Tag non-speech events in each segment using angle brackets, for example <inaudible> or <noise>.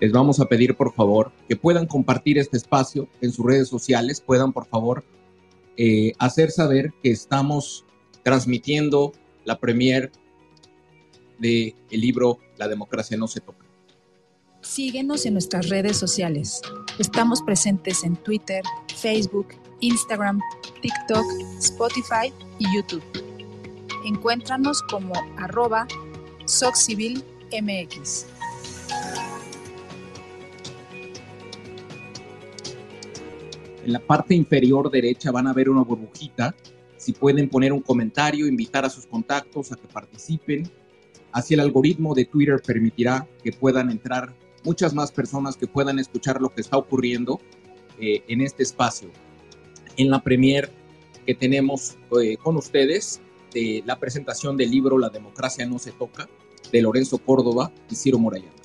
Les vamos a pedir por favor que puedan compartir este espacio en sus redes sociales, puedan por favor eh, hacer saber que estamos transmitiendo la premier de el libro La democracia no se toca. Síguenos en nuestras redes sociales. Estamos presentes en Twitter, Facebook, Instagram, TikTok, Spotify y YouTube. Encuéntranos como arroba SocCivilMX. En la parte inferior derecha van a ver una burbujita. Si pueden poner un comentario, invitar a sus contactos a que participen. Así el algoritmo de Twitter permitirá que puedan entrar muchas más personas que puedan escuchar lo que está ocurriendo eh, en este espacio. En la premier que tenemos eh, con ustedes, de la presentación del libro La democracia no se toca, de Lorenzo Córdoba y Ciro Morayano.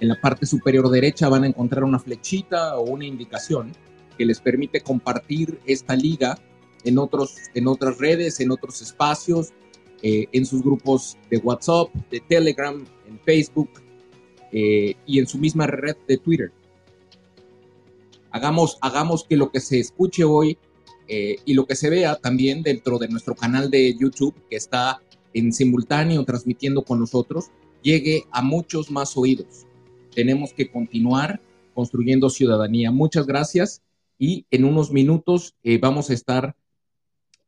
En la parte superior derecha van a encontrar una flechita o una indicación que les permite compartir esta liga en, otros, en otras redes, en otros espacios, eh, en sus grupos de WhatsApp, de Telegram, en Facebook eh, y en su misma red de Twitter. Hagamos, hagamos que lo que se escuche hoy eh, y lo que se vea también dentro de nuestro canal de YouTube, que está en simultáneo transmitiendo con nosotros, llegue a muchos más oídos tenemos que continuar construyendo ciudadanía. Muchas gracias y en unos minutos eh, vamos a estar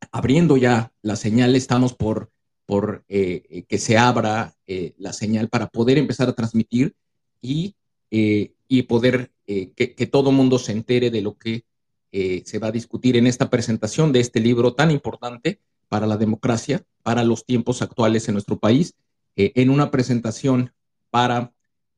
abriendo ya la señal. Estamos por, por eh, eh, que se abra la señal para poder empezar a transmitir y, y poder que, que, todo mundo se entere de lo que se va a discutir en esta presentación de este libro tan importante para la democracia, para los tiempos actuales en nuestro país, en una presentación para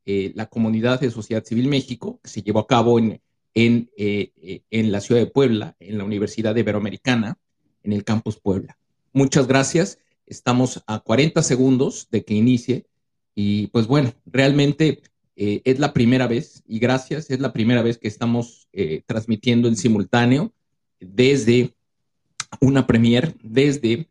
eh, la comunidad de Sociedad Civil México, que se llevó a cabo en, en, eh, eh, en la ciudad de Puebla, en la Universidad Iberoamericana, en el campus Puebla. Muchas gracias. Estamos a 40 segundos de que inicie y pues bueno, realmente es la primera vez, y gracias, es la primera vez que estamos transmitiendo en simultáneo desde una premier, desde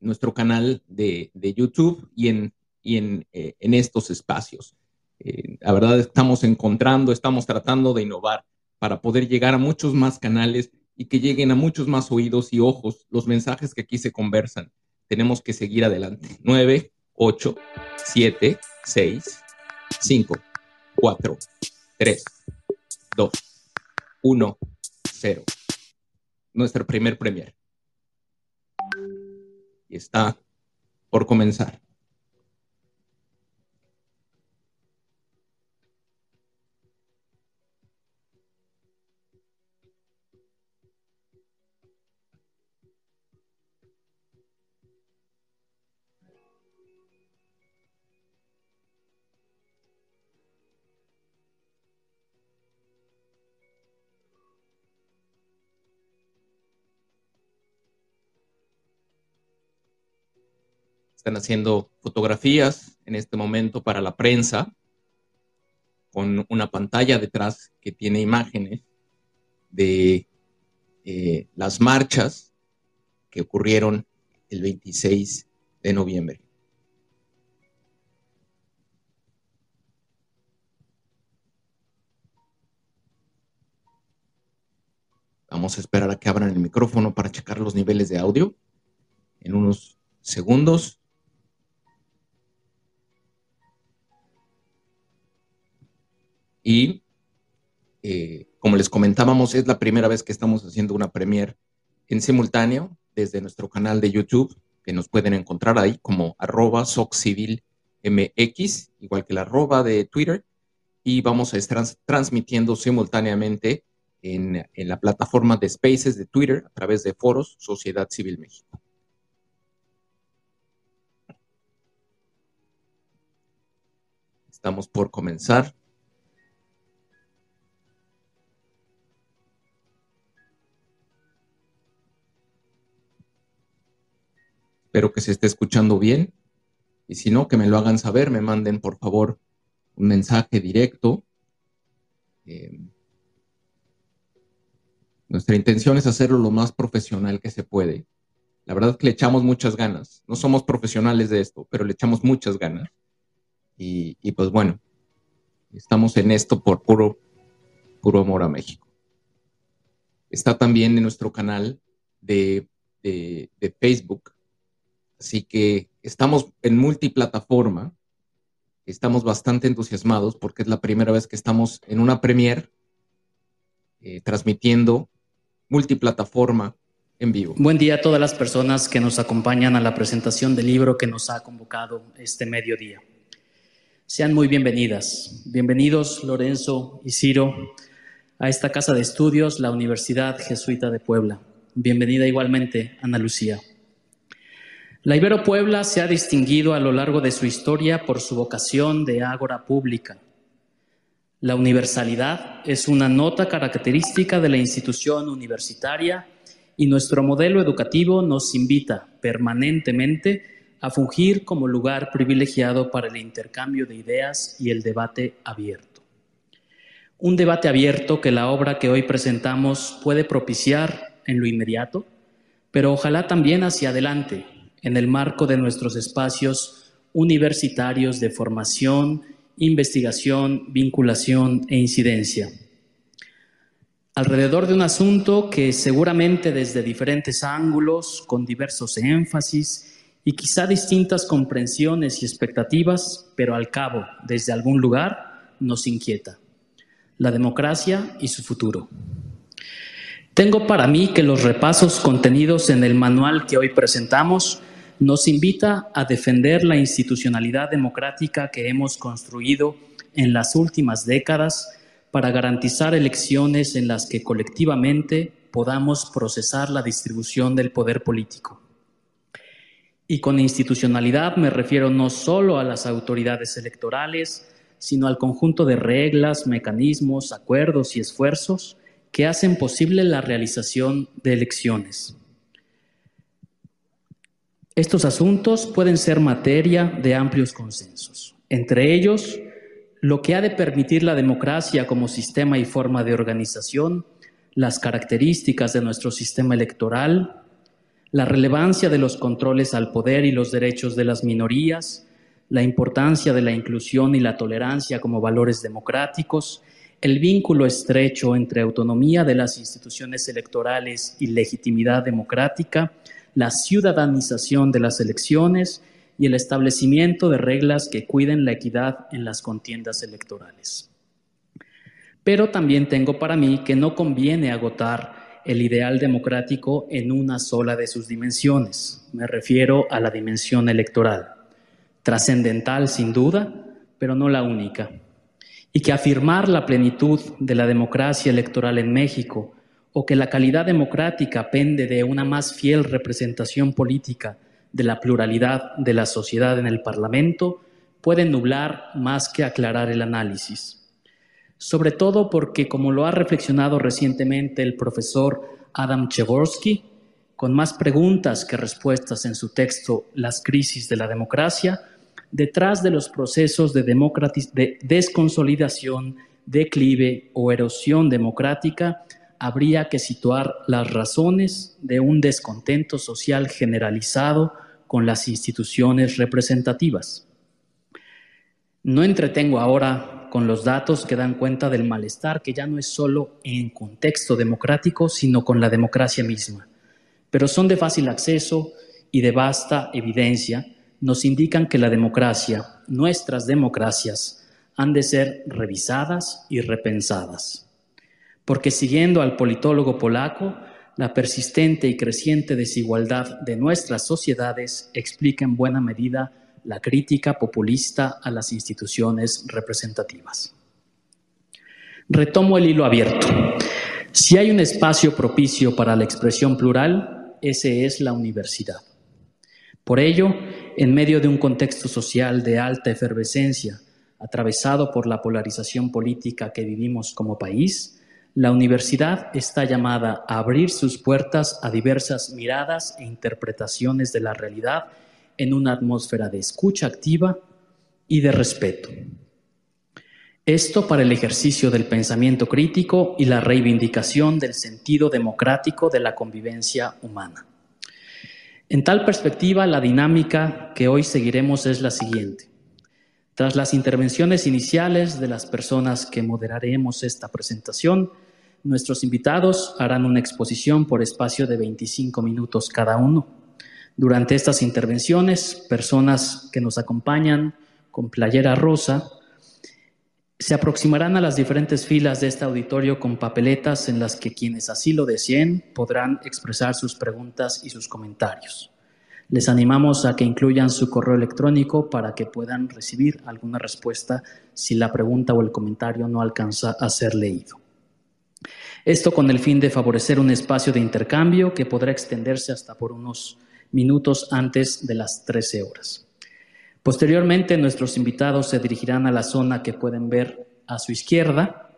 nuestro canal de, YouTube y en, y en, en estos espacios. La verdad, estamos encontrando, estamos tratando de innovar para poder llegar a muchos más canales y que lleguen a muchos más oídos y ojos los mensajes que aquí se conversan. Tenemos que seguir adelante. 9, 8, 7, 6, 5, 4, 3, 2, 1, 0. Nuestro primer premier. Y está por comenzar. Están haciendo fotografías en este momento para la prensa con una pantalla detrás que tiene imágenes de eh, las marchas que ocurrieron el 26 de noviembre. Vamos a esperar a que abran el micrófono para checar los niveles de audio en unos segundos. Y eh, como les comentábamos, es la primera vez que estamos haciendo una premier en simultáneo desde nuestro canal de YouTube, que nos pueden encontrar ahí como arroba soccivilmx, igual que la arroba de Twitter, y vamos a estar transmitiendo simultáneamente en, en la plataforma de Spaces de Twitter a través de foros Sociedad Civil México. Estamos por comenzar. Espero que se esté escuchando bien. Y si no, que me lo hagan saber, me manden por favor un mensaje directo. Eh, nuestra intención es hacerlo lo más profesional que se puede. La verdad es que le echamos muchas ganas. No somos profesionales de esto, pero le echamos muchas ganas. Y, pues bueno, estamos en esto por puro, puro amor a México. Está también en nuestro canal de Facebook Así que estamos en multiplataforma, estamos bastante entusiasmados porque es la primera vez que estamos en una premier eh, transmitiendo multiplataforma en vivo. Buen día a todas las personas que nos acompañan a la presentación del libro que nos ha convocado este mediodía. Sean muy bienvenidas. Bienvenidos Lorenzo y Ciro a esta casa de estudios, la Universidad Jesuita de Puebla. Bienvenida igualmente, Ana Lucía. La Ibero Puebla se ha distinguido a lo largo de su historia por su vocación de ágora pública. La universalidad es una nota característica de la institución universitaria y nuestro modelo educativo nos invita permanentemente a fungir como lugar privilegiado para el intercambio de ideas y el debate abierto. Un debate abierto que la obra que hoy presentamos puede propiciar en lo inmediato, pero ojalá también hacia adelante, en el marco de nuestros espacios universitarios de formación, investigación, vinculación e incidencia. Alrededor de un asunto que seguramente desde diferentes ángulos, con diversos énfasis y quizá distintas comprensiones y expectativas, pero al cabo, desde algún lugar, nos inquieta. La democracia y su futuro. Tengo para mí que los repasos contenidos en el manual que hoy presentamos nos invita a defender la institucionalidad democrática que hemos construido en las últimas décadas para garantizar elecciones en las que colectivamente podamos procesar la distribución del poder político. Y con institucionalidad me refiero no solo a las autoridades electorales, sino al conjunto de reglas, mecanismos, acuerdos y esfuerzos que hacen posible la realización de elecciones. Estos asuntos pueden ser materia de amplios consensos, entre ellos lo que ha de permitir la democracia como sistema y forma de organización, las características de nuestro sistema electoral, la relevancia de los controles al poder y los derechos de las minorías, la importancia de la inclusión y la tolerancia como valores democráticos, el vínculo estrecho entre autonomía de las instituciones electorales y legitimidad democrática, la ciudadanización de las elecciones y el establecimiento de reglas que cuiden la equidad en las contiendas electorales. Pero también tengo para mí que no conviene agotar el ideal democrático en una sola de sus dimensiones. Me refiero a la dimensión electoral, trascendental sin duda, pero no la única. Y que afirmar la plenitud de la democracia electoral en México o que la calidad democrática pende de una más fiel representación política de la pluralidad de la sociedad en el Parlamento pueden nublar más que aclarar el análisis. Sobre todo porque, como lo ha reflexionado recientemente el profesor Adam Chevorsky, con más preguntas que respuestas en su texto Las crisis de la democracia, detrás de los procesos de desconsolidación, declive o erosión democrática habría que situar las razones de un descontento social generalizado con las instituciones representativas. No entretengo ahora con los datos que dan cuenta del malestar que ya no es solo en contexto democrático, sino con la democracia misma, pero son de fácil acceso y de vasta evidencia, nos indican que la democracia, nuestras democracias, han de ser revisadas y repensadas. Porque siguiendo al politólogo polaco, la persistente y creciente desigualdad de nuestras sociedades explica en buena medida la crítica populista a las instituciones representativas. Retomo el hilo abierto. Si hay un espacio propicio para la expresión plural, ese es la universidad. Por ello, en medio de un contexto social de alta efervescencia, atravesado por la polarización política que vivimos como país, la universidad está llamada a abrir sus puertas a diversas miradas e interpretaciones de la realidad en una atmósfera de escucha activa y de respeto. Esto para el ejercicio del pensamiento crítico y la reivindicación del sentido democrático de la convivencia humana. En tal perspectiva, la dinámica que hoy seguiremos es la siguiente. Tras las intervenciones iniciales de las personas que moderaremos esta presentación, Nuestros invitados harán una exposición por espacio de 25 minutos cada uno. Durante estas intervenciones, personas que nos acompañan con playera rosa se aproximarán a las diferentes filas de este auditorio con papeletas en las que quienes así lo deseen podrán expresar sus preguntas y sus comentarios. Les animamos a que incluyan su correo electrónico para que puedan recibir alguna respuesta si la pregunta o el comentario no alcanza a ser leído. Esto con el fin de favorecer un espacio de intercambio que podrá extenderse hasta por unos minutos antes de las 13 horas. Posteriormente, nuestros invitados se dirigirán a la zona que pueden ver a su izquierda.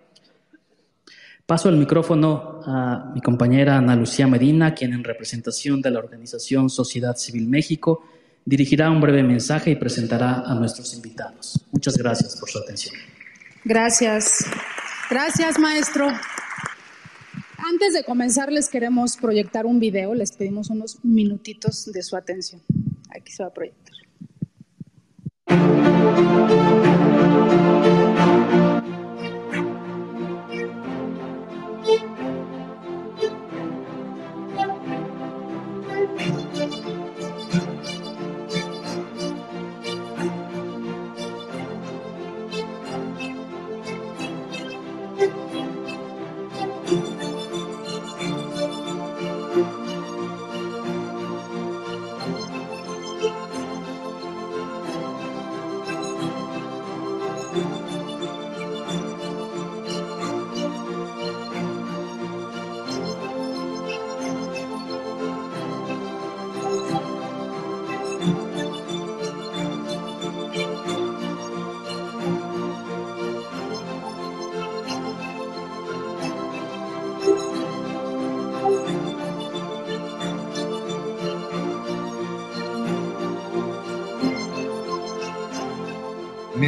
Paso el micrófono a mi compañera Ana Lucía Medina, quien en representación de la organización Sociedad Civil México dirigirá un breve mensaje y presentará a nuestros invitados. Muchas gracias por su atención. Gracias. Gracias, maestro. Antes de comenzar, les queremos proyectar un video. Les pedimos unos minutitos de su atención. Aquí se va a proyectar.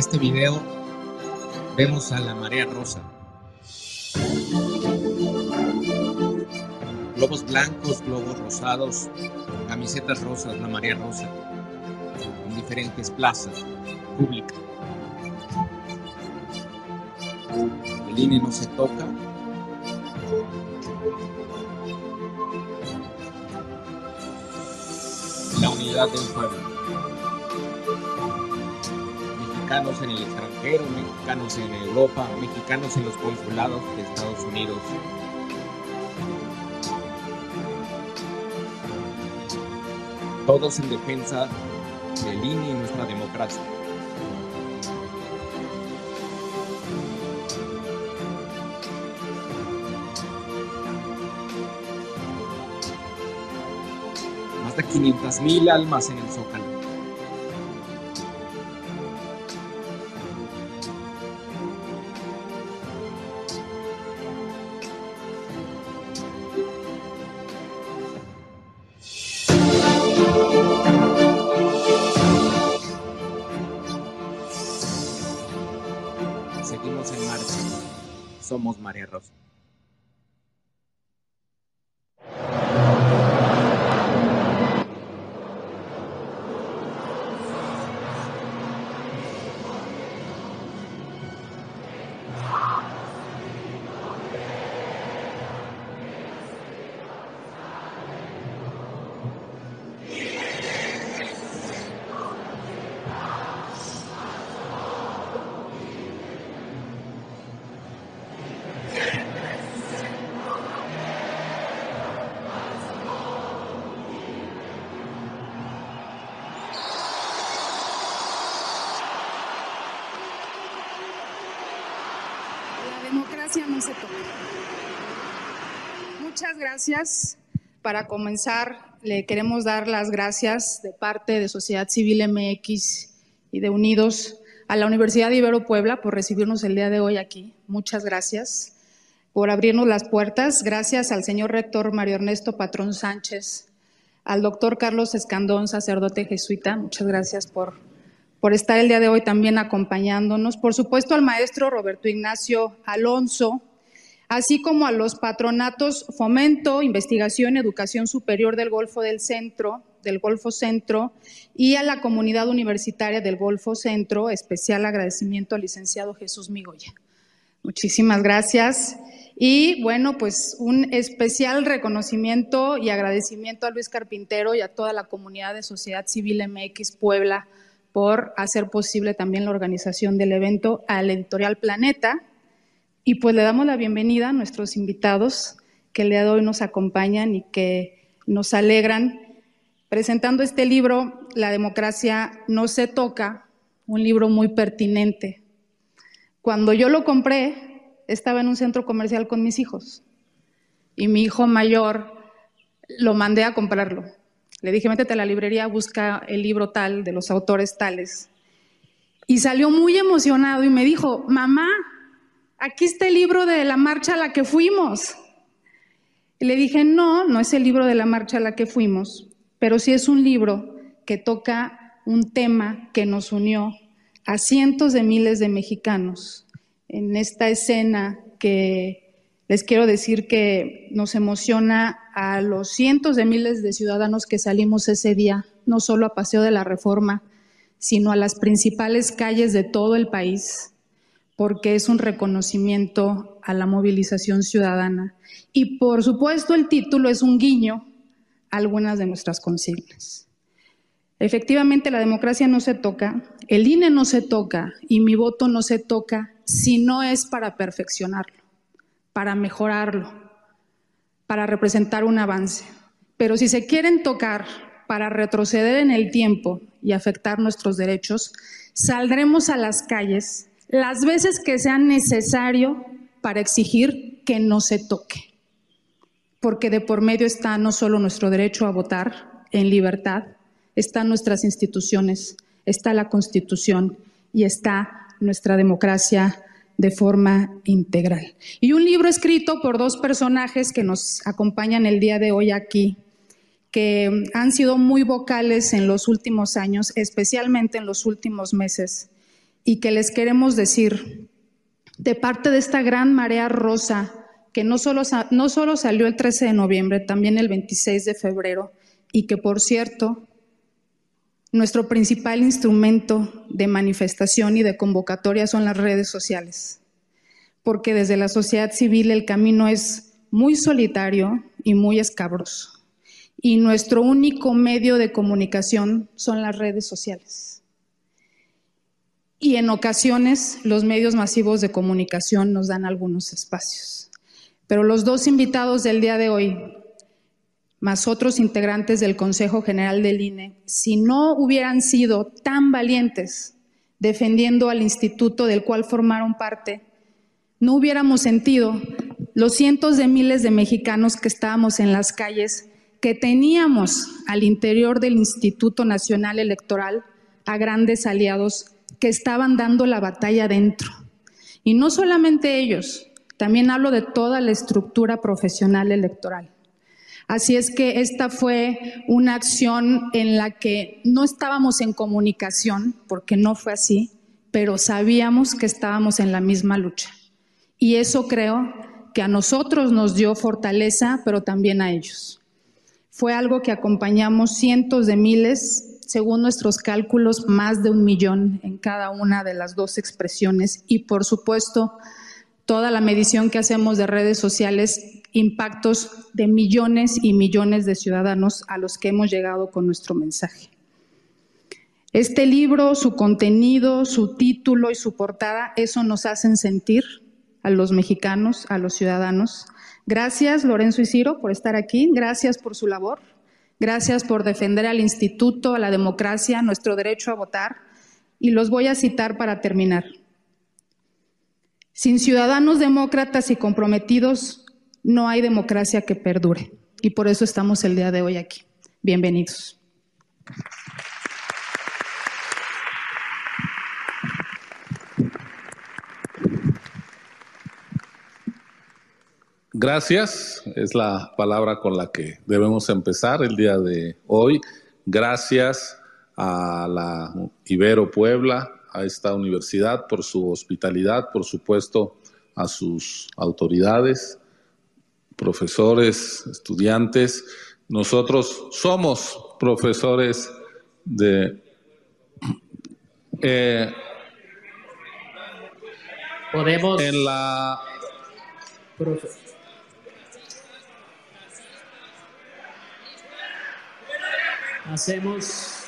Este video Vemos a la marea rosa. Globos blancos, globos rosados, camisetas rosas, la marea rosa, en diferentes plazas públicas. El INE no se toca, la unidad del pueblo. Mexicanos en el extranjero, mexicanos en Europa, mexicanos en los consulados de Estados Unidos. Todos en defensa del INE y nuestra democracia. Más de 500 mil almas en el Zócalo. Gracias. Para comenzar, le queremos dar las gracias de parte de Sociedad Civil MX y de Unidos a la Universidad de Ibero Puebla por recibirnos el día de hoy aquí. Muchas gracias por abrirnos las puertas. Gracias al señor rector Mario Ernesto Patrón Sánchez, al doctor Carlos Escandón, sacerdote jesuita. Muchas gracias por por estar el día de hoy también acompañándonos. Por supuesto, al maestro Roberto Ignacio Alonso, así como a los patronatos Fomento, Investigación Educación Superior del Golfo del Centro, del Golfo Centro, y a la comunidad universitaria del Golfo Centro. Especial agradecimiento al licenciado Jesús Migoya. Muchísimas gracias. Y bueno, pues un especial reconocimiento y agradecimiento a Luis Carpintero y a toda la comunidad de Sociedad Civil MX Puebla por hacer posible también la organización del evento al Editorial Planeta. Y pues le damos la bienvenida a nuestros invitados que el día nos acompañan y que nos alegran presentando este libro, La democracia no se toca, un libro muy pertinente. Cuando yo lo compré, estaba en un centro comercial con mis hijos y mi hijo mayor lo mandé a comprarlo. Le dije, métete a la librería, busca el libro tal, de los autores tales. Y salió muy emocionado y me dijo, mamá, aquí está el libro de la marcha a la que fuimos. Y le dije, no, no es el libro de la marcha a la que fuimos, pero sí es un libro que toca un tema que nos unió a cientos de miles de mexicanos en esta escena que les quiero decir que nos emociona a los cientos de miles de ciudadanos que salimos ese día, no solo a Paseo de la Reforma, sino a las principales calles de todo el país, porque es un reconocimiento a la movilización ciudadana. Y por supuesto el título es un guiño a algunas de nuestras consignas. Efectivamente, la democracia no se toca, el INE no se toca y mi voto no se toca si no es para perfeccionarlo, para mejorarlo, para representar un avance. Pero si se quieren tocar para retroceder en el tiempo y afectar nuestros derechos, saldremos a las calles las veces que sea necesario para exigir que no se toque. Porque de por medio está no solo nuestro derecho a votar en libertad, están nuestras instituciones, está la Constitución y está nuestra democracia de forma integral. Y un libro escrito por dos personajes que nos acompañan el día de hoy aquí, que han sido muy vocales en los últimos años, especialmente en los últimos meses, y que les queremos decir de parte de esta gran marea rosa que no solo, no solo salió el 13 de noviembre, también el 26 de febrero, y que por cierto, nuestro principal instrumento de manifestación y de convocatoria son las redes sociales, porque desde la sociedad civil el camino es muy solitario y muy escabroso, y nuestro único medio de comunicación son las redes sociales. Y en ocasiones los medios masivos de comunicación nos dan algunos espacios. Pero los dos invitados del día de hoy, más otros integrantes del Consejo General del INE, si no hubieran sido tan valientes defendiendo al instituto del cual formaron parte, no hubiéramos sentido los cientos de miles de mexicanos que estábamos en las calles, que teníamos al interior del Instituto Nacional Electoral a grandes aliados que estaban dando la batalla dentro. Y no solamente ellos, también hablo de toda la estructura profesional electoral. Así es que esta fue una acción en la que no estábamos en comunicación, porque no fue así, pero sabíamos que estábamos en la misma lucha. Y eso creo que a nosotros nos dio fortaleza, pero también a ellos. Fue algo que acompañamos cientos de miles, según nuestros cálculos, más de un millón en cada una de las dos expresiones y, por supuesto, toda la medición que hacemos de redes sociales, impactos de millones y millones de ciudadanos a los que hemos llegado con nuestro mensaje. Este libro, su contenido, su título y su portada, eso nos hacen sentir a los mexicanos, a los ciudadanos. Gracias, Lorenzo y Ciro, por estar aquí. Gracias por su labor. Gracias por defender al instituto, a la democracia, nuestro derecho a votar. Y los voy a citar para terminar. Sin ciudadanos demócratas y comprometidos, no hay democracia que perdure. Y por eso estamos el día de hoy aquí. Bienvenidos. Gracias, es la palabra con la que debemos empezar el día de hoy. Gracias a la Ibero Puebla, a esta universidad por su hospitalidad, por supuesto a sus autoridades, profesores, estudiantes. Nosotros somos profesores de... Eh, Podemos... En la... Hacemos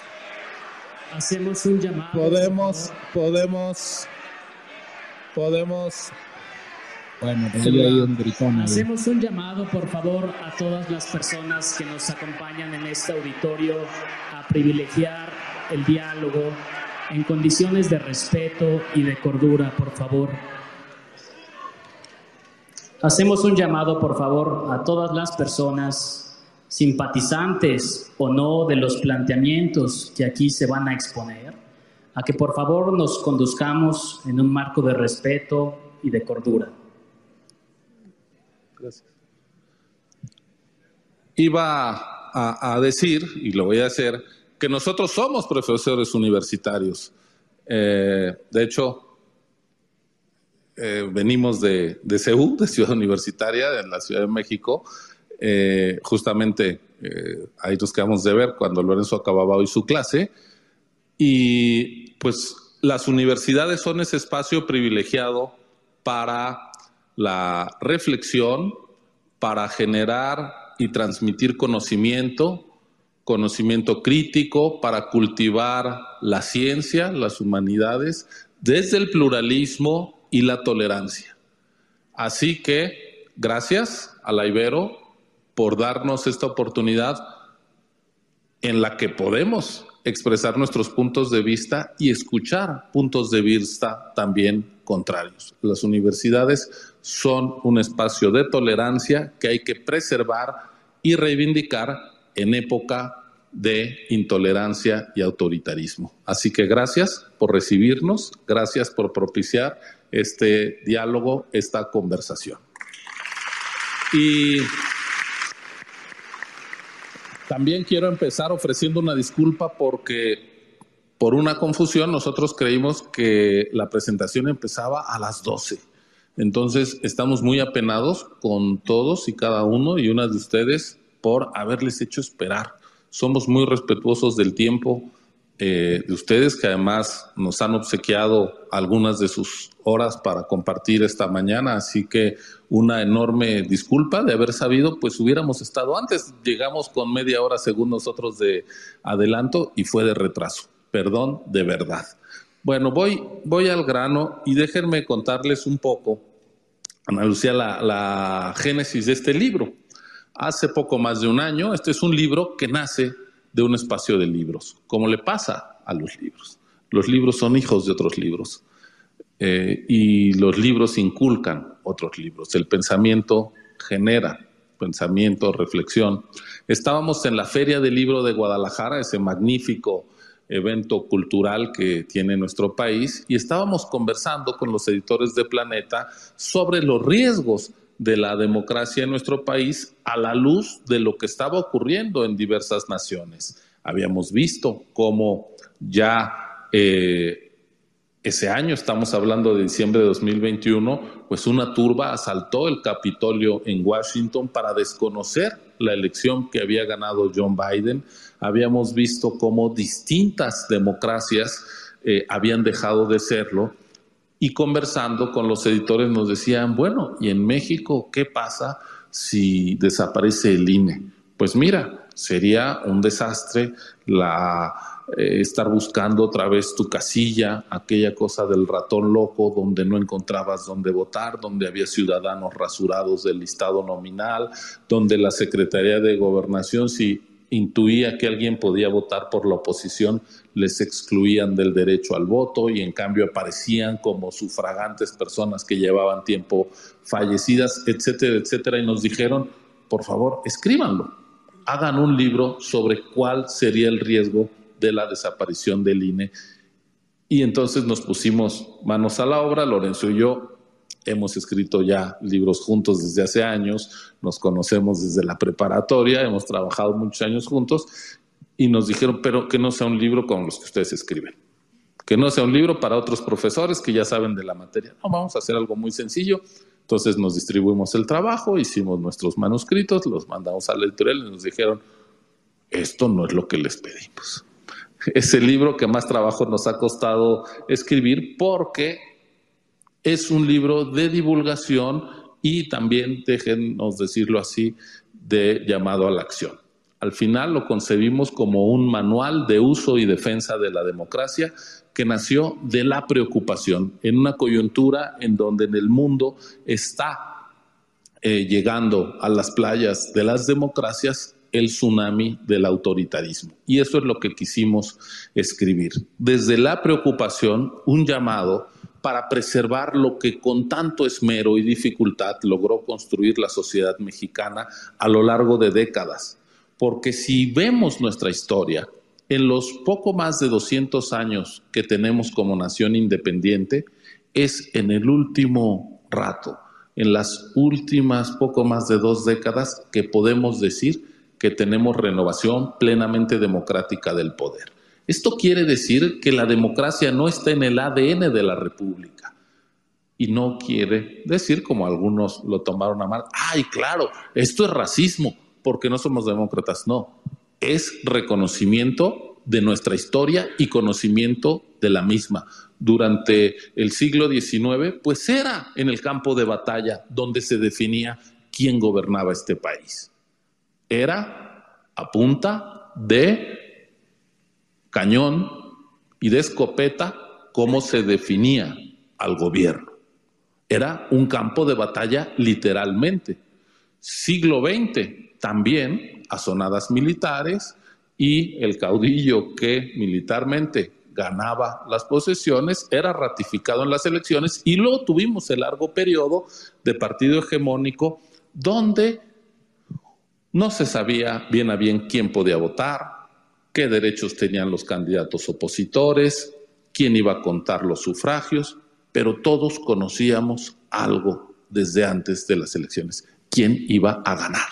Hacemos un llamado. Podemos, podemos, podemos. Bueno, un gritón Hacemos un llamado, por favor, a todas las personas que nos acompañan en este auditorio a privilegiar el diálogo en condiciones de respeto y de cordura, por favor. Hacemos un llamado, por favor, a todas las personas simpatizantes o no de los planteamientos que aquí se van a exponer, a que por favor nos conduzcamos en un marco de respeto y de cordura. Gracias. Iba a, decir, y lo voy a hacer, que nosotros somos profesores universitarios. Eh, de hecho, eh, venimos de, de CEU, de Ciudad Universitaria, en la Ciudad de México, eh, justamente eh, ahí nos quedamos de ver cuando Lorenzo acababa hoy su clase. Y pues las universidades son ese espacio privilegiado para la reflexión, para generar y transmitir conocimiento, conocimiento crítico, para cultivar la ciencia, las humanidades, desde el pluralismo y la tolerancia. Así que, gracias a la Ibero, por darnos esta oportunidad en la que podemos expresar nuestros puntos de vista y escuchar puntos de vista también contrarios. Las universidades son un espacio de tolerancia que hay que preservar y reivindicar en época de intolerancia y autoritarismo. Así que gracias por recibirnos, gracias por propiciar este diálogo, esta conversación. Y también quiero empezar ofreciendo una disculpa porque por una confusión nosotros creímos que la presentación empezaba a las 12 Entonces, estamos muy apenados con todos y cada uno y una de ustedes por haberles hecho esperar. Somos muy respetuosos del tiempo eh, de ustedes que además nos han obsequiado algunas de sus horas para compartir esta mañana, así que una enorme disculpa de haber sabido, pues hubiéramos estado antes, llegamos con media hora según nosotros de adelanto y fue de retraso. Perdón, de verdad. Bueno, voy, voy al grano y déjenme contarles un poco, Ana Lucía, la, la génesis de este libro. Hace poco más de un año, este es un libro que nace de un espacio de libros, como le pasa a los libros. Los libros son hijos de otros libros eh, y los libros inculcan otros libros. El pensamiento genera pensamiento, reflexión. Estábamos en la Feria del Libro de Guadalajara, ese magnífico evento cultural que tiene nuestro país, y estábamos conversando con los editores de Planeta sobre los riesgos de la democracia en nuestro país a la luz de lo que estaba ocurriendo en diversas naciones. Habíamos visto cómo ya eh, ese año, estamos hablando de diciembre de 2021, pues una turba asaltó el Capitolio en Washington para desconocer la elección que había ganado John Biden. Habíamos visto cómo distintas democracias eh, habían dejado de serlo y conversando con los editores nos decían, bueno, ¿y en México qué pasa si desaparece el INE? Pues mira, sería un desastre la, eh, estar buscando otra vez tu casilla, aquella cosa del ratón loco donde no encontrabas dónde votar, donde había ciudadanos rasurados del listado nominal, donde la Secretaría de Gobernación, si intuía que alguien podía votar por la oposición, les excluían del derecho al voto y en cambio aparecían como sufragantes personas que llevaban tiempo fallecidas, etcétera, etcétera, y nos dijeron, por favor, escríbanlo, hagan un libro sobre cuál sería el riesgo de la desaparición del INE. Y entonces nos pusimos manos a la obra, Lorenzo y yo, hemos escrito ya libros juntos desde hace años, nos conocemos desde la preparatoria, hemos trabajado muchos años juntos y nos dijeron, pero que no sea un libro como los que ustedes escriben, que no sea un libro para otros profesores que ya saben de la materia. No, vamos a hacer algo muy sencillo. Entonces nos distribuimos el trabajo, hicimos nuestros manuscritos, los mandamos a la editorial y nos dijeron, esto no es lo que les pedimos. Es el libro que más trabajo nos ha costado escribir porque es un libro de divulgación y también, déjenos decirlo así, de llamado a la acción. Al final lo concebimos como un manual de uso y defensa de la democracia que nació de la preocupación en una coyuntura en donde en el mundo está eh, llegando a las playas de las democracias el tsunami del autoritarismo. Y eso es lo que quisimos escribir. Desde la preocupación, un llamado para preservar lo que con tanto esmero y dificultad logró construir la sociedad mexicana a lo largo de décadas. Porque si vemos nuestra historia, en los poco más de 200 años que tenemos como nación independiente, es en el último rato, en las últimas poco más de dos décadas, que podemos decir que tenemos renovación plenamente democrática del poder. Esto quiere decir que la democracia no está en el ADN de la República. Y no quiere decir, como algunos lo tomaron a mal, ay, claro, esto es racismo, porque no somos demócratas. No, es reconocimiento de nuestra historia y conocimiento de la misma. Durante el siglo XIX, pues era en el campo de batalla donde se definía quién gobernaba este país. Era a punta de cañón y de escopeta cómo se definía al gobierno. Era un campo de batalla literalmente. Siglo XX también asonadas militares y el caudillo que militarmente ganaba las posesiones era ratificado en las elecciones y luego tuvimos el largo periodo de partido hegemónico donde no se sabía bien a bien quién podía votar, qué derechos tenían los candidatos opositores, quién iba a contar los sufragios, pero todos conocíamos algo desde antes de las elecciones, quién iba a ganar.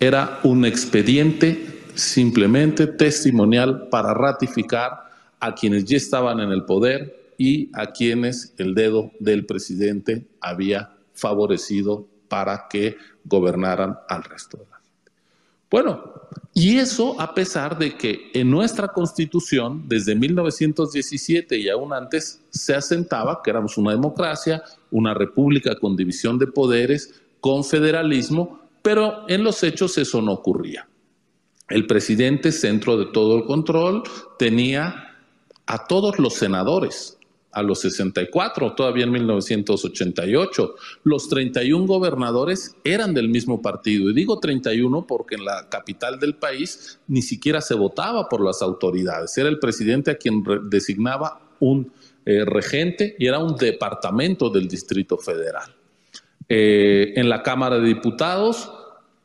Era un expediente simplemente testimonial para ratificar a quienes ya estaban en el poder y a quienes el dedo del presidente había favorecido para que gobernaran al resto de la. Bueno, y eso a pesar de que en nuestra constitución, desde 1917 y aún antes, se asentaba que éramos una democracia, una república con división de poderes, con federalismo, pero en los hechos eso no ocurría. El presidente, centro de todo el control, tenía a todos los senadores, a los 64, todavía en 1988. Los 31 gobernadores eran del mismo partido. Y digo 31 porque en la capital del país ni siquiera se votaba por las autoridades. Era el presidente a quien designaba un eh, regente y era un departamento del Distrito Federal. Eh, en la Cámara de Diputados,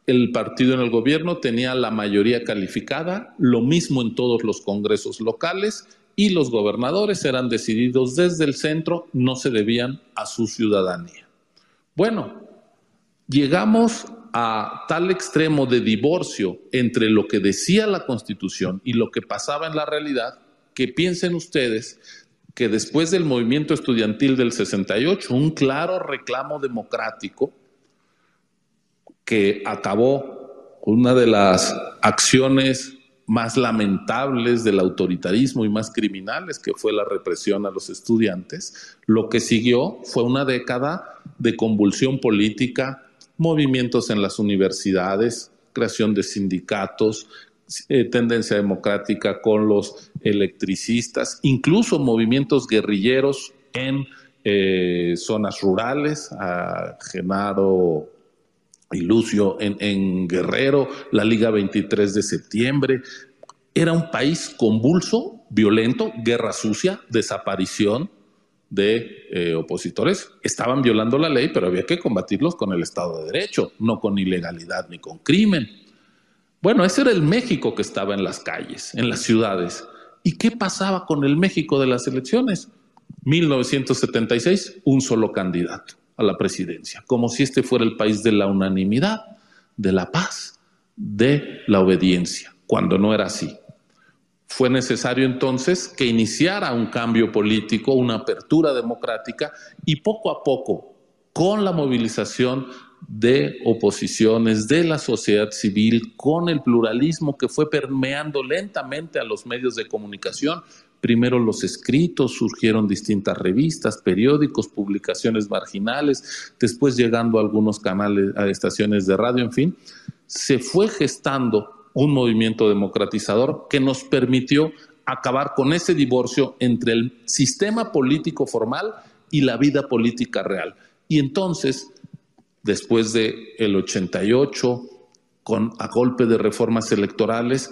el partido en el gobierno tenía la mayoría calificada, lo mismo en todos los congresos locales y los gobernadores eran decididos desde el centro, no se debían a su ciudadanía. Bueno, llegamos a tal extremo de divorcio entre lo que decía la Constitución y lo que pasaba en la realidad, que piensen ustedes que después del movimiento estudiantil del 68, un claro reclamo democrático que acabó una de las acciones más lamentables del autoritarismo y más criminales, que fue la represión a los estudiantes, lo que siguió fue una década de convulsión política, movimientos en las universidades, creación de sindicatos, eh, tendencia democrática con los electricistas, incluso movimientos guerrilleros en eh, zonas rurales, a Genaro y Lucio en, Guerrero, la Liga 23 de septiembre. Era un país convulso, violento, guerra sucia, desaparición de eh, opositores. Estaban violando la ley, pero había que combatirlos con el Estado de Derecho, no con ilegalidad ni con crimen. Bueno, ese era el México que estaba en las calles, en las ciudades. ¿Y qué pasaba con el México de las elecciones? 1976, un solo candidato a la presidencia, como si este fuera el país de la unanimidad, de la paz, de la obediencia, cuando no era así. Fue necesario entonces que iniciara un cambio político, una apertura democrática y poco a poco, con la movilización de oposiciones, de la sociedad civil, con el pluralismo que fue permeando lentamente a los medios de comunicación, Primero los escritos, surgieron distintas revistas, periódicos, publicaciones marginales, después llegando a algunos canales, a estaciones de radio, en fin, se fue gestando un movimiento democratizador que nos permitió acabar con ese divorcio entre el sistema político formal y la vida política real. Y entonces, después de el 88, con a golpe de reformas electorales,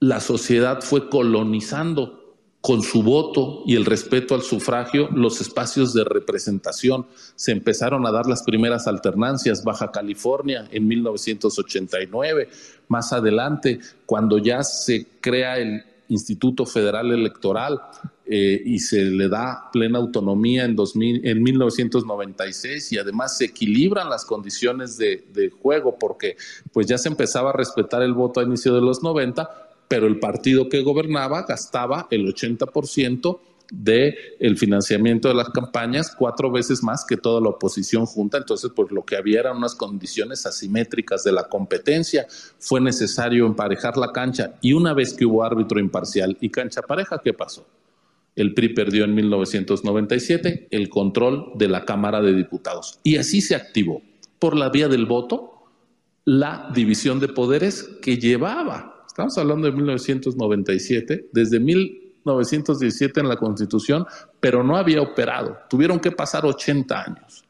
la sociedad fue colonizando con su voto y el respeto al sufragio, los espacios de representación. Se empezaron a dar las primeras alternancias, Baja California en 1989, más adelante, cuando ya se crea el Instituto Federal Electoral eh, y se le da plena autonomía en, 2000, en 1996 y además se equilibran las condiciones de, de juego porque pues ya se empezaba a respetar el voto a inicio de los 90, pero el partido que gobernaba gastaba el 80% del el financiamiento de las campañas, cuatro veces más que toda la oposición junta. Entonces, pues lo que había eran unas condiciones asimétricas de la competencia. Fue necesario emparejar la cancha y una vez que hubo árbitro imparcial y cancha pareja, ¿qué pasó? El PRI perdió en 1997 el control de la Cámara de Diputados y así se activó por la vía del voto la división de poderes que llevaba Estamos hablando de 1997, desde 1917 en la Constitución, pero no había operado. Tuvieron que pasar 80 años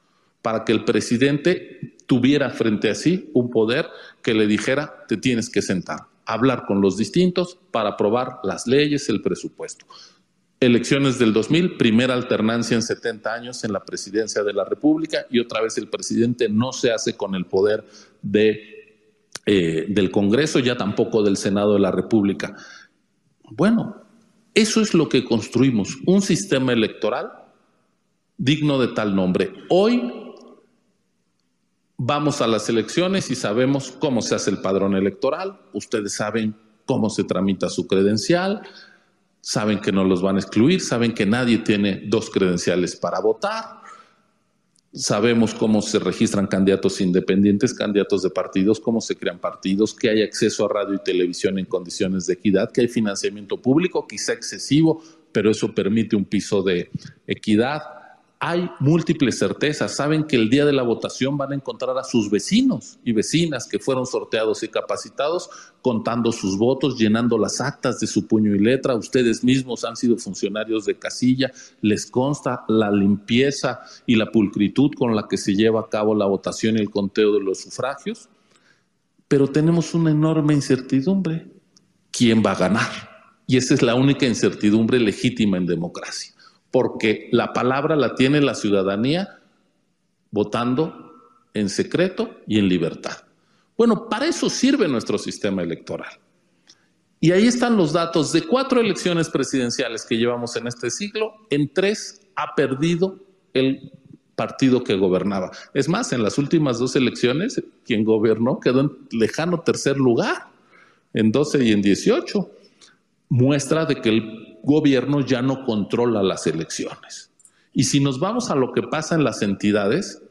para que el presidente tuviera frente a sí un poder que le dijera, te tienes que sentar, hablar con los distintos para aprobar las leyes, el presupuesto. Elecciones del 2000, primera alternancia en 70 años en la presidencia de la República y otra vez el presidente no se hace con el poder de eh, del Congreso, ya tampoco del Senado de la República. Bueno, eso es lo que construimos, un sistema electoral digno de tal nombre. Hoy vamos a las elecciones y sabemos cómo se hace el padrón electoral, ustedes saben cómo se tramita su credencial, saben que no los van a excluir, saben que nadie tiene dos credenciales para votar, sabemos cómo se registran candidatos independientes, candidatos de partidos, cómo se crean partidos, que hay acceso a radio y televisión en condiciones de equidad, que hay financiamiento público, quizá excesivo, pero eso permite un piso de equidad hay múltiples certezas. Saben que el día de la votación van a encontrar a sus vecinos y vecinas que fueron sorteados y capacitados contando sus votos, llenando las actas de su puño y letra. Ustedes mismos han sido funcionarios de casilla. Les consta la limpieza y la pulcritud con la que se lleva a cabo la votación y el conteo de los sufragios. Pero tenemos una enorme incertidumbre. ¿Quién va a ganar? Y esa es la única incertidumbre legítima en democracia porque la palabra la tiene la ciudadanía votando en secreto y en libertad. Bueno, para eso sirve nuestro sistema electoral. Y ahí están los datos de cuatro elecciones presidenciales que llevamos en este siglo, en tres ha perdido el partido que gobernaba. Es más, en las últimas dos elecciones, quien gobernó quedó en lejano tercer lugar, en 12 y en 18. Muestra de que el gobierno ya no controla las elecciones. Y si nos vamos a lo que pasa en las entidades,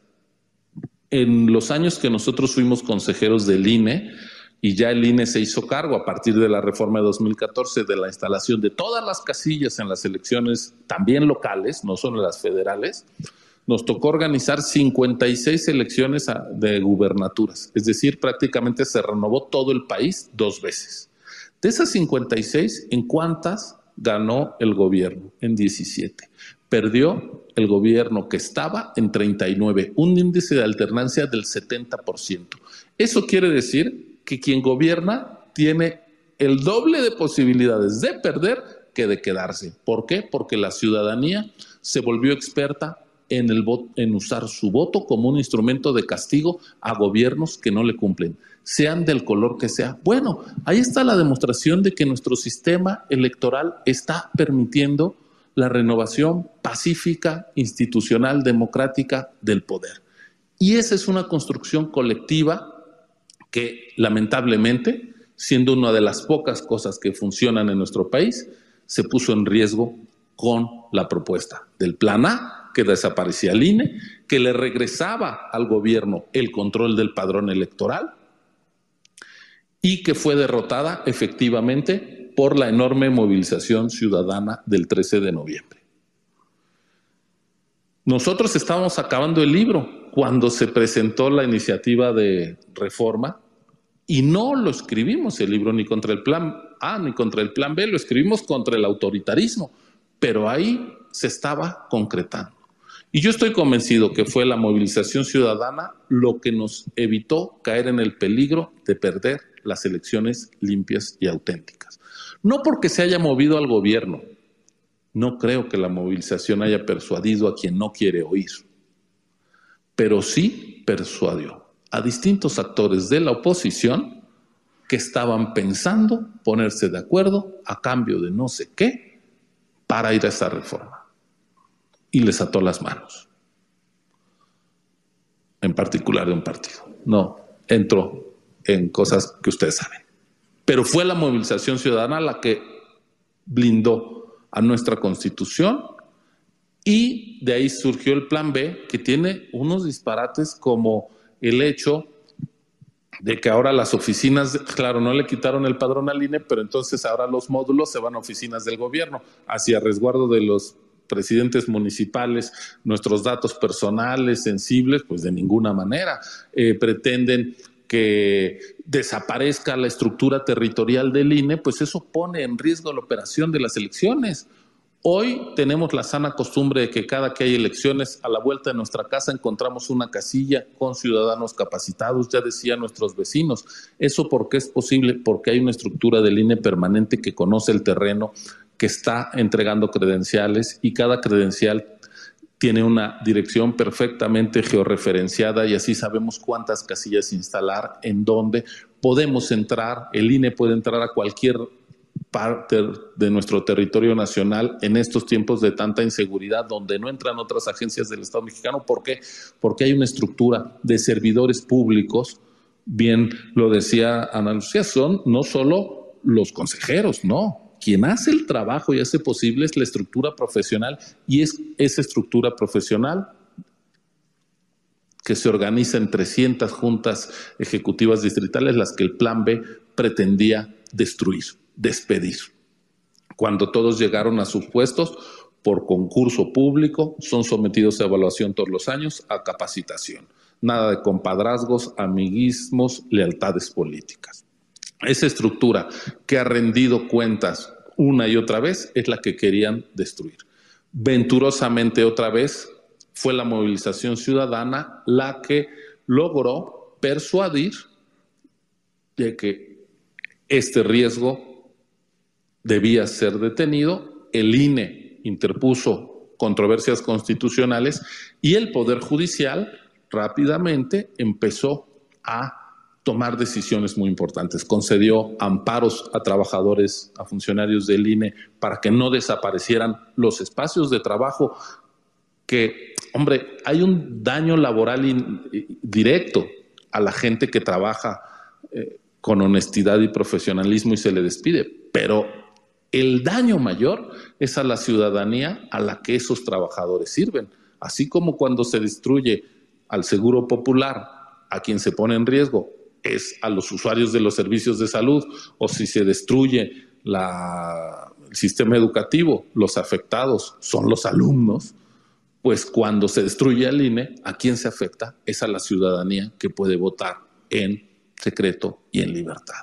en los años que nosotros fuimos consejeros del INE, y ya el INE se hizo cargo a partir de la reforma de 2014 de la instalación de todas las casillas en las elecciones, también locales, no solo las federales, nos tocó organizar 56 elecciones de gubernaturas, es decir, prácticamente se renovó todo el país dos veces. De esas 56, ¿en cuántas ganó el gobierno en 17. Perdió el gobierno que estaba en 39, un índice de alternancia del 70%. Eso quiere decir que quien gobierna tiene el doble de posibilidades de perder que de quedarse. ¿Por qué? Porque la ciudadanía se volvió experta en, el en usar su voto como un instrumento de castigo a gobiernos que no le cumplen sean del color que sea. Bueno, ahí está la demostración de que nuestro sistema electoral está permitiendo la renovación pacífica, institucional, democrática del poder. Y esa es una construcción colectiva que lamentablemente, siendo una de las pocas cosas que funcionan en nuestro país, se puso en riesgo con la propuesta del Plan A, que desaparecía el INE, que le regresaba al gobierno el control del padrón electoral y que fue derrotada efectivamente por la enorme movilización ciudadana del 13 de noviembre. Nosotros estábamos acabando el libro cuando se presentó la iniciativa de reforma y no lo escribimos el libro ni contra el plan A ni contra el plan B, lo escribimos contra el autoritarismo, pero ahí se estaba concretando. Y yo estoy convencido que fue la movilización ciudadana lo que nos evitó caer en el peligro de perder las elecciones limpias y auténticas. No porque se haya movido al gobierno, no creo que la movilización haya persuadido a quien no quiere oír, pero sí persuadió a distintos actores de la oposición que estaban pensando ponerse de acuerdo a cambio de no sé qué para ir a esa reforma. Y les ató las manos, en particular de un partido. No, entró en cosas que ustedes saben. Pero fue la movilización ciudadana la que blindó a nuestra constitución y de ahí surgió el plan B que tiene unos disparates como el hecho de que ahora las oficinas, claro, no le quitaron el padrón al INE, pero entonces ahora los módulos se van a oficinas del gobierno, hacia resguardo de los presidentes municipales, nuestros datos personales sensibles, pues de ninguna manera. Eh, pretenden que desaparezca la estructura territorial del INE, pues eso pone en riesgo la operación de las elecciones. Hoy tenemos la sana costumbre de que cada que hay elecciones, a la vuelta de nuestra casa encontramos una casilla con ciudadanos capacitados, ya decían nuestros vecinos. ¿Eso por qué es posible? Porque hay una estructura del INE permanente que conoce el terreno, que está entregando credenciales y cada credencial tiene una dirección perfectamente georreferenciada y así sabemos cuántas casillas instalar, en dónde podemos entrar, el INE puede entrar a cualquier parte de nuestro territorio nacional en estos tiempos de tanta inseguridad, donde no entran otras agencias del Estado mexicano. ¿Por qué? Porque hay una estructura de servidores públicos, bien lo decía Ana Lucía, son no solo los consejeros, no, quien hace el trabajo y hace posible es la estructura profesional y es esa estructura profesional que se organiza en 300 juntas ejecutivas distritales, las que el plan B pretendía destruir, despedir. Cuando todos llegaron a sus puestos por concurso público, son sometidos a evaluación todos los años, a capacitación. Nada de compadrazgos, amiguismos, lealtades políticas. Esa estructura que ha rendido cuentas una y otra vez es la que querían destruir. Venturosamente otra vez fue la movilización ciudadana la que logró persuadir de que este riesgo debía ser detenido. El INE interpuso controversias constitucionales y el Poder Judicial rápidamente empezó a tomar decisiones muy importantes. Concedió amparos a trabajadores, a funcionarios del INE para que no desaparecieran los espacios de trabajo que, hombre, hay un daño laboral directo a la gente que trabaja eh, con honestidad y profesionalismo y se le despide, pero el daño mayor es a la ciudadanía a la que esos trabajadores sirven, así como cuando se destruye al seguro popular, a quien se pone en riesgo es a los usuarios de los servicios de salud o si se destruye el sistema educativo, los afectados son los alumnos, pues cuando se destruye el INE, ¿a quién se afecta? Es a la ciudadanía que puede votar en secreto y en libertad.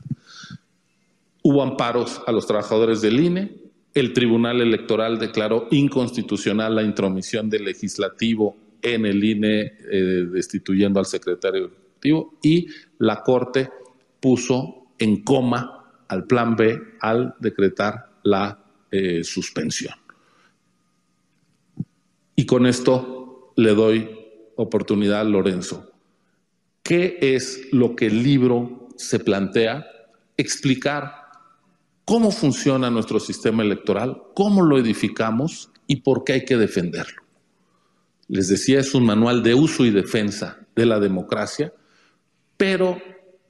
Hubo amparos a los trabajadores del INE, el Tribunal Electoral declaró inconstitucional la intromisión del legislativo en el INE eh, destituyendo al secretario y la Corte puso en coma al plan B al decretar la eh, suspensión. Y con esto le doy oportunidad a Lorenzo. ¿Qué es lo que el libro se plantea? Explicar cómo funciona nuestro sistema electoral, cómo lo edificamos y por qué hay que defenderlo. Les decía, es un manual de uso y defensa de la democracia pero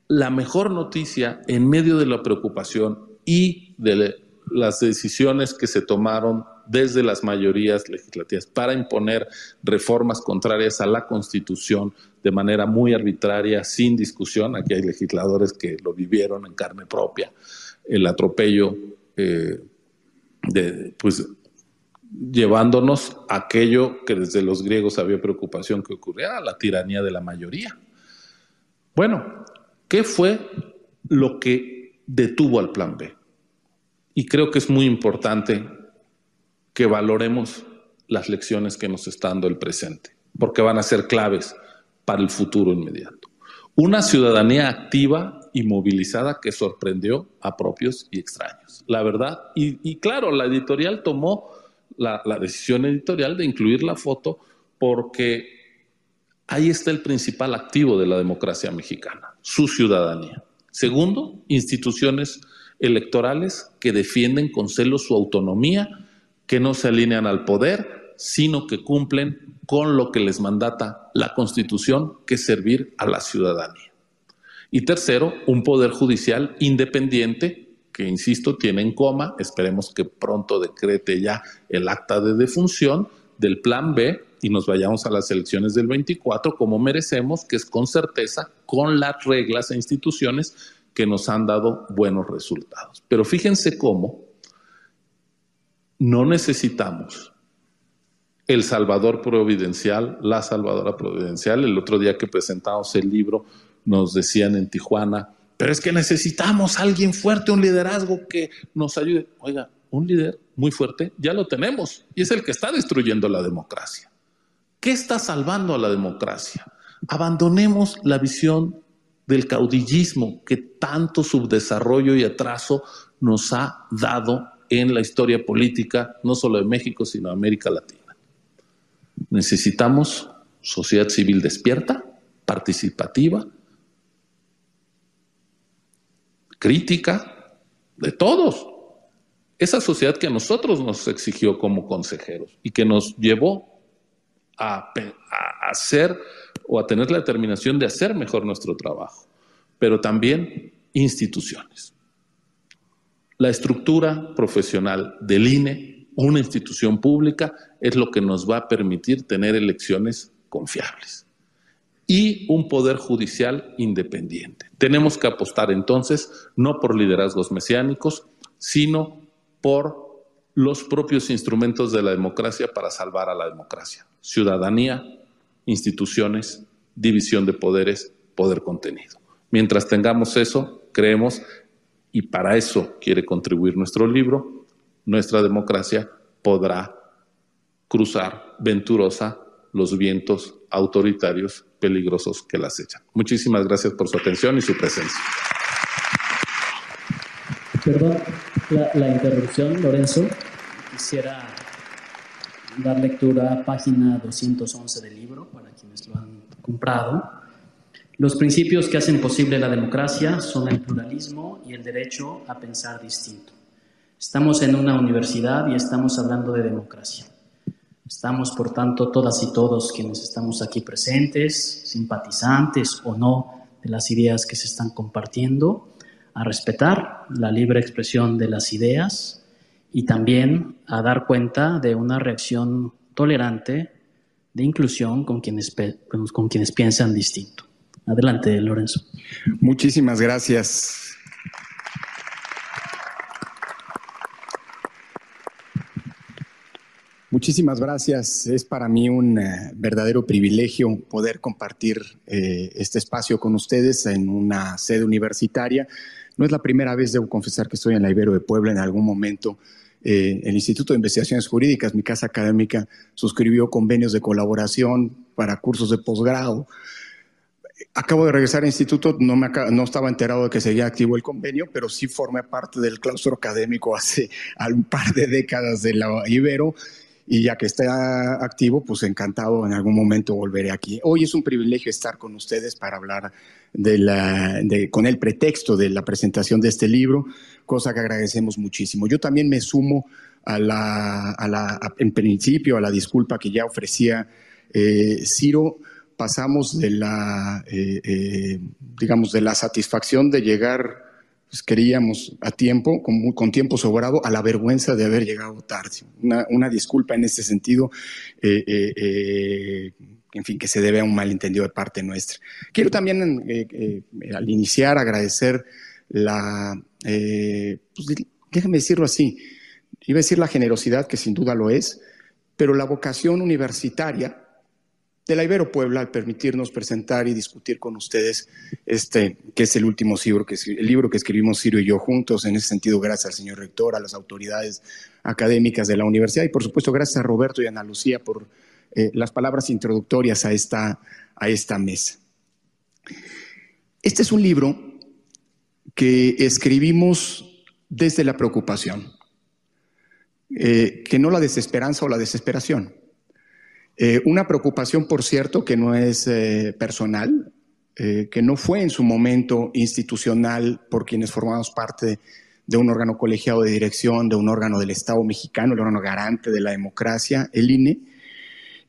la mejor noticia en medio de la preocupación y de las decisiones que se tomaron desde las mayorías legislativas para imponer reformas contrarias a la Constitución de manera muy arbitraria, sin discusión. Aquí hay legisladores que lo vivieron en carne propia, el atropello, eh, de, pues llevándonos aquello que desde los griegos había preocupación que ocurriera, la tiranía de la mayoría. Bueno, ¿qué fue lo que detuvo al plan B? Y creo que es muy importante que valoremos las lecciones que nos está dando el presente, porque van a ser claves para el futuro inmediato. Una ciudadanía activa y movilizada que sorprendió a propios y extraños. La verdad, y, claro, la editorial tomó la decisión editorial de incluir la foto porque Ahí está el principal activo de la democracia mexicana, su ciudadanía. Segundo, instituciones electorales que defienden con celo su autonomía, que no se alinean al poder, sino que cumplen con lo que les mandata la Constitución, que es servir a la ciudadanía. Y tercero, un poder judicial independiente que, insisto, tiene en coma, esperemos que pronto decrete ya el acta de defunción del plan B y nos vayamos a las elecciones del 24 como merecemos, que es con certeza, con las reglas e instituciones que nos han dado buenos resultados. Pero fíjense cómo no necesitamos el Salvador Providencial, la Salvadora Providencial. El otro día que presentamos el libro nos decían en Tijuana, pero es que necesitamos a alguien fuerte, un liderazgo que nos ayude. Oiga, un líder muy fuerte ya lo tenemos y es el que está destruyendo la democracia. ¿Qué está salvando a la democracia? Abandonemos la visión del caudillismo que tanto subdesarrollo y atraso nos ha dado en la historia política, no solo de México, sino de América Latina. Necesitamos sociedad civil despierta, participativa, crítica, de todos. Esa sociedad que a nosotros nos exigió como consejeros y que nos llevó a, hacer o a tener la determinación de hacer mejor nuestro trabajo, pero también instituciones. La estructura profesional del INE, una institución pública, es lo que nos va a permitir tener elecciones confiables y un poder judicial independiente. Tenemos que apostar entonces no por liderazgos mesiánicos, sino por los propios instrumentos de la democracia para salvar a la democracia. Ciudadanía, instituciones, división de poderes, poder contenido. Mientras tengamos eso, creemos, y para eso quiere contribuir nuestro libro, nuestra democracia podrá cruzar venturosa los vientos autoritarios peligrosos que la acechan. Muchísimas gracias por su atención y su presencia. Perdón la, interrupción, Lorenzo. Quisiera dar lectura a página 211 del libro para quienes lo han comprado. Los principios que hacen posible la democracia son el pluralismo y el derecho a pensar distinto. Estamos en una universidad y estamos hablando de democracia. Estamos, por tanto, todas y todos quienes estamos aquí presentes, simpatizantes o no de las ideas que se están compartiendo, a respetar la libre expresión de las ideas y también a dar cuenta de una reacción tolerante de inclusión con quienes, con quienes piensan distinto. Adelante, Lorenzo. Muchísimas gracias. Muchísimas gracias. Es para mí un eh, verdadero privilegio poder compartir eh, este espacio con ustedes en una sede universitaria. No es la primera vez, debo confesar, que estoy en la Ibero de Puebla. En algún momento eh, el Instituto de Investigaciones Jurídicas, mi casa académica, suscribió convenios de colaboración para cursos de posgrado. Acabo de regresar al instituto, no, me, no estaba enterado de que seguía activo el convenio, pero sí formé parte del claustro académico hace <laughs> un par de décadas de la Ibero y ya que está activo, pues encantado en algún momento volveré aquí. Hoy es un privilegio estar con ustedes para hablar de la, con el pretexto de la presentación de este libro, cosa que agradecemos muchísimo. Yo también me sumo a la, a la en principio, a la disculpa que ya ofrecía eh, Ciro. Pasamos de la, eh, eh, digamos, de la satisfacción de llegar pues queríamos a tiempo, con, tiempo sobrado, a la vergüenza de haber llegado tarde. Una, disculpa en este sentido, en fin, que se debe a un malentendido de parte nuestra. Quiero también, al iniciar, agradecer la, pues, déjame decirlo así, iba a decir la generosidad, que sin duda lo es, pero la vocación universitaria de la Ibero Puebla al permitirnos presentar y discutir con ustedes este, que es el último libro que, el libro que escribimos Ciro y yo juntos. En ese sentido, gracias al señor rector, a las autoridades académicas de la universidad y, por supuesto, gracias a Roberto y Ana Lucía por eh, las palabras introductorias a esta, a esta mesa. Este es un libro que escribimos desde la preocupación, eh, que no la desesperanza o la desesperación eh, una preocupación, por cierto, que no es eh, personal, que no fue en su momento institucional por quienes formamos parte de un órgano colegiado de dirección, de un órgano del Estado mexicano, el órgano garante de la democracia, el INE,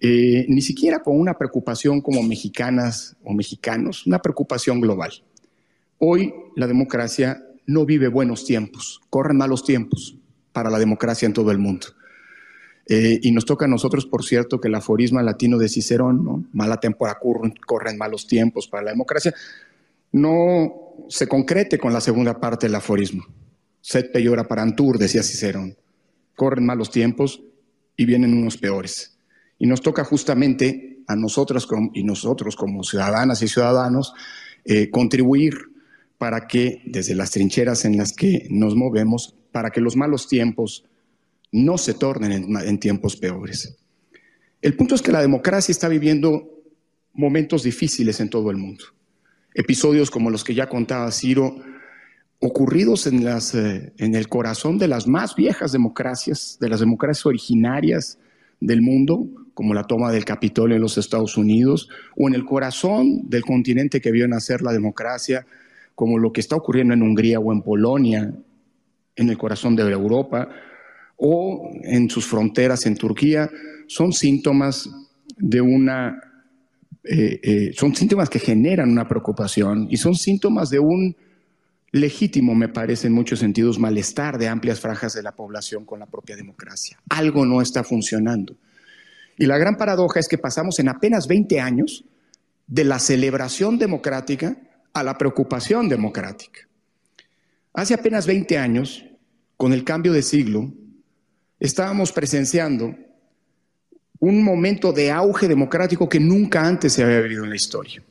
ni siquiera con una preocupación como mexicanas o mexicanos, una preocupación global. Hoy la democracia no vive buenos tiempos, corren malos tiempos para la democracia en todo el mundo. Eh, y nos toca a nosotros, por cierto, que el aforisma latino de Cicerón, mala tempora corren malos tiempos para la democracia, no se concrete con la segunda parte del aforismo. Sed para parantur, decía Cicerón. Corren malos tiempos y vienen unos peores. Y nos toca justamente a nosotras y nosotros como ciudadanas y ciudadanos eh, contribuir para que desde las trincheras en las que nos movemos, para que los malos tiempos no se tornen en, tiempos peores. El punto es que la democracia está viviendo momentos difíciles en todo el mundo. Episodios como los que ya contaba Ciro, ocurridos eh, en el corazón de las más viejas democracias, de las democracias originarias del mundo, como la toma del Capitolio en los Estados Unidos, o en el corazón del continente que vio nacer la democracia, como lo que está ocurriendo en Hungría o en Polonia, en el corazón de Europa, o en sus fronteras en Turquía, son síntomas de una, eh, eh, son síntomas que generan una preocupación y son síntomas de un legítimo, me parece, en muchos sentidos, malestar de amplias franjas de la población con la propia democracia. Algo no está funcionando. Y la gran paradoja es que pasamos en apenas 20 años de la celebración democrática a la preocupación democrática. Hace apenas 20 años, con el cambio de siglo, estábamos presenciando un momento de auge democrático que nunca antes se había vivido en la historia.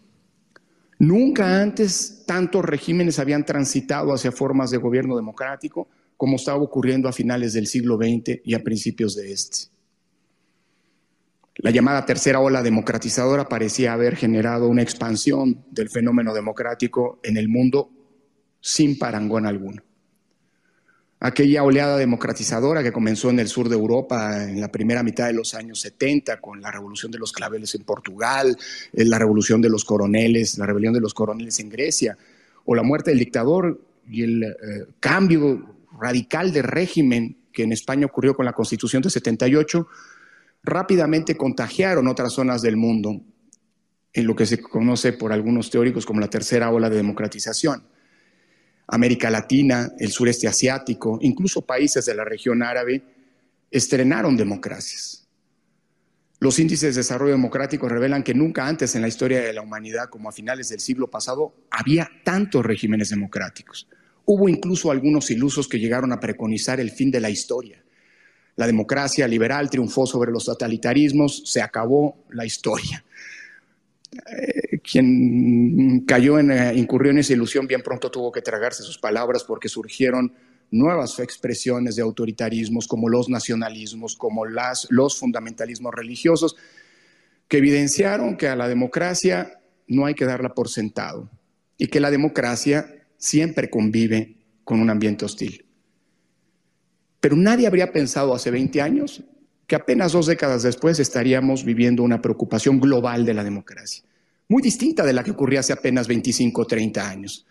Nunca antes tantos regímenes habían transitado hacia formas de gobierno democrático como estaba ocurriendo a finales del siglo XX y a principios de este. La llamada tercera ola democratizadora parecía haber generado una expansión del fenómeno democrático en el mundo sin parangón alguno. Aquella oleada democratizadora que comenzó en el sur de Europa en la primera mitad de los años 70 con la revolución de los claveles en Portugal, eh, la revolución de los coroneles, la rebelión de los coroneles en Grecia, o la muerte del dictador y el eh, cambio radical de régimen que en España ocurrió con la Constitución de 78, rápidamente contagiaron otras zonas del mundo en lo que se conoce por algunos teóricos como la tercera ola de democratización. América Latina, el sureste asiático, incluso países de la región árabe, estrenaron democracias. Los índices de desarrollo democrático revelan que nunca antes en la historia de la humanidad, como a finales del siglo pasado, había tantos regímenes democráticos. Hubo incluso algunos ilusos que llegaron a preconizar el fin de la historia. La democracia liberal triunfó sobre los totalitarismos, se acabó la historia. Eh, quien cayó en, eh, incurrió en esa ilusión bien pronto tuvo que tragarse sus palabras porque surgieron nuevas expresiones de autoritarismos como los nacionalismos, como las, los fundamentalismos religiosos, que evidenciaron que a la democracia no hay que darla por sentado y que la democracia siempre convive con un ambiente hostil. Pero nadie habría pensado hace 20 años que apenas dos décadas después estaríamos viviendo una preocupación global de la democracia, muy distinta de la que ocurría hace apenas 25 o 30 años.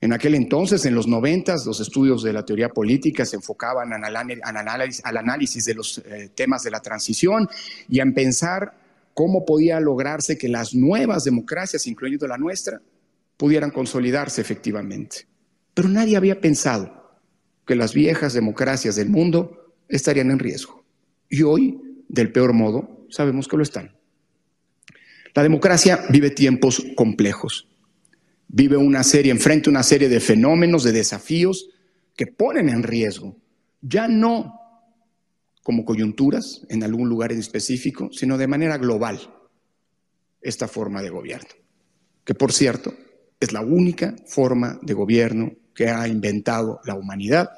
En aquel entonces, en los 90, los estudios de la teoría política se enfocaban al análisis, análisis de los eh, temas de la transición y en pensar cómo podía lograrse que las nuevas democracias, incluyendo la nuestra, pudieran consolidarse efectivamente. Pero nadie había pensado que las viejas democracias del mundo estarían en riesgo. Y hoy, del peor modo, sabemos que lo están. La democracia vive tiempos complejos. Vive una serie, enfrente una serie de fenómenos, de desafíos que ponen en riesgo, ya no como coyunturas en algún lugar en específico, sino de manera global, esta forma de gobierno, que por cierto es la única forma de gobierno que ha inventado la humanidad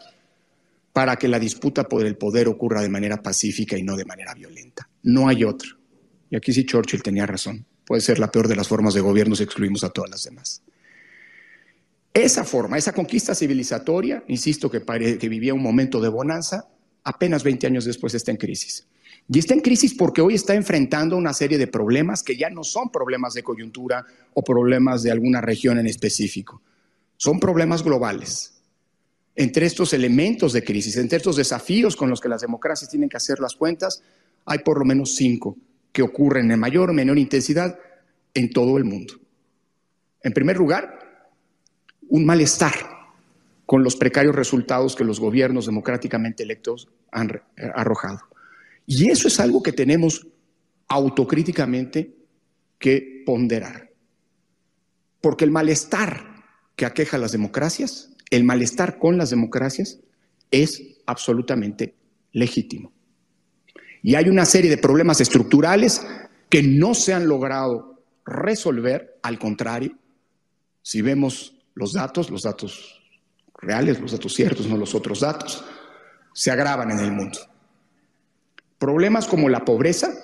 para que la disputa por el poder ocurra de manera pacífica y no de manera violenta. No hay otra. Y aquí sí Churchill tenía razón. Puede ser la peor de las formas de gobierno si excluimos a todas las demás. Esa forma, esa conquista civilizatoria, insisto que, que vivía un momento de bonanza, apenas 20 años después está en crisis. Y está en crisis porque hoy está enfrentando una serie de problemas que ya no son problemas de coyuntura o problemas de alguna región en específico. Son problemas globales. Entre estos elementos de crisis, entre estos desafíos con los que las democracias tienen que hacer las cuentas, hay por lo menos cinco que ocurren en mayor o menor intensidad en todo el mundo. En primer lugar, un malestar con los precarios resultados que los gobiernos democráticamente electos han eh, arrojado. Y eso es algo que tenemos autocríticamente que ponderar. Porque el malestar que aqueja a las democracias, el malestar con las democracias, es absolutamente legítimo. Y hay una serie de problemas estructurales que no se han logrado resolver, al contrario, si vemos los datos, los datos reales, los datos ciertos, no los otros datos, se agravan en el mundo. Problemas como la pobreza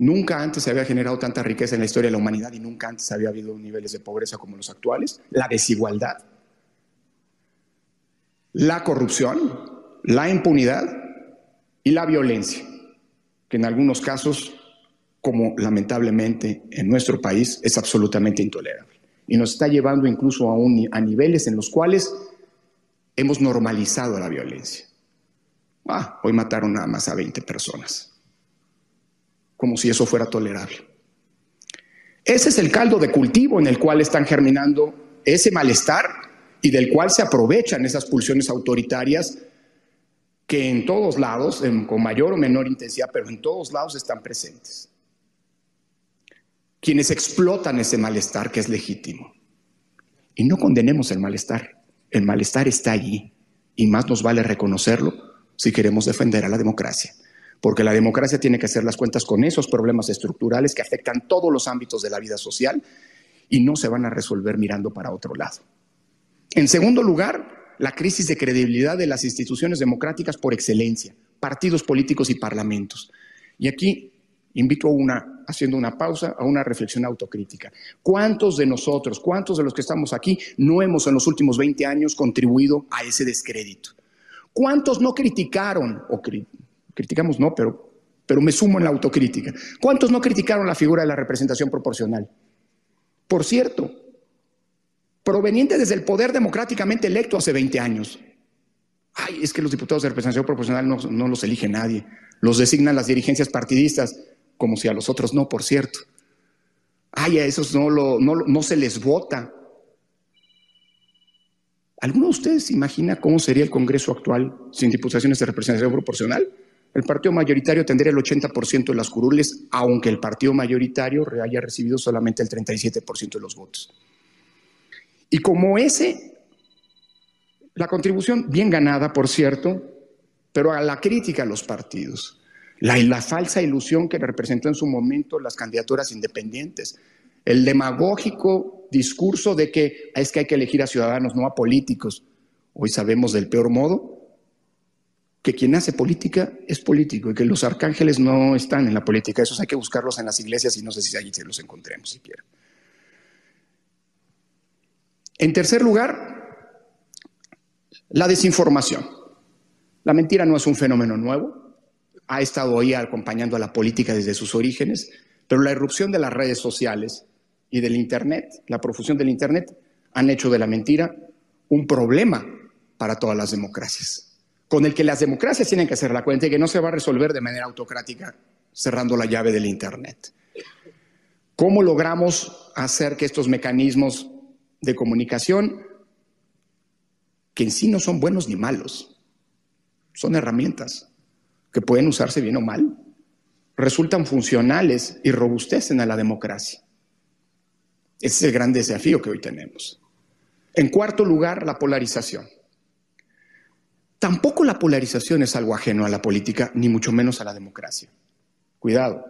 Nunca antes se había generado tanta riqueza en la historia de la humanidad y nunca antes había habido niveles de pobreza como los actuales. La desigualdad, la corrupción, la impunidad y la violencia, que en algunos casos, como lamentablemente en nuestro país, es absolutamente intolerable. Y nos está llevando incluso a, a niveles en los cuales hemos normalizado la violencia. Ah, hoy mataron nada más a 20 personas como si eso fuera tolerable. Ese es el caldo de cultivo en el cual están germinando ese malestar y del cual se aprovechan esas pulsiones autoritarias que en todos lados, con mayor o menor intensidad, pero en todos lados están presentes. Quienes explotan ese malestar que es legítimo. Y no condenemos el malestar. El malestar está allí y más nos vale reconocerlo si queremos defender a la democracia. Porque la democracia tiene que hacer las cuentas con esos problemas estructurales que afectan todos los ámbitos de la vida social y no se van a resolver mirando para otro lado. En segundo lugar, la crisis de credibilidad de las instituciones democráticas por excelencia, partidos políticos y parlamentos. Y aquí invito a una, haciendo una pausa, a una reflexión autocrítica. ¿Cuántos de nosotros, cuántos de los que estamos aquí no hemos en los últimos 20 años contribuido a ese descrédito? ¿Cuántos no criticaron, o criticamos no, pero, pero me sumo en la autocrítica, cuántos no criticaron la figura de la representación proporcional? Por cierto, proveniente desde el poder democráticamente electo hace 20 años. Ay, es que los diputados de representación proporcional no, los elige nadie, los designan las dirigencias partidistas, como si a los otros no, por cierto. Ay, a esos no, lo, no, no se les vota. ¿Alguno de ustedes imagina cómo sería el Congreso actual sin diputaciones de representación proporcional? El partido mayoritario tendría el 80% de las curules, aunque el partido mayoritario haya recibido solamente el 37% de los votos. Y como ese, la contribución bien ganada, por cierto, pero a la crítica a los partidos, la, la falsa ilusión que representó en su momento las candidaturas independientes, el demagógico discurso de que es que hay que elegir a ciudadanos, no a políticos. Hoy sabemos del peor modo que quien hace política es político y que los arcángeles no están en la política. Esos hay que buscarlos en las iglesias y no sé si allí se los encontremos siquiera. En tercer lugar, la desinformación. La mentira no es un fenómeno nuevo, ha estado ahí acompañando a la política desde sus orígenes, pero la irrupción de las redes sociales y del Internet, la profusión del Internet, han hecho de la mentira un problema para todas las democracias con el que las democracias tienen que hacer la cuenta y que no se va a resolver de manera autocrática cerrando la llave del Internet. ¿Cómo logramos hacer que estos mecanismos de comunicación, que en sí no son buenos ni malos, son herramientas que pueden usarse bien o mal, resultan funcionales y robustecen a la democracia? Ese es el gran desafío que hoy tenemos. En cuarto lugar, la polarización. Tampoco la polarización es algo ajeno a la política, ni mucho menos a la democracia. Cuidado.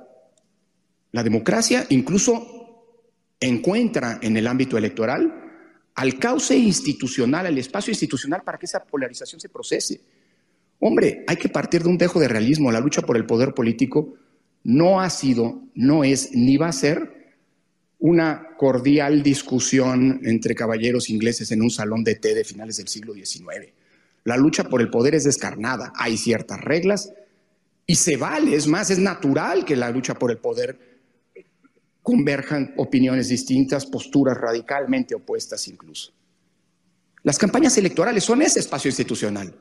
La democracia incluso encuentra en el ámbito electoral al cauce institucional, al espacio institucional para que esa polarización se procese. Hombre, hay que partir de un dejo de realismo. La lucha por el poder político no ha sido, no es, ni va a ser una cordial discusión entre caballeros ingleses en un salón de té de finales del siglo XIX. La lucha por el poder es descarnada, hay ciertas reglas y se vale, es más, es natural que la lucha por el poder converjan opiniones distintas, posturas radicalmente opuestas incluso. Las campañas electorales son ese espacio institucional.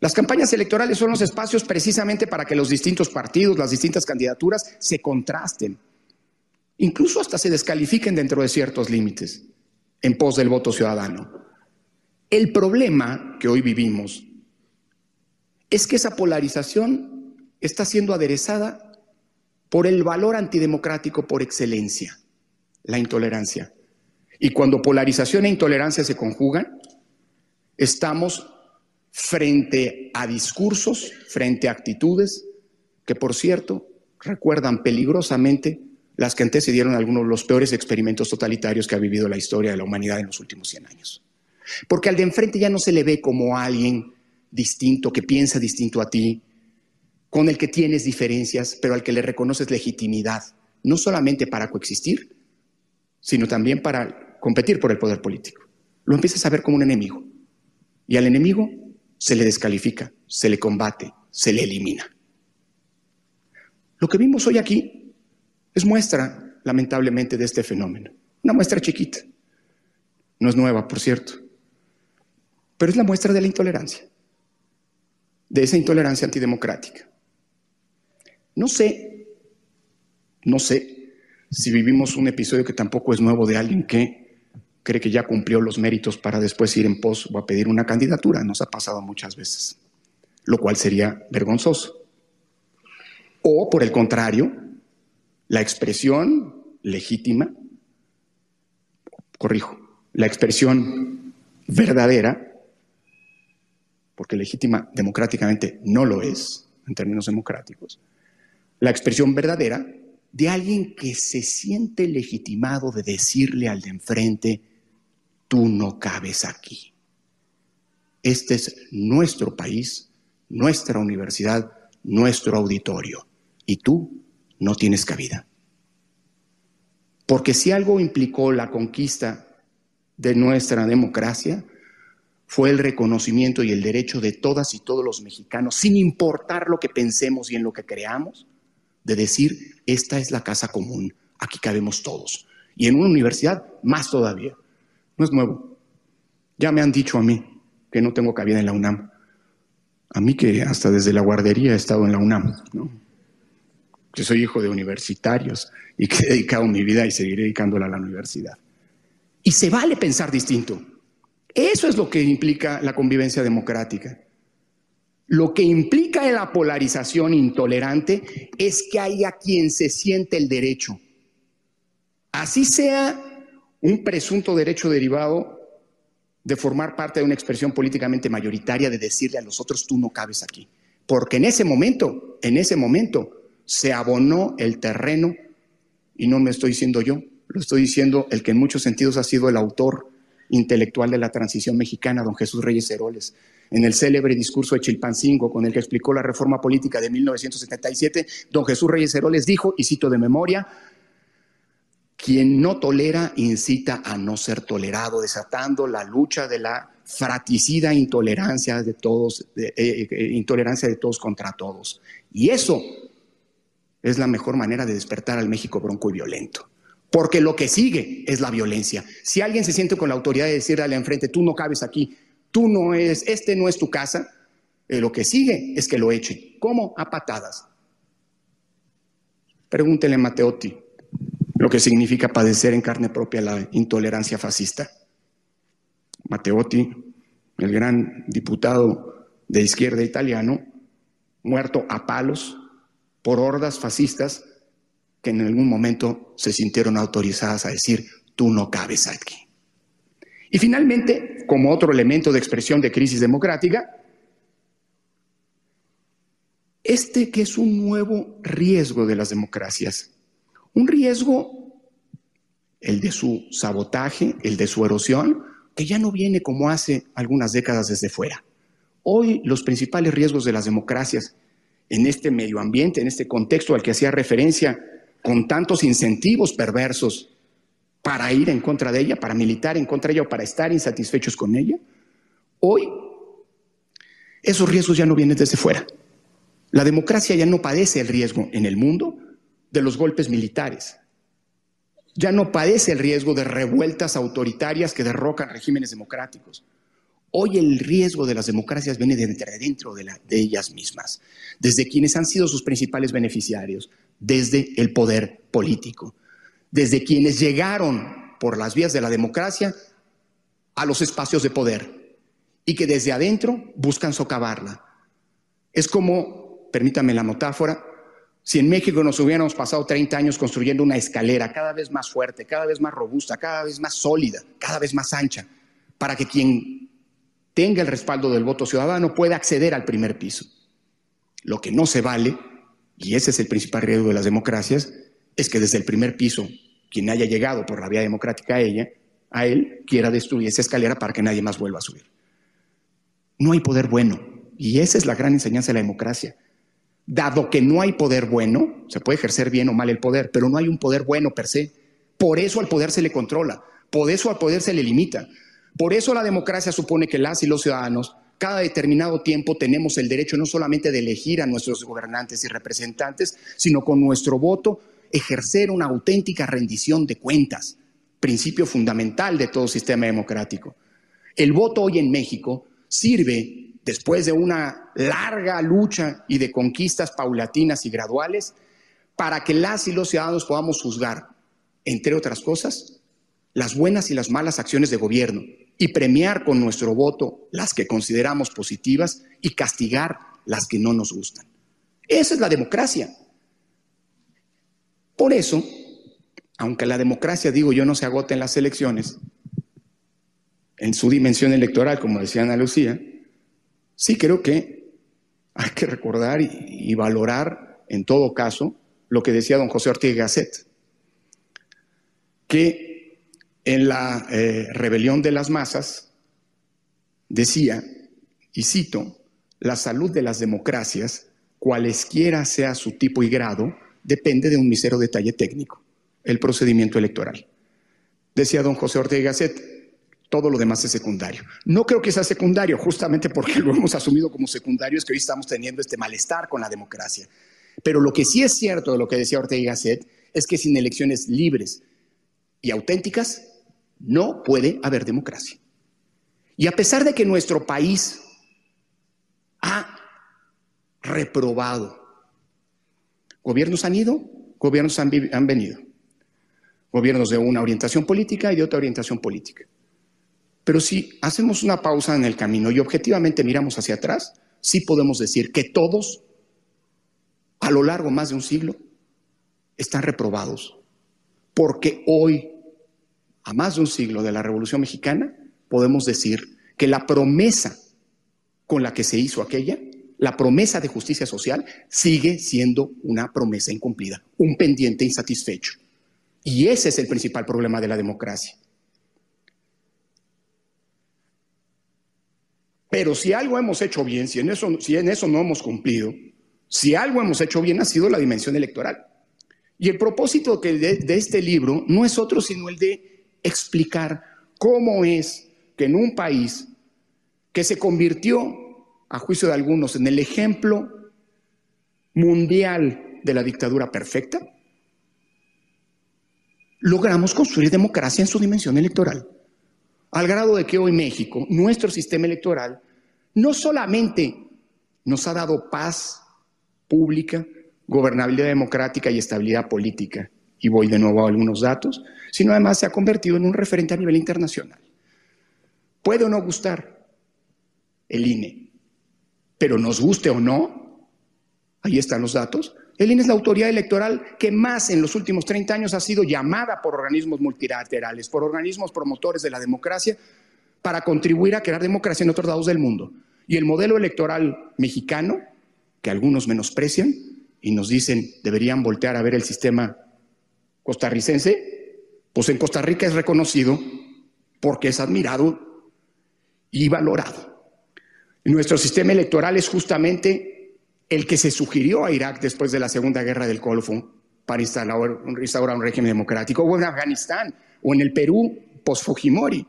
Las campañas electorales son los espacios precisamente para que los distintos partidos, las distintas candidaturas se contrasten, incluso hasta se descalifiquen dentro de ciertos límites en pos del voto ciudadano. El problema que hoy vivimos es que esa polarización está siendo aderezada por el valor antidemocrático por excelencia, la intolerancia. Y cuando polarización e intolerancia se conjugan, estamos frente a discursos, frente a actitudes que, por cierto, recuerdan peligrosamente las que antecedieron algunos de los peores experimentos totalitarios que ha vivido la historia de la humanidad en los últimos 100 años. Porque al de enfrente ya no se le ve como alguien distinto, que piensa distinto a ti, con el que tienes diferencias, pero al que le reconoces legitimidad, no solamente para coexistir, sino también para competir por el poder político. Lo empiezas a ver como un enemigo. Y al enemigo se le descalifica, se le combate, se le elimina. Lo que vimos hoy aquí es muestra, lamentablemente, de este fenómeno. Una muestra chiquita. No es nueva, por cierto pero es la muestra de la intolerancia, de esa intolerancia antidemocrática. No sé, no sé si vivimos un episodio que tampoco es nuevo de alguien que cree que ya cumplió los méritos para después ir en pos o a pedir una candidatura. Nos ha pasado muchas veces, lo cual sería vergonzoso. O, por el contrario, la expresión legítima, corrijo, la expresión verdadera, porque legítima democráticamente no lo es, en términos democráticos, la expresión verdadera de alguien que se siente legitimado de decirle al de enfrente, tú no cabes aquí. Este es nuestro país, nuestra universidad, nuestro auditorio, y tú no tienes cabida. Porque si algo implicó la conquista de nuestra democracia, fue el reconocimiento y el derecho de todas y todos los mexicanos, sin importar lo que pensemos y en lo que creamos, de decir, esta es la casa común, aquí cabemos todos. Y en una universidad, más todavía. No es nuevo. Ya me han dicho a mí que no tengo cabida en la UNAM. A mí que hasta desde la guardería he estado en la UNAM. ¿no? Yo soy hijo de universitarios y que he dedicado mi vida y seguiré dedicándola a la universidad. Y se vale pensar distinto. Eso es lo que implica la convivencia democrática. Lo que implica la polarización intolerante es que haya quien se siente el derecho. Así sea un presunto derecho derivado de formar parte de una expresión políticamente mayoritaria de decirle a los otros tú no cabes aquí. Porque en ese momento, en ese momento, se abonó el terreno, y no me estoy diciendo yo, lo estoy diciendo el que en muchos sentidos ha sido el autor intelectual de la transición mexicana, don Jesús Reyes Heroles en el célebre discurso de Chilpancingo con el que explicó la reforma política de 1977, don Jesús Reyes Heroles dijo, y cito de memoria, quien no tolera incita a no ser tolerado, desatando la lucha de la fratricida intolerancia de todos, eh, eh, intolerancia de todos contra todos. Y eso es la mejor manera de despertar al México bronco y violento. Porque lo que sigue es la violencia. Si alguien se siente con la autoridad de decirle al enfrente, tú no cabes aquí, tú no es, este no es tu casa, eh, lo que sigue es que lo echen. ¿Cómo? A patadas. Pregúntele a Matteotti lo que significa padecer en carne propia la intolerancia fascista. Matteotti, el gran diputado de izquierda italiano, muerto a palos por hordas fascistas que en algún momento se sintieron autorizadas a decir, tú no cabes aquí. Y finalmente, como otro elemento de expresión de crisis democrática, este que es un nuevo riesgo de las democracias. Un riesgo, el de su sabotaje, el de su erosión, que ya no viene como hace algunas décadas desde fuera. Hoy los principales riesgos de las democracias en este medio ambiente, en este contexto al que hacía referencia, con tantos incentivos perversos para ir en contra de ella, para militar en contra de ella para estar insatisfechos con ella. Hoy, esos riesgos ya no vienen desde fuera. La democracia ya no padece el riesgo en el mundo de los golpes militares. Ya no padece el riesgo de revueltas autoritarias que derrocan regímenes democráticos. Hoy el riesgo de las democracias viene de dentro de, de ellas mismas, desde quienes han sido sus principales beneficiarios, desde el poder político desde quienes llegaron por las vías de la democracia a los espacios de poder y que desde adentro buscan socavarla. Es como, permítame la metáfora, si en México nos hubiéramos pasado 30 años construyendo una escalera cada vez más fuerte, cada vez más robusta, cada vez más sólida, cada vez más ancha, para que quien tenga el respaldo del voto ciudadano pueda acceder al primer piso. Lo que no se vale, y ese es el principal riesgo de las democracias, es que desde el primer piso quien haya llegado por la vía democrática a ella, a él quiera destruir esa escalera para que nadie más vuelva a subir. No hay poder bueno. Y esa es la gran enseñanza de la democracia. Dado que no hay poder bueno, se puede ejercer bien o mal el poder, pero no hay un poder bueno per se. Por eso al poder se le controla, por eso al poder se le limita. Por eso la democracia supone que las y los ciudadanos cada determinado tiempo tenemos el derecho no solamente de elegir a nuestros gobernantes y representantes, sino con nuestro voto ejercer una auténtica rendición de cuentas, principio fundamental de todo sistema democrático. El voto hoy en México sirve, después de una larga lucha y de conquistas paulatinas y graduales, para que las y los ciudadanos podamos juzgar, entre otras cosas, las buenas y las malas acciones de gobierno y premiar con nuestro voto las que consideramos positivas y castigar las que no nos gustan. Esa es la democracia. Por eso, aunque la democracia, digo yo, no se agota en las elecciones, en su dimensión electoral, como decía Ana Lucía, sí creo que hay que recordar y, valorar, en todo caso, lo que decía don José Ortega Gasset, que en la eh, rebelión de las masas decía, y cito, la salud de las democracias, cualesquiera sea su tipo y grado, depende de un misero detalle técnico, el procedimiento electoral. Decía don José Ortega Gasset, todo lo demás es secundario. No creo que sea secundario, justamente porque <laughs> lo hemos asumido como secundario, es que hoy estamos teniendo este malestar con la democracia. Pero lo que sí es cierto de lo que decía Ortega Gasset es que sin elecciones libres y auténticas no puede haber democracia. Y a pesar de que nuestro país ha reprobado Gobiernos han ido, gobiernos han, venido. Gobiernos de una orientación política y de otra orientación política. Pero si hacemos una pausa en el camino y objetivamente miramos hacia atrás, sí podemos decir que todos, a lo largo más de un siglo, están reprobados. Porque hoy, a más de un siglo de la Revolución Mexicana, podemos decir que la promesa con la que se hizo aquella la promesa de justicia social sigue siendo una promesa incumplida, un pendiente insatisfecho. Y ese es el principal problema de la democracia. Pero si algo hemos hecho bien, si en eso, si en eso no hemos cumplido, si algo hemos hecho bien ha sido la dimensión electoral. Y el propósito de, de este libro no es otro sino el de explicar cómo es que en un país que se convirtió a juicio de algunos, en el ejemplo mundial de la dictadura perfecta, logramos construir democracia en su dimensión electoral. Al grado de que hoy México, nuestro sistema electoral, no solamente nos ha dado paz pública, gobernabilidad democrática y estabilidad política, y voy de nuevo a algunos datos, sino además se ha convertido en un referente a nivel internacional. Puede o no gustar el INE, pero nos guste o no, ahí están los datos, el INE es la autoridad electoral que más en los últimos 30 años ha sido llamada por organismos multilaterales, por organismos promotores de la democracia, para contribuir a crear democracia en otros lados del mundo. Y el modelo electoral mexicano, que algunos menosprecian y nos dicen deberían voltear a ver el sistema costarricense, pues en Costa Rica es reconocido porque es admirado y valorado. Nuestro sistema electoral es justamente el que se sugirió a Irak después de la Segunda Guerra del Golfo para instalar, restaurar un régimen democrático, o en Afganistán, o en el Perú post-Fujimori.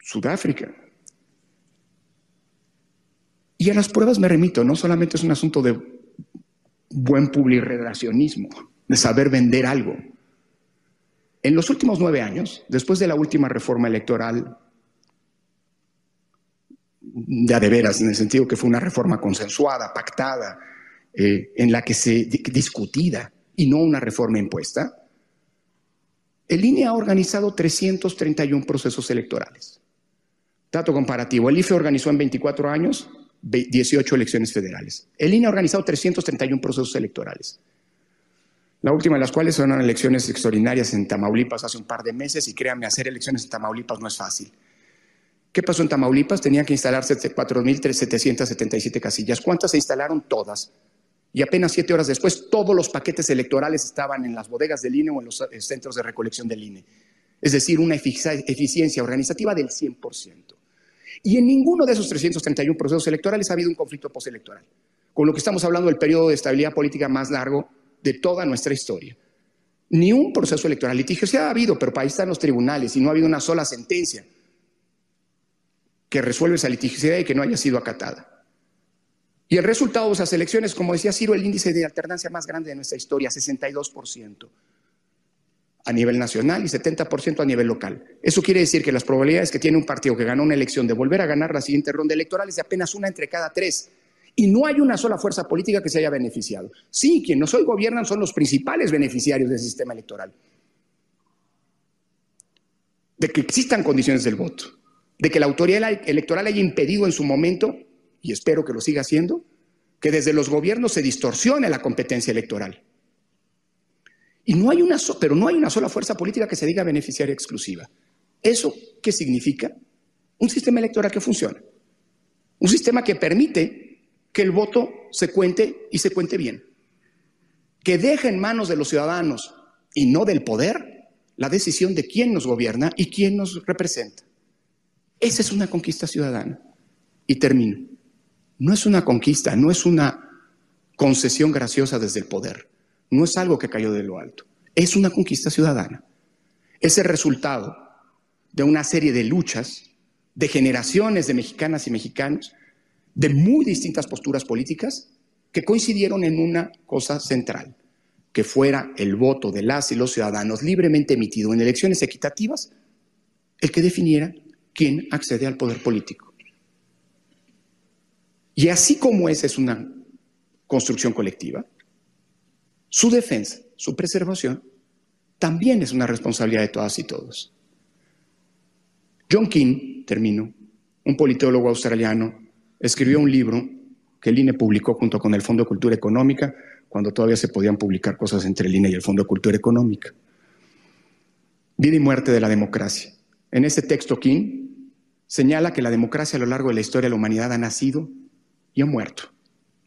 Sudáfrica. Y a las pruebas me remito, no solamente es un asunto de buen publirelacionismo, de saber vender algo. En los últimos nueve años, después de la última reforma electoral de de veras, en el sentido que fue una reforma consensuada, pactada, eh, en la que se discutida y no una reforma impuesta, el INE ha organizado 331 procesos electorales. Dato comparativo, el IFE organizó en 24 años 18 elecciones federales. El INE ha organizado 331 procesos electorales. La última de las cuales son elecciones extraordinarias en Tamaulipas hace un par de meses y créanme, hacer elecciones en Tamaulipas no es fácil. ¿Qué pasó en Tamaulipas? Tenían que instalarse 4.777 casillas. ¿Cuántas se instalaron? Todas. Y apenas siete horas después, todos los paquetes electorales estaban en las bodegas del INE o en los eh, centros de recolección del INE. Es decir, una eficiencia organizativa del 100%. Y en ninguno de esos 331 procesos electorales ha habido un conflicto postelectoral, con lo que estamos hablando del periodo de estabilidad política más largo de toda nuestra historia. Ni un proceso electoral litigio se ha habido, pero para ahí están los tribunales y no ha habido una sola sentencia que resuelve esa litigiosidad y que no haya sido acatada. Y el resultado de esas elecciones, como decía Ciro, el índice de alternancia más grande de nuestra historia, 62% a nivel nacional y 70% a nivel local. Eso quiere decir que las probabilidades que tiene un partido que ganó una elección de volver a ganar la siguiente ronda electoral es de apenas una entre cada tres. Y no hay una sola fuerza política que se haya beneficiado. Sí, quienes hoy gobiernan son los principales beneficiarios del sistema electoral. De que existan condiciones del voto, de que la autoridad electoral haya impedido en su momento, y espero que lo siga haciendo, que desde los gobiernos se distorsione la competencia electoral. Y no hay una pero no hay una sola fuerza política que se diga beneficiaria exclusiva. ¿Eso qué significa? Un sistema electoral que funciona. Un sistema que permite que el voto se cuente y se cuente bien. Que deje en manos de los ciudadanos y no del poder la decisión de quién nos gobierna y quién nos representa. Esa es una conquista ciudadana. Y termino. No es una conquista, no es una concesión graciosa desde el poder. No es algo que cayó de lo alto. Es una conquista ciudadana. Es el resultado de una serie de luchas de generaciones de mexicanas y mexicanos de muy distintas posturas políticas que coincidieron en una cosa central, que fuera el voto de las y los ciudadanos libremente emitido en elecciones equitativas el que definiera quién accede al poder político. Y así como esa es una construcción colectiva, su defensa, su preservación, también es una responsabilidad de todas y todos. John King, termino, un politólogo australiano, escribió un libro que el INE publicó junto con el Fondo de Cultura Económica, cuando todavía se podían publicar cosas entre el INE y el Fondo de Cultura Económica. Vida y muerte de la democracia. En este texto, King señala que la democracia a lo largo de la historia de la humanidad ha nacido y ha muerto,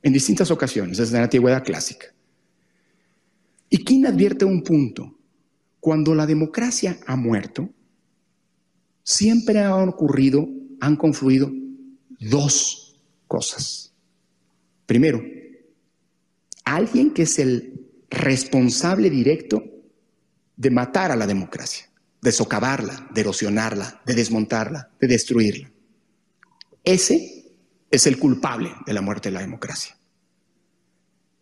en distintas ocasiones, desde la antigüedad clásica. Y King advierte un punto. Cuando la democracia ha muerto, siempre han ocurrido, han confluido dos cosas. Primero, alguien que es el responsable directo de matar a la democracia, de socavarla, de erosionarla, de desmontarla, de destruirla. Ese es el culpable de la muerte de la democracia.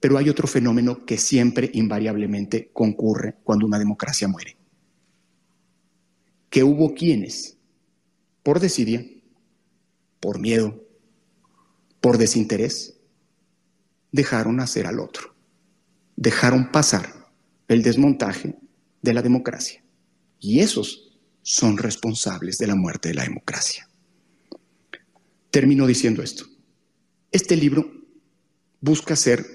Pero hay otro fenómeno que siempre invariablemente concurre cuando una democracia muere que hubo quienes, por desidia, por miedo, por desinterés, dejaron hacer al otro, dejaron pasar el desmontaje de la democracia. Y esos son responsables de la muerte de la democracia. Termino diciendo esto. Este libro busca ser,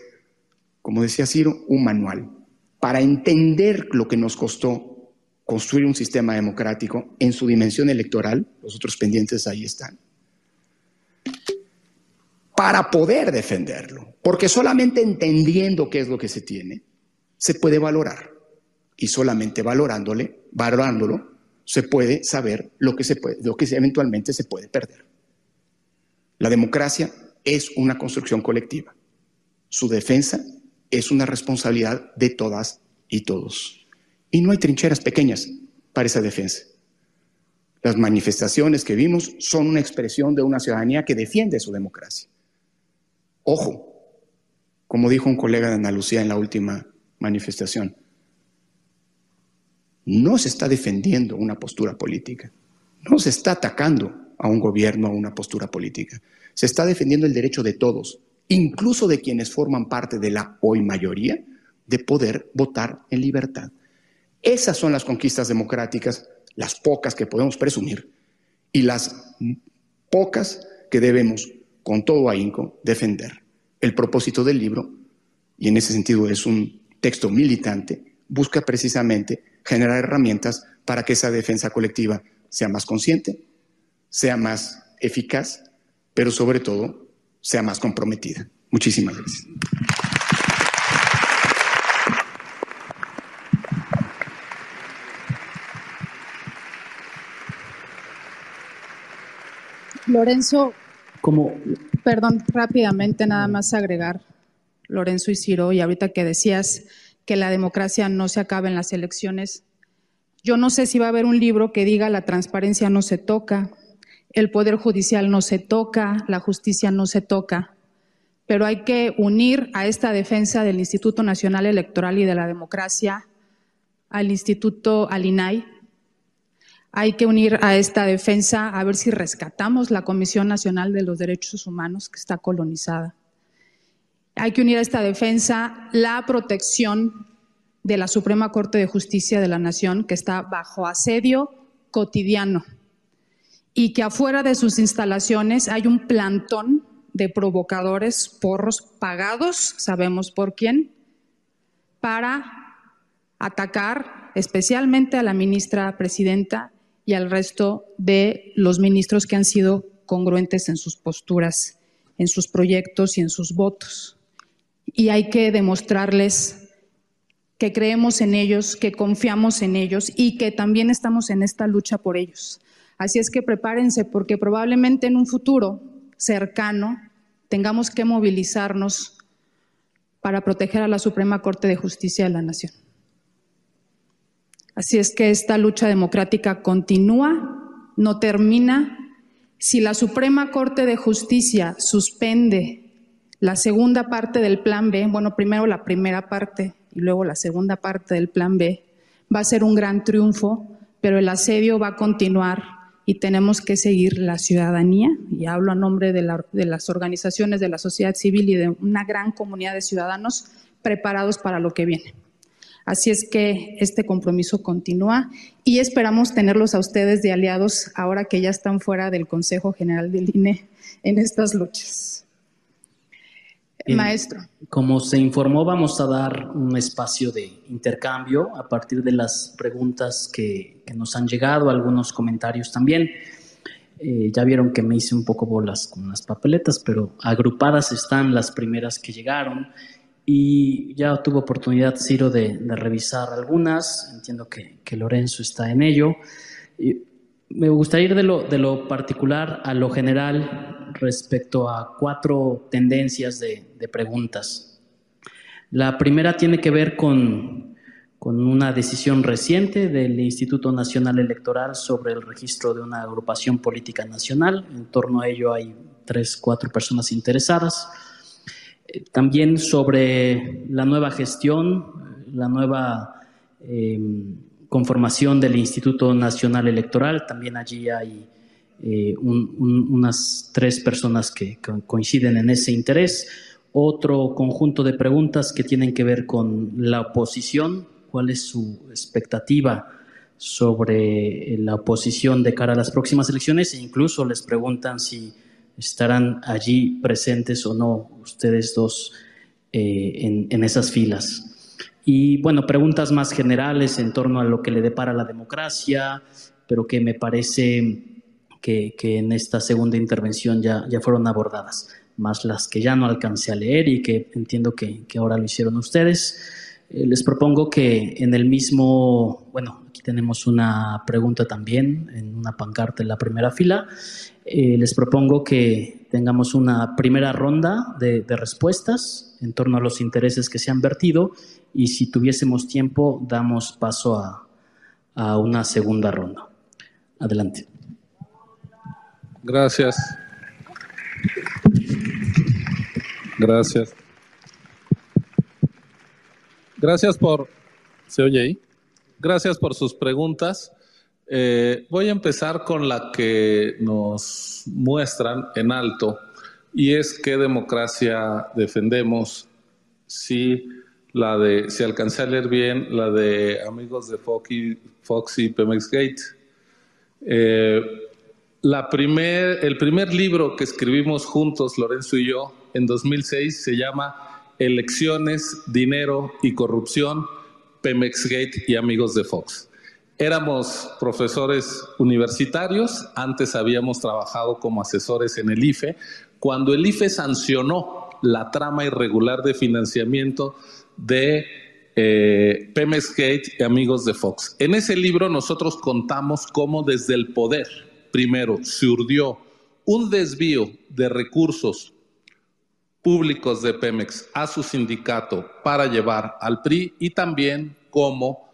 como decía Ciro, un manual para entender lo que nos costó construir un sistema democrático en su dimensión electoral, los otros pendientes ahí están, para poder defenderlo, porque solamente entendiendo qué es lo que se tiene, se puede valorar. Y solamente valorándole, valorándolo, se puede saber lo que, se puede, lo que eventualmente se puede perder. La democracia es una construcción colectiva. Su defensa es una responsabilidad de todas y todos. Y no hay trincheras pequeñas para esa defensa. Las manifestaciones que vimos son una expresión de una ciudadanía que defiende su democracia. Ojo, como dijo un colega de Andalucía en la última manifestación, no se está defendiendo una postura política, no se está atacando a un gobierno o una postura política, se está defendiendo el derecho de todos, incluso de quienes forman parte de la hoy mayoría, de poder votar en libertad. Esas son las conquistas democráticas, las pocas que podemos presumir y las pocas que debemos, con todo ahínco, defender. El propósito del libro, y en ese sentido es un texto militante, busca precisamente generar herramientas para que esa defensa colectiva sea más consciente, sea más eficaz, pero sobre todo sea más comprometida. Muchísimas gracias. Lorenzo, como, perdón, rápidamente nada más agregar, Lorenzo y Ciro, y ahorita que decías que la democracia no se acaba en las elecciones, yo no sé si va a haber un libro que diga la transparencia no se toca, el poder judicial no se toca, la justicia no se toca, pero hay que unir a esta defensa del Instituto Nacional Electoral y de la Democracia al Instituto Alinay, hay que unir a esta defensa a ver si rescatamos la Comisión Nacional de los Derechos Humanos que está colonizada. Hay que unir a esta defensa la protección de la Suprema Corte de Justicia de la Nación, que está bajo asedio cotidiano y que afuera de sus instalaciones hay un plantón de provocadores, porros pagados, sabemos por quién, para atacar especialmente a la ministra presidenta y al resto de los ministros que han sido congruentes en sus posturas, en sus proyectos y en sus votos. Y hay que demostrarles que creemos en ellos, que confiamos en ellos y que también estamos en esta lucha por ellos. Así es que prepárense porque probablemente en un futuro cercano tengamos que movilizarnos para proteger a la Suprema Corte de Justicia de la Nación. Así es que esta lucha democrática continúa, no termina. Si la Suprema Corte de Justicia suspende la segunda parte del Plan B, bueno, primero la primera parte y luego la segunda parte del Plan B, va a ser un gran triunfo, pero el asedio va a continuar y tenemos que seguir la ciudadanía, y hablo a nombre de, las organizaciones de la sociedad civil y de una gran comunidad de ciudadanos preparados para lo que viene. Así es que este compromiso continúa y esperamos tenerlos a ustedes de aliados ahora que ya están fuera del Consejo General del INE en estas luchas. Maestro. Como se informó, vamos a dar un espacio de intercambio a partir de las preguntas que, nos han llegado, algunos comentarios también. Eh, ya vieron que me hice un poco bolas con las papeletas, pero agrupadas están las primeras que llegaron y ya tuvo oportunidad Ciro de, revisar algunas. Entiendo que, que, Lorenzo está en ello. Y me gustaría ir de lo, de lo particular a lo general respecto a cuatro tendencias de, preguntas. La primera tiene que ver con, con, una decisión reciente del Instituto Nacional Electoral sobre el registro de una agrupación política nacional. En torno a ello hay tres, cuatro personas interesadas. Eh, también sobre la nueva gestión, la nueva eh, conformación del Instituto Nacional Electoral. También allí hay eh, unas tres personas que, coinciden en ese interés. Otro conjunto de preguntas que tienen que ver con la oposición, cuál es su expectativa sobre eh, la oposición de cara a las próximas elecciones e incluso les preguntan si estarán allí presentes o no ustedes dos eh, en, en esas filas. Y bueno, preguntas más generales en torno a lo que le depara la democracia, pero que me parece que, en esta segunda intervención ya, ya fueron abordadas, más las que ya no alcancé a leer y que entiendo que, que ahora lo hicieron ustedes. Eh, les propongo que en el mismo, bueno, aquí tenemos una pregunta también en una pancarta en la primera fila. Eh, les propongo que tengamos una primera ronda de, respuestas en torno a los intereses que se han vertido y si tuviésemos tiempo damos paso a, a una segunda ronda. Adelante. Gracias. Gracias. Gracias por... ¿Se oye ahí? Gracias por sus preguntas. Eh, voy a empezar con la que nos muestran en alto y es qué democracia defendemos. Si la de, si alcancé a leer bien, la de amigos de Fox y, Pemex Gate. Eh, primer, el primer libro que escribimos juntos, Lorenzo y yo, en 2006, se llama Elecciones, Dinero y Corrupción, Pemexgate y Amigos de Fox. Éramos profesores universitarios, antes habíamos trabajado como asesores en el IFE. Cuando el IFE sancionó la trama irregular de financiamiento de eh, Pemexgate y Amigos de Fox. En ese libro nosotros contamos cómo desde el poder, primero se urdió un desvío de recursos públicos de Pemex a su sindicato para llevar al PRI y también como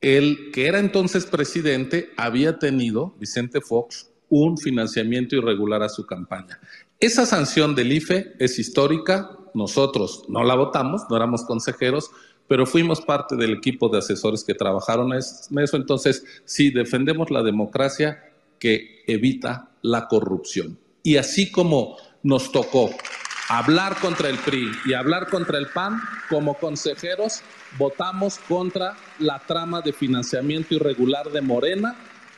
el que era entonces presidente había tenido, Vicente Fox, un financiamiento irregular a su campaña. Esa sanción del IFE es histórica, nosotros no la votamos, no éramos consejeros, pero fuimos parte del equipo de asesores que trabajaron en eso, entonces sí, defendemos la democracia que evita la corrupción. Y así como nos tocó hablar contra el PRI y hablar contra el PAN, como consejeros votamos contra la trama de financiamiento irregular de Morena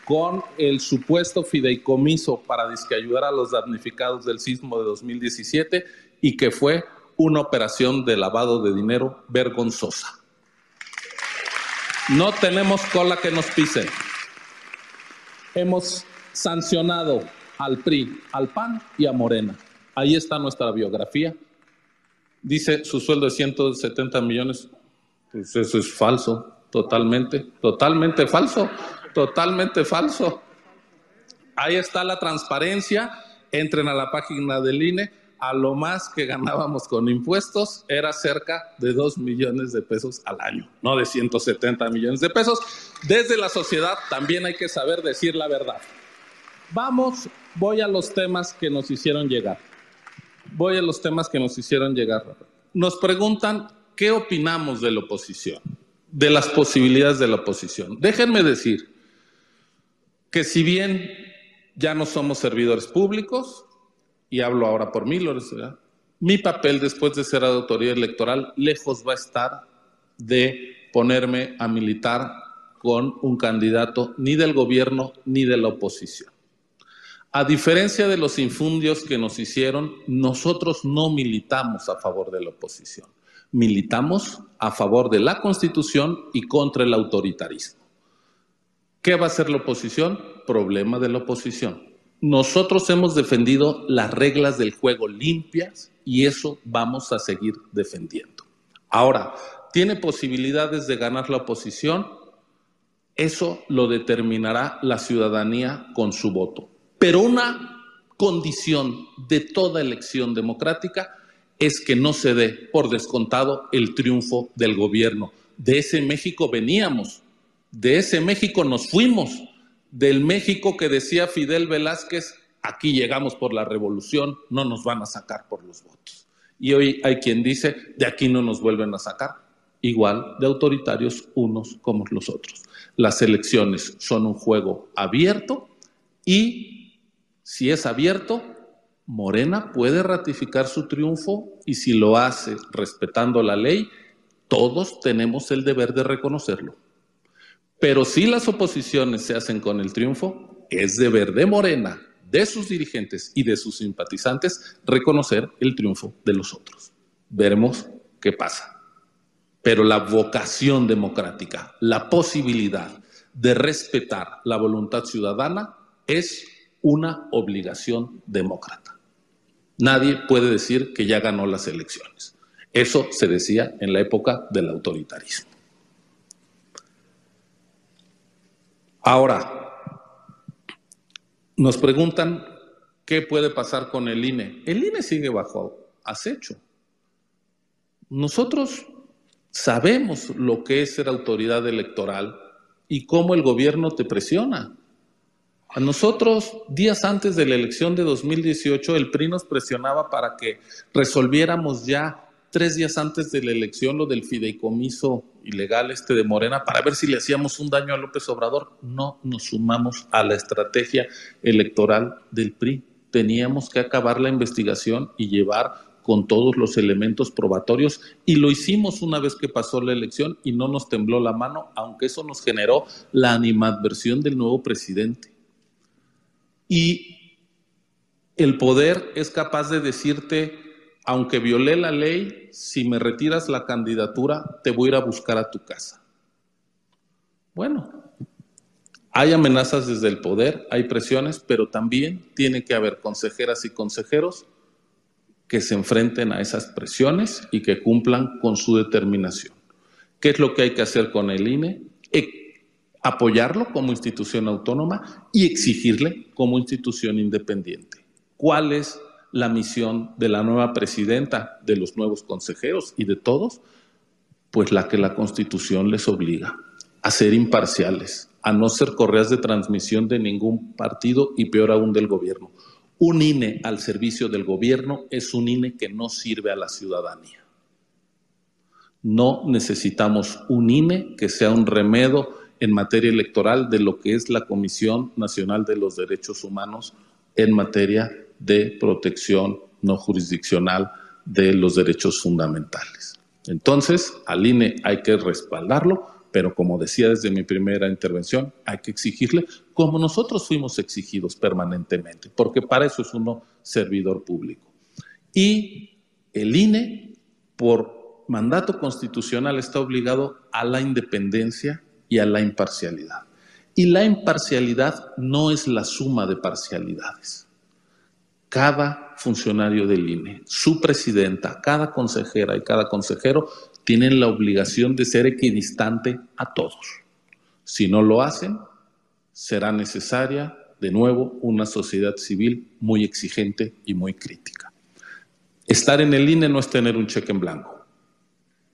con el supuesto fideicomiso para ayudar a los damnificados del sismo de 2017 y que fue una operación de lavado de dinero vergonzosa. No tenemos cola que nos pise. Hemos sancionado al PRI, al PAN y a Morena. Ahí está nuestra biografía. Dice su sueldo de 170 millones. Pues eso es falso, totalmente, totalmente falso, totalmente falso. Ahí está la transparencia. Entren a la página del INE. A lo más que ganábamos con impuestos era cerca de 2 millones de pesos al año, no de 170 millones de pesos. Desde la sociedad también hay que saber decir la verdad. Vamos, voy a los temas que nos hicieron llegar voy a los temas que nos hicieron llegar. Nos preguntan qué opinamos de la oposición, de las posibilidades de la oposición. Déjenme decir que si bien ya no somos servidores públicos, y hablo ahora por mí, mi papel después de ser autoridad electoral lejos va a estar de ponerme a militar con un candidato ni del gobierno ni de la oposición. A diferencia de los infundios que nos hicieron, nosotros no militamos a favor de la oposición. Militamos a favor de la Constitución y contra el autoritarismo. ¿Qué va a hacer la oposición? Problema de la oposición. Nosotros hemos defendido las reglas del juego limpias y eso vamos a seguir defendiendo. Ahora, ¿tiene posibilidades de ganar la oposición? Eso lo determinará la ciudadanía con su voto. Pero una condición de toda elección democrática es que no se dé por descontado el triunfo del gobierno. De ese México veníamos, de ese México nos fuimos, del México que decía Fidel Velázquez, aquí llegamos por la revolución, no nos van a sacar por los votos. Y hoy hay quien dice, de aquí no nos vuelven a sacar, igual de autoritarios unos como los otros. Las elecciones son un juego abierto y si es abierto, Morena puede ratificar su triunfo y si lo hace respetando la ley, todos tenemos el deber de reconocerlo. Pero si las oposiciones se hacen con el triunfo, es deber de Morena, de sus dirigentes y de sus simpatizantes reconocer el triunfo de los otros. Veremos qué pasa. Pero la vocación democrática, la posibilidad de respetar la voluntad ciudadana es una obligación demócrata. Nadie puede decir que ya ganó las elecciones. Eso se decía en la época del autoritarismo. Ahora, nos preguntan qué puede pasar con el INE. El INE sigue bajo acecho. Nosotros sabemos lo que es ser autoridad electoral y cómo el gobierno te presiona. A nosotros, días antes de la elección de 2018, el PRI nos presionaba para que resolviéramos ya tres días antes de la elección lo del fideicomiso ilegal este de Morena para ver si le hacíamos un daño a López Obrador. No nos sumamos a la estrategia electoral del PRI. Teníamos que acabar la investigación y llevar con todos los elementos probatorios y lo hicimos una vez que pasó la elección y no nos tembló la mano, aunque eso nos generó la animadversión del nuevo presidente. Y el poder es capaz de decirte, aunque violé la ley, si me retiras la candidatura, te voy a ir a buscar a tu casa. Bueno, hay amenazas desde el poder, hay presiones, pero también tiene que haber consejeras y consejeros que se enfrenten a esas presiones y que cumplan con su determinación. ¿Qué es lo que hay que hacer con el INE? apoyarlo como institución autónoma y exigirle como institución independiente. ¿Cuál es la misión de la nueva presidenta, de los nuevos consejeros y de todos? Pues la que la Constitución les obliga a ser imparciales, a no ser correas de transmisión de ningún partido y peor aún del gobierno. Un INE al servicio del gobierno es un INE que no sirve a la ciudadanía. No necesitamos un INE que sea un remedio en materia electoral de lo que es la Comisión Nacional de los Derechos Humanos en materia de protección no jurisdiccional de los derechos fundamentales. Entonces, al INE hay que respaldarlo, pero como decía desde mi primera intervención, hay que exigirle como nosotros fuimos exigidos permanentemente, porque para eso es uno servidor público. Y el INE, por mandato constitucional, está obligado a la independencia y a la imparcialidad. Y la imparcialidad no es la suma de parcialidades. Cada funcionario del INE, su presidenta, cada consejera y cada consejero tienen la obligación de ser equidistante a todos. Si no lo hacen, será necesaria, de nuevo, una sociedad civil muy exigente y muy crítica. Estar en el INE no es tener un cheque en blanco,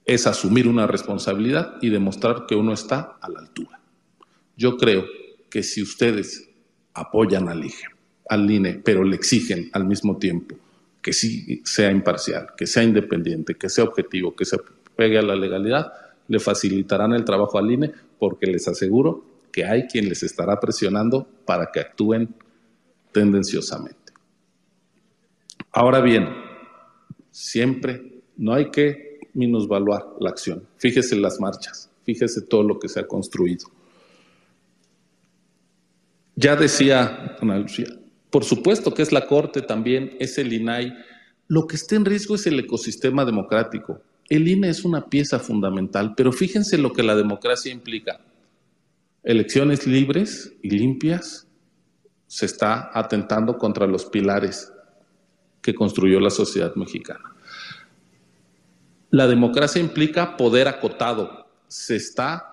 es asumir una responsabilidad y demostrar que uno está a la altura. Yo creo que si ustedes apoyan al INE, al INE, pero le exigen al mismo tiempo que sí sea imparcial, que sea independiente, que sea objetivo, que se pegue a la legalidad, le facilitarán el trabajo al INE porque les aseguro que hay quien les estará presionando para que actúen tendenciosamente. Ahora bien, siempre no hay que minusvaluar la acción. Fíjese las marchas, fíjese todo lo que se ha construido. Ya decía Ana Lucía, por supuesto que es la Corte también, es el INAI. Lo que está en riesgo es el ecosistema democrático. El INE es una pieza fundamental, pero fíjense lo que la democracia implica. Elecciones libres y limpias se está atentando contra los pilares que construyó la sociedad mexicana. La democracia implica poder acotado. Se está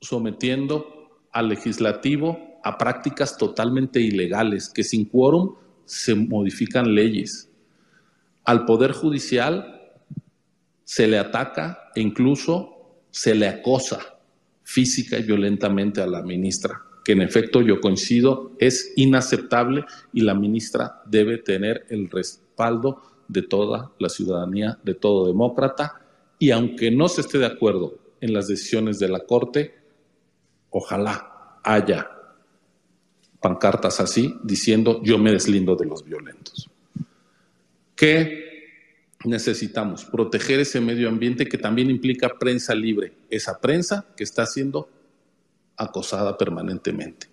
sometiendo al legislativo a prácticas totalmente ilegales, que sin quórum se modifican leyes. Al Poder Judicial se le ataca e incluso se le acosa física y violentamente a la ministra, que en efecto yo coincido es inaceptable y la ministra debe tener el respaldo de toda la ciudadanía, de todo demócrata, y aunque no se esté de acuerdo en las decisiones de la Corte, ojalá haya pancartas así diciendo yo me deslindo de los violentos. ¿Qué necesitamos? Proteger ese medio ambiente que también implica prensa libre, esa prensa que está siendo acosada permanentemente.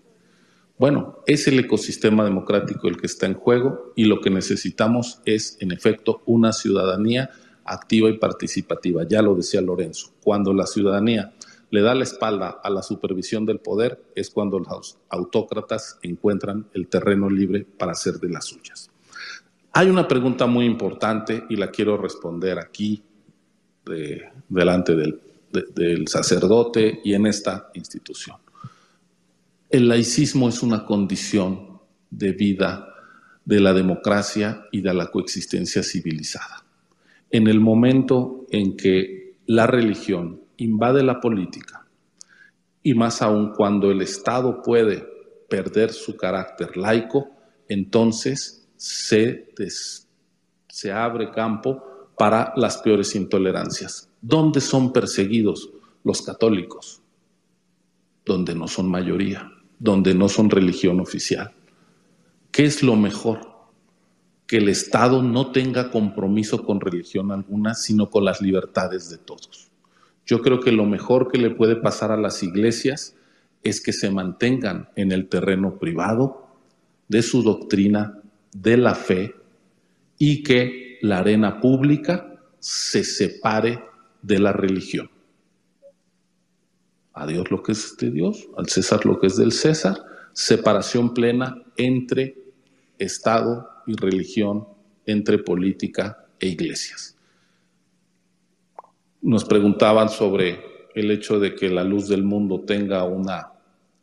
Bueno, es el ecosistema democrático el que está en juego y lo que necesitamos es, en efecto, una ciudadanía activa y participativa. Ya lo decía Lorenzo, cuando la ciudadanía le da la espalda a la supervisión del poder es cuando los autócratas encuentran el terreno libre para hacer de las suyas. Hay una pregunta muy importante y la quiero responder aquí delante del, sacerdote y en esta institución. El laicismo es una condición de vida de la democracia y de la coexistencia civilizada. En el momento en que la religión invade la política y más aún cuando el Estado puede perder su carácter laico, entonces se, se abre campo para las peores intolerancias. ¿Dónde son perseguidos los católicos? Donde no son mayoría, donde no son religión oficial. ¿Qué es lo mejor? Que el Estado no tenga compromiso con religión alguna, sino con las libertades de todos. Yo creo que lo mejor que le puede pasar a las iglesias es que se mantengan en el terreno privado de su doctrina, de la fe, y que la arena pública se separe de la religión. A Dios lo que es de Dios, al César lo que es del César, separación plena entre Estado y religión, entre política e iglesias nos preguntaban sobre el hecho de que la luz del mundo tenga una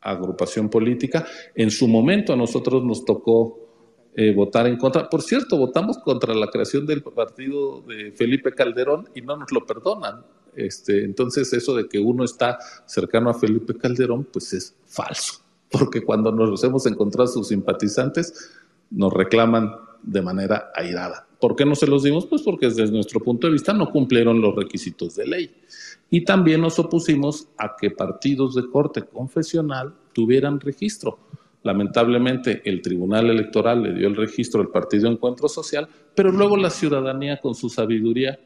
agrupación política. En su momento a nosotros nos tocó eh, votar en contra. Por cierto, votamos contra la creación del partido de Felipe Calderón y no nos lo perdonan. Este, entonces eso de que uno está cercano a Felipe Calderón, pues es falso, porque cuando nos hemos encontrado sus simpatizantes, nos reclaman de manera airada. ¿Por qué no se los dimos? Pues porque desde nuestro punto de vista no cumplieron los requisitos de ley. Y también nos opusimos a que partidos de corte confesional tuvieran registro. Lamentablemente, el Tribunal Electoral le dio el registro al Partido Encuentro Social, pero luego la ciudadanía, con su sabiduría,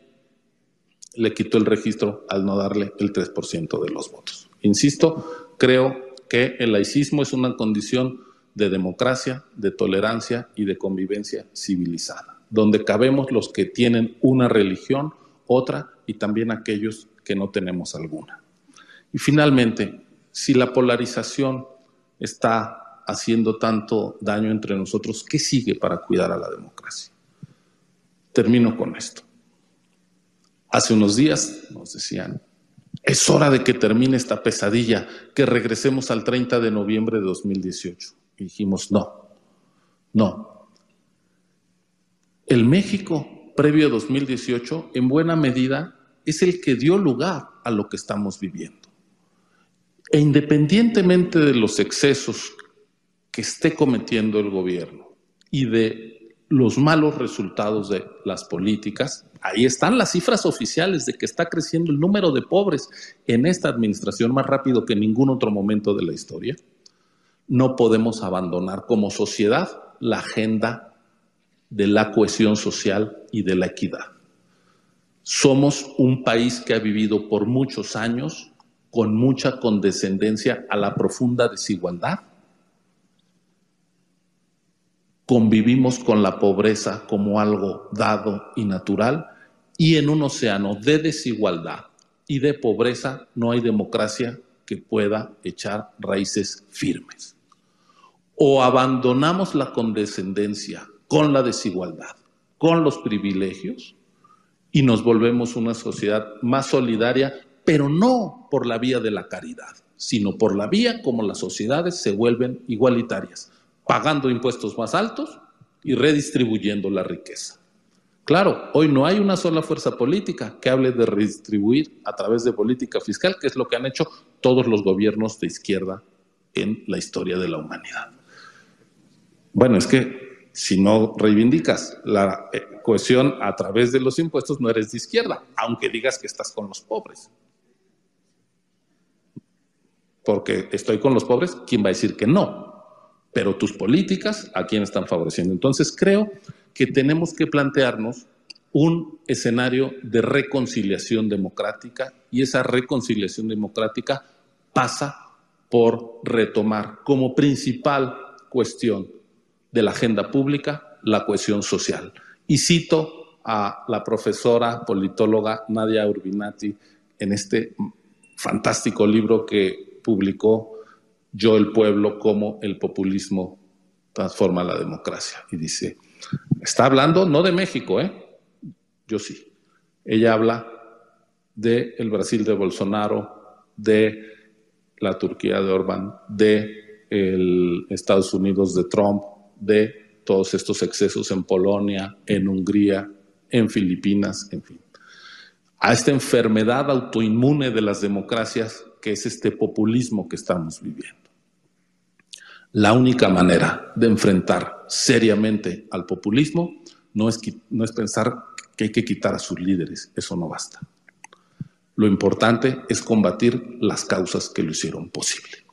le quitó el registro al no darle el 3% de los votos. Insisto, creo que el laicismo es una condición de democracia, de tolerancia y de convivencia civilizada, donde cabemos los que tienen una religión, otra y también aquellos que no tenemos alguna. Y finalmente, si la polarización está haciendo tanto daño entre nosotros, ¿qué sigue para cuidar a la democracia? Termino con esto. Hace unos días nos decían, es hora de que termine esta pesadilla, que regresemos al 30 de noviembre de 2018. Y dijimos, no, no. El México previo a 2018, en buena medida, es el que dio lugar a lo que estamos viviendo. E independientemente de los excesos que esté cometiendo el gobierno y de los malos resultados de las políticas, ahí están las cifras oficiales de que está creciendo el número de pobres en esta administración más rápido que en ningún otro momento de la historia. No podemos abandonar como sociedad la agenda de la cohesión social y de la equidad. Somos un país que ha vivido por muchos años con mucha condescendencia a la profunda desigualdad. Convivimos con la pobreza como algo dado y natural y en un océano de desigualdad y de pobreza no hay democracia que pueda echar raíces firmes. O abandonamos la condescendencia con la desigualdad, con los privilegios y nos volvemos una sociedad más solidaria pero no por la vía de la caridad, sino por la vía como las sociedades se vuelven igualitarias, pagando impuestos más altos y redistribuyendo la riqueza. Claro, hoy no hay una sola fuerza política que hable de redistribuir a través de política fiscal, que es lo que han hecho todos los gobiernos de izquierda en la historia de la humanidad. Bueno, es que si no reivindicas la eh, cohesión a través de los impuestos, no eres de izquierda, aunque digas que estás con los pobres porque estoy con los pobres, ¿quién va a decir que no? Pero tus políticas, ¿a quién están favoreciendo? Entonces creo que tenemos que plantearnos un escenario de reconciliación democrática y esa reconciliación democrática pasa por retomar como principal cuestión de la agenda pública la cohesión social. Y cito a la profesora politóloga Nadia Urbinati en este fantástico libro que publicó Yo el pueblo, como el populismo transforma la democracia. Y dice, está hablando no de México, ¿eh? Yo sí. Ella habla de el Brasil de Bolsonaro, de la Turquía de Orbán, de el Estados Unidos de Trump, de todos estos excesos en Polonia, en Hungría, en Filipinas, en fin. A esta enfermedad autoinmune de las democracias que es este populismo que estamos viviendo. La única manera de enfrentar seriamente al populismo no es, no es pensar que hay que quitar a sus líderes, eso no basta. Lo importante es combatir las causas que lo hicieron posible.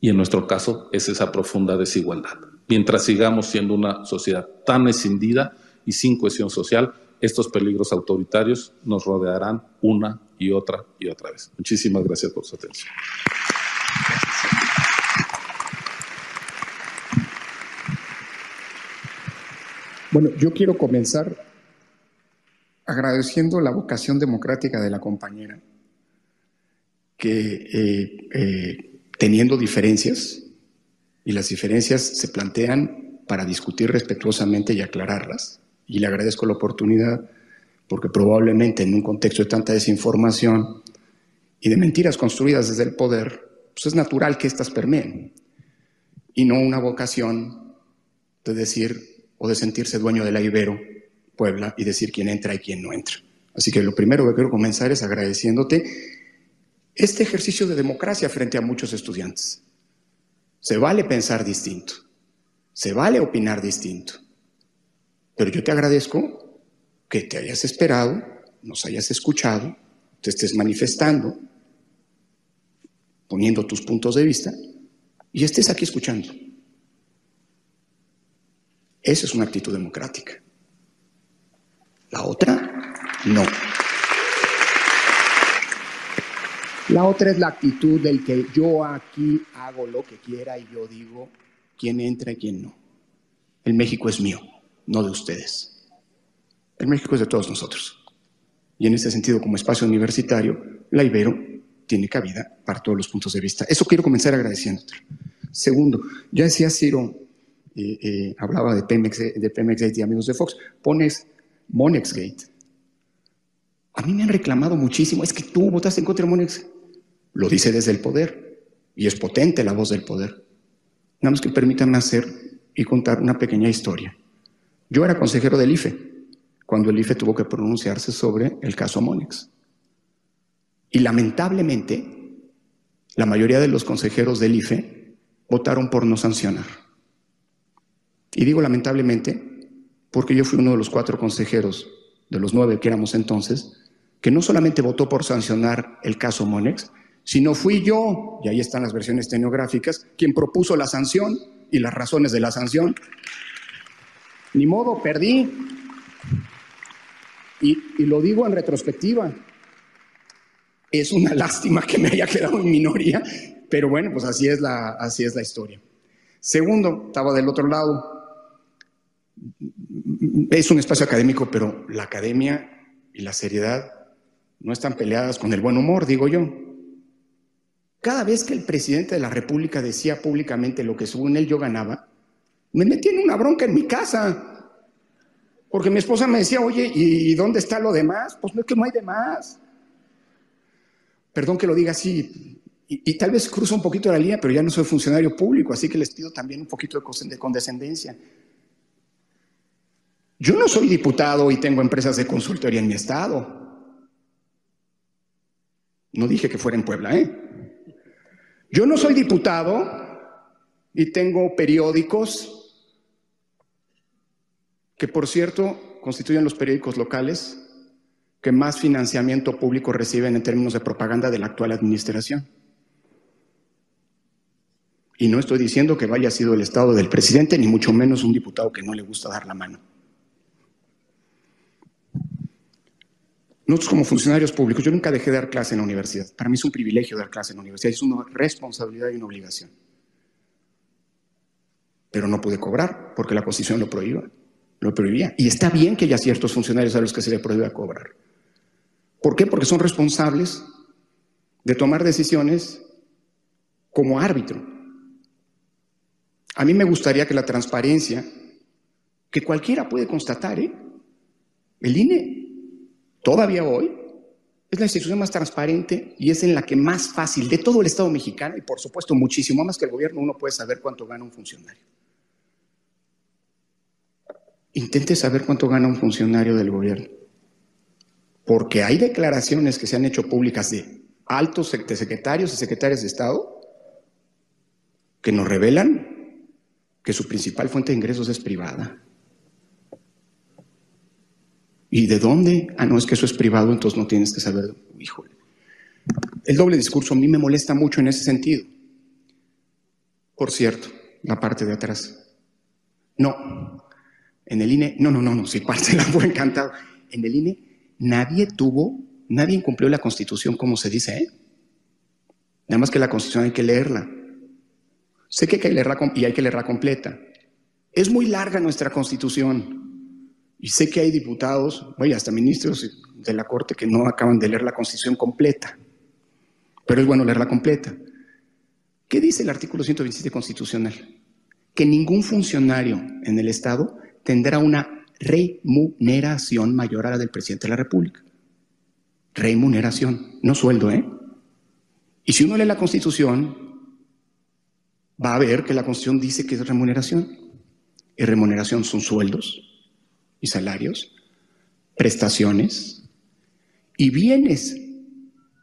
Y en nuestro caso es esa profunda desigualdad. Mientras sigamos siendo una sociedad tan escindida y sin cohesión social, estos peligros autoritarios nos rodearán una y otra y otra vez. Muchísimas gracias por su atención. Bueno, yo quiero comenzar agradeciendo la vocación democrática de la compañera, que eh, eh, teniendo diferencias, y las diferencias se plantean para discutir respetuosamente y aclararlas, y le agradezco la oportunidad porque probablemente en un contexto de tanta desinformación y de mentiras construidas desde el poder, pues es natural que éstas permeen y no una vocación de decir o de sentirse dueño de la Ibero, Puebla, y decir quién entra y quién no entra. Así que lo primero que quiero comenzar es agradeciéndote este ejercicio de democracia frente a muchos estudiantes. Se vale pensar distinto, se vale opinar distinto, pero yo te agradezco que te hayas esperado, nos hayas escuchado, te estés manifestando, poniendo tus puntos de vista y estés aquí escuchando. Esa es una actitud democrática. La otra, no. La otra es la actitud del que yo aquí hago lo que quiera y yo digo quién entra y quién no. El México es mío, no de ustedes. El México es de todos nosotros. Y en ese sentido, como espacio universitario, la Ibero tiene cabida para todos los puntos de vista. Eso quiero comenzar agradeciéndote. Segundo, ya decía Ciro, eh, eh, hablaba de Pemex, de Pemex y amigos de Fox, pones Monexgate. A mí me han reclamado muchísimo, es que tú votaste en contra de Monex. Lo dice desde el poder y es potente la voz del poder. Nada más que permítanme hacer y contar una pequeña historia. Yo era consejero del IFE cuando el IFE tuvo que pronunciarse sobre el caso Monex. Y lamentablemente, la mayoría de los consejeros del IFE votaron por no sancionar. Y digo lamentablemente porque yo fui uno de los cuatro consejeros, de los nueve que éramos entonces, que no solamente votó por sancionar el caso Monex, sino fui yo, y ahí están las versiones tenográficas, quien propuso la sanción y las razones de la sanción. Ni modo, perdí. Y, y lo digo en retrospectiva. Es una <laughs> lástima que me haya quedado en minoría, pero bueno, pues así es la, así es la historia. Segundo, estaba del otro lado. Es un espacio académico, pero la academia y la seriedad no están peleadas con el buen humor, digo yo. Cada vez que el presidente de la República decía públicamente lo que según él yo ganaba, me metí en una bronca en mi casa. Porque mi esposa me decía, oye, ¿y dónde está lo demás? Pues no es que no hay demás. Perdón que lo diga así, y, tal vez cruzo un poquito la línea, pero ya no soy funcionario público, así que les pido también un poquito de condescendencia. Yo no soy diputado y tengo empresas de consultoría en mi estado. No dije que fuera en Puebla, ¿eh? Yo no soy diputado y tengo periódicos que, por cierto, constituyen los periódicos locales que más financiamiento público reciben en términos de propaganda de la actual administración. Y no estoy diciendo que vaya sido el estado del presidente, ni mucho menos un diputado que no le gusta dar la mano. Nosotros como funcionarios públicos, yo nunca dejé de dar clase en la universidad. Para mí es un privilegio dar clase en la universidad, es una responsabilidad y una obligación. Pero no pude cobrar porque la Constitución lo prohíba, lo prohibía. Y está bien que haya ciertos funcionarios a los que se les prohíba cobrar. ¿Por qué? Porque son responsables de tomar decisiones como árbitro. A mí me gustaría que la transparencia, que cualquiera puede constatar, ¿eh? el INE todavía hoy, es la institución más transparente y es en la que más fácil de todo el Estado mexicano y por supuesto muchísimo más que el gobierno uno puede saber cuánto gana un funcionario. Intente saber cuánto gana un funcionario del gobierno, porque hay declaraciones que se han hecho públicas de altos secretarios y secretarias de Estado que nos revelan que su principal fuente de ingresos es privada. ¿Y de dónde? Ah, no, es que eso es privado, entonces no tienes que saber. Híjole. El doble discurso a mí me molesta mucho en ese sentido. Por cierto, la parte de atrás. No, en el INE, no, no, no, no, si <laughs> parte la fue encantado. En el INE nadie tuvo, nadie incumplió la constitución como se dice, ¿eh? Nada más que la constitución hay que leerla. Sé que hay que leerla y hay que leerla completa. Es muy larga nuestra constitución. Y sé que hay diputados, oye, hasta ministros de la Corte que no acaban de leer la Constitución completa. Pero es bueno leerla completa. ¿Qué dice el artículo 127 constitucional? Que ningún funcionario en el Estado tendrá una remuneración mayor a la del presidente de la República. Remuneración, no sueldo, ¿eh? Y si uno lee la Constitución, va a ver que la Constitución dice que es remuneración. Y remuneración son sueldos, y salarios, prestaciones y bienes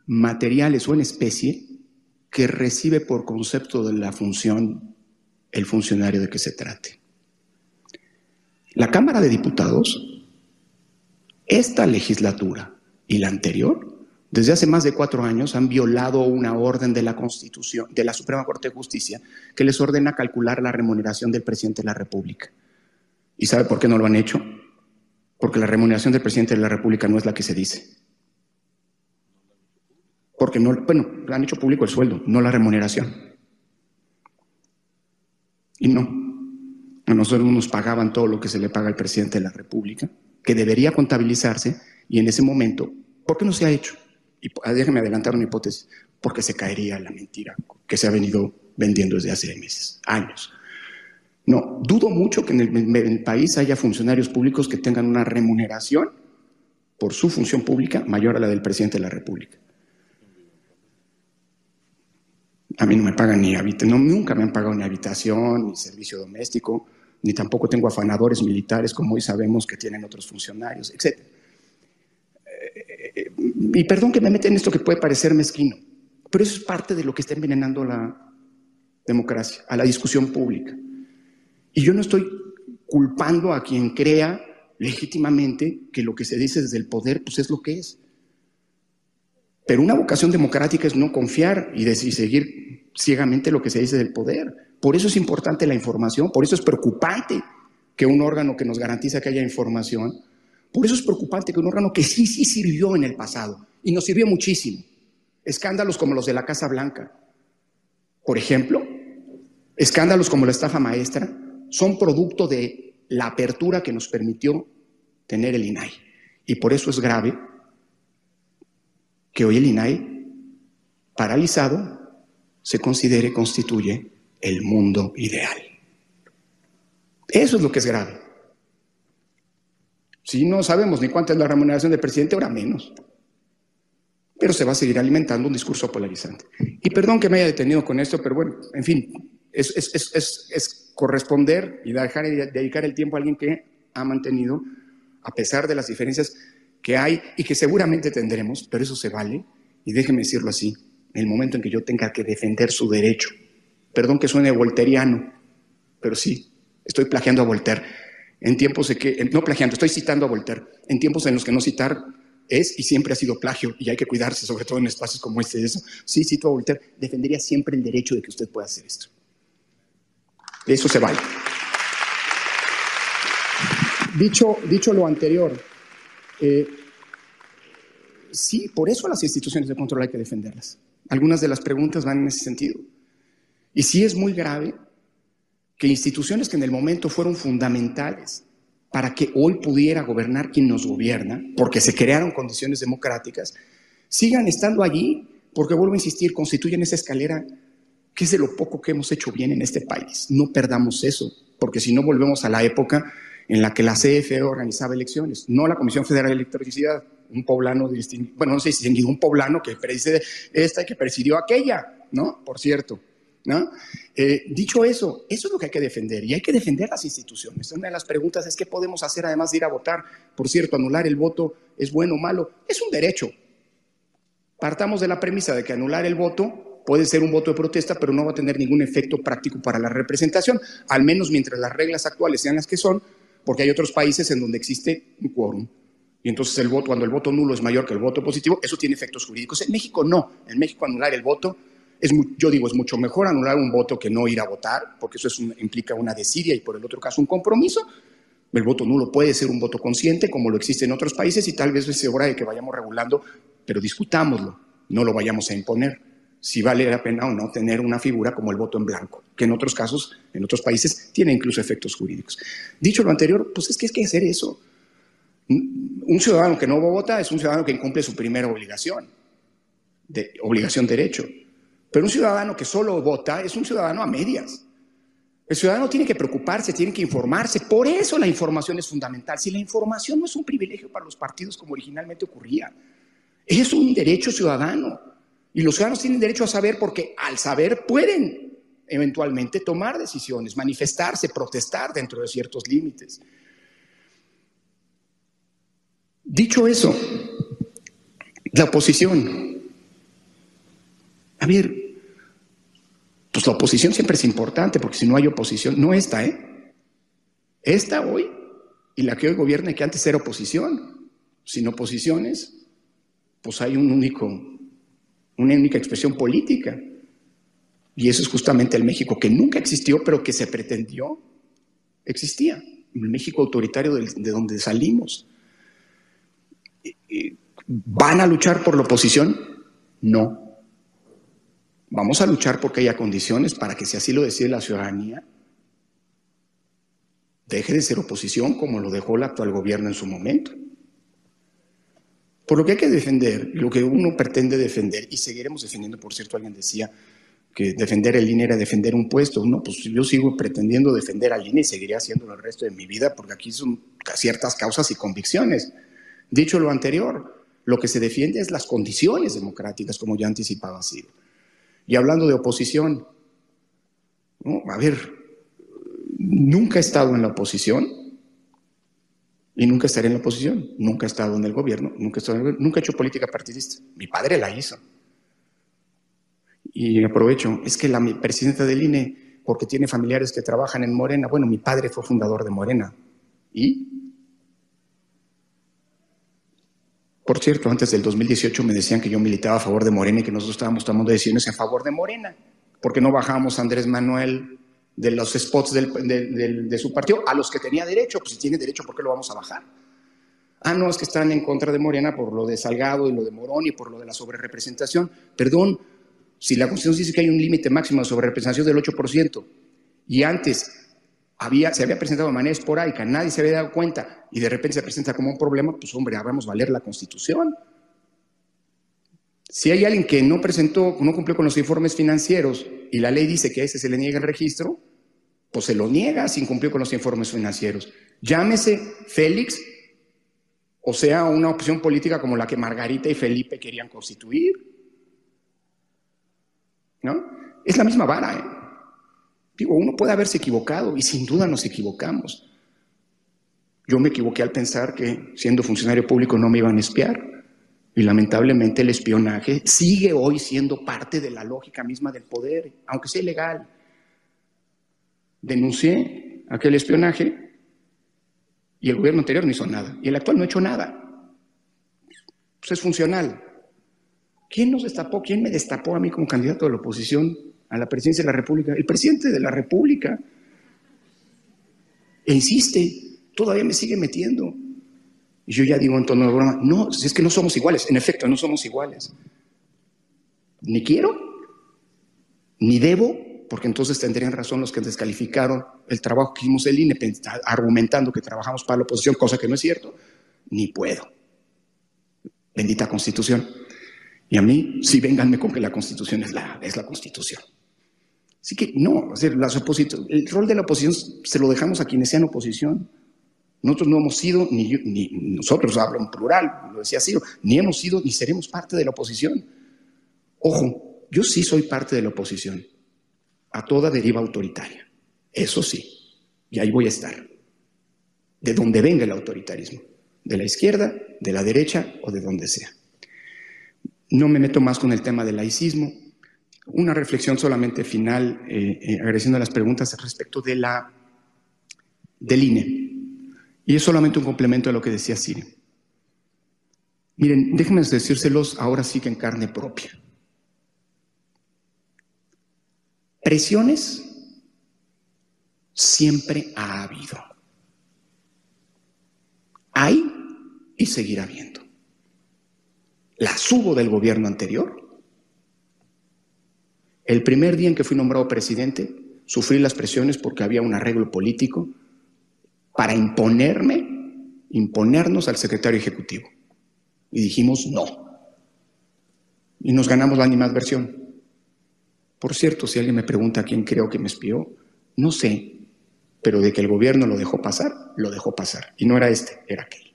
materiales o en especie que recibe por concepto de la función el funcionario de que se trate. La Cámara de Diputados, esta legislatura y la anterior, desde hace más de cuatro años han violado una orden de la Constitución, de la Suprema Corte de Justicia, que les ordena calcular la remuneración del presidente de la República. ¿Y sabe por qué no lo han hecho? Porque la remuneración del presidente de la República no es la que se dice. Porque no, bueno, han hecho público el sueldo, no la remuneración. Y no, a nosotros nos pagaban todo lo que se le paga al presidente de la República, que debería contabilizarse, y en ese momento, ¿por qué no se ha hecho? Y ah, déjeme adelantar una hipótesis, porque se caería la mentira que se ha venido vendiendo desde hace meses, años. No, dudo mucho que en el, país haya funcionarios públicos que tengan una remuneración por su función pública mayor a la del presidente de la República. A mí no me pagan ni habitación, nunca me han pagado ni habitación, ni servicio doméstico, ni tampoco tengo afanadores militares como hoy sabemos que tienen otros funcionarios, etc. Eh, y perdón que me meta en esto que puede parecer mezquino, pero eso es parte de lo que está envenenando la democracia, a la discusión pública. Y yo no estoy culpando a quien crea legítimamente que lo que se dice desde el poder pues es lo que es. Pero una vocación democrática es no confiar y, seguir ciegamente lo que se dice del poder. Por eso es importante la información, por eso es preocupante que un órgano que nos garantiza que haya información, por eso es preocupante que un órgano que sí, sí sirvió en el pasado y nos sirvió muchísimo. Escándalos como los de la Casa Blanca, por ejemplo, escándalos como la estafa maestra, son producto de la apertura que nos permitió tener el INAI. Y por eso es grave que hoy el INAI, paralizado, se considere constituye el mundo ideal. Eso es lo que es grave. Si no sabemos ni cuánta es la remuneración del presidente, ahora menos. Pero se va a seguir alimentando un discurso polarizante. Y perdón que me haya detenido con esto, pero bueno, en fin, es, es, corresponder y dejar dedicar el tiempo a alguien que ha mantenido, a pesar de las diferencias que hay y que seguramente tendremos, pero eso se vale, y déjeme decirlo así, en el momento en que yo tenga que defender su derecho, perdón que suene volteriano, pero sí, estoy plagiando a Voltaire, en tiempos de que, no plagiando, estoy citando a Voltaire, en tiempos en los que no citar es y siempre ha sido plagio y hay que cuidarse, sobre todo en espacios como este. Sí, cito a Voltaire, defendería siempre el derecho de que usted pueda hacer esto. Eso se vale. Dicho, dicho lo anterior, eh, sí, por eso las instituciones de control hay que defenderlas. Algunas de las preguntas van en ese sentido. Y sí es muy grave que instituciones que en el momento fueron fundamentales para que hoy pudiera gobernar quien nos gobierna, porque se crearon condiciones democráticas, sigan estando allí, porque vuelvo a insistir, constituyen esa escalera que es de lo poco que hemos hecho bien en este país. No perdamos eso, porque si no volvemos a la época en la que la CFE organizaba elecciones, no la Comisión Federal de Electricidad, un poblano distinguido, bueno, no sé si un poblano que preside esta y que presidió aquella, ¿no? Por cierto. ¿No? Eh, dicho eso, eso es lo que hay que defender y hay que defender las instituciones. Una de las preguntas es qué podemos hacer además de ir a votar. Por cierto, anular el voto es bueno o malo. Es un derecho. Partamos de la premisa de que anular el voto puede ser un voto de protesta, pero no va a tener ningún efecto práctico para la representación, al menos mientras las reglas actuales sean las que son, porque hay otros países en donde existe un quórum. Y entonces el voto, cuando el voto nulo es mayor que el voto positivo, eso tiene efectos jurídicos. En México no. En México anular el voto es, yo digo, es mucho mejor anular un voto que no ir a votar, porque eso implica una desidia y por el otro caso un compromiso. El voto nulo puede ser un voto consciente, como lo existe en otros países, y tal vez es hora de que vayamos regulando, pero discutámoslo, no lo vayamos a imponer si vale la pena o no tener una figura como el voto en blanco, que en otros casos, en otros países, tiene incluso efectos jurídicos. Dicho lo anterior, pues es que es que hacer eso. Un ciudadano que no vota es un ciudadano que incumple su primera obligación, de obligación derecho. Pero un ciudadano que solo vota es un ciudadano a medias. El ciudadano tiene que preocuparse, tiene que informarse. Por eso la información es fundamental. Si la información no es un privilegio para los partidos como originalmente ocurría, es un derecho ciudadano. Y los ciudadanos tienen derecho a saber porque al saber pueden eventualmente tomar decisiones, manifestarse, protestar dentro de ciertos límites. Dicho eso, la oposición. A ver, pues la oposición siempre es importante porque si no hay oposición, no esta, ¿eh? Esta hoy y la que hoy gobierna que antes era oposición. Sin oposiciones, pues hay un único, una única expresión política. Y eso es justamente el México que nunca existió, pero que se pretendió existía. El México autoritario de, donde salimos. ¿Van a luchar por la oposición? No. Vamos a luchar porque haya condiciones para que, si así lo decide la ciudadanía, deje de ser oposición como lo dejó el actual gobierno en su momento. Por lo que hay que defender, lo que uno pretende defender, y seguiremos defendiendo, por cierto, alguien decía que defender el INE era defender un puesto, no, pues yo sigo pretendiendo defender al INE y seguiré haciéndolo el resto de mi vida, porque aquí son ciertas causas y convicciones. Dicho lo anterior, lo que se defiende es las condiciones democráticas, como ya anticipaba sido. Y hablando de oposición, a ver, nunca he estado en la oposición y nunca estaré en la oposición. Nunca he estado en el gobierno, nunca he, estado nunca he hecho política partidista. Mi padre la hizo. Y aprovecho, es que la presidenta del INE, porque tiene familiares que trabajan en Morena, bueno, mi padre fue fundador de Morena. ¿Y? Por cierto, antes del 2018 me decían que yo militaba a favor de Morena y que nosotros estábamos tomando decisiones en favor de Morena, porque no bajamos a Andrés Manuel de los spots de su partido a los que tenía derecho. Pues si tiene derecho, ¿por qué lo vamos a bajar? Ah, no, es que están en contra de Morena por lo de Salgado y lo de Morón y por lo de la sobrerepresentación. Perdón, si la Constitución dice que hay un límite máximo de sobrerepresentación del 8% y antes había, se había presentado de manera esporádica, nadie se había dado cuenta y de repente se presenta como un problema, pues hombre, habremos valer la Constitución. Si hay alguien que no presentó, no cumplió con los informes financieros y la ley dice que a ese se le niega el registro, pues se lo niega sin cumplir con los informes financieros. Llámese Félix, o sea, una opción política como la que Margarita y Felipe querían constituir. ¿No? Es la misma vara, ¿eh? Digo, uno puede haberse equivocado y sin duda nos equivocamos. Yo me equivoqué al pensar que siendo funcionario público no me iban a espiar. Y lamentablemente el espionaje sigue hoy siendo parte de la lógica misma del poder, aunque sea ilegal. Denuncié aquel espionaje y el gobierno anterior no hizo nada. Y el actual no ha hecho nada. Pues es funcional. ¿Quién nos destapó? ¿Quién me destapó a mí como candidato de la oposición a la presidencia de la República? El presidente de la República. E insiste, todavía me sigue metiendo. Yo ya digo en tono de broma, no, es que no somos iguales, en efecto, no somos iguales. Ni quiero, ni debo, porque entonces tendrían razón los que descalificaron el trabajo que hicimos el INE, argumentando que trabajamos para la oposición, cosa que no es cierto, ni puedo. Bendita constitución. Y a mí, sí, vénganme con que la constitución es la, es la constitución. Así que no, las el rol de la oposición se lo dejamos a quienes sean oposición. Nosotros no hemos sido, ni, ni nosotros hablo en plural, lo decía Ciro, ni hemos sido ni seremos parte de la oposición. Ojo, yo sí soy parte de la oposición a toda deriva autoritaria. Eso sí, y ahí voy a estar. De donde venga el autoritarismo, de la izquierda, de la derecha o de donde sea. No me meto más con el tema del laicismo. Una reflexión solamente final, eh, eh, agradeciendo las preguntas respecto de la, del INE. Y es solamente un complemento a lo que decía Siri. Miren, déjenme decírselos ahora sí que en carne propia. Presiones siempre ha habido. Hay y seguirá habiendo. Las hubo del gobierno anterior. El primer día en que fui nombrado presidente, sufrí las presiones porque había un arreglo político para imponerme, imponernos al secretario ejecutivo. Y dijimos no. Y nos ganamos la animadversión. Por cierto, si alguien me pregunta quién creo que me espió, no sé, pero de que el gobierno lo dejó pasar, lo dejó pasar. Y no era este, era aquel.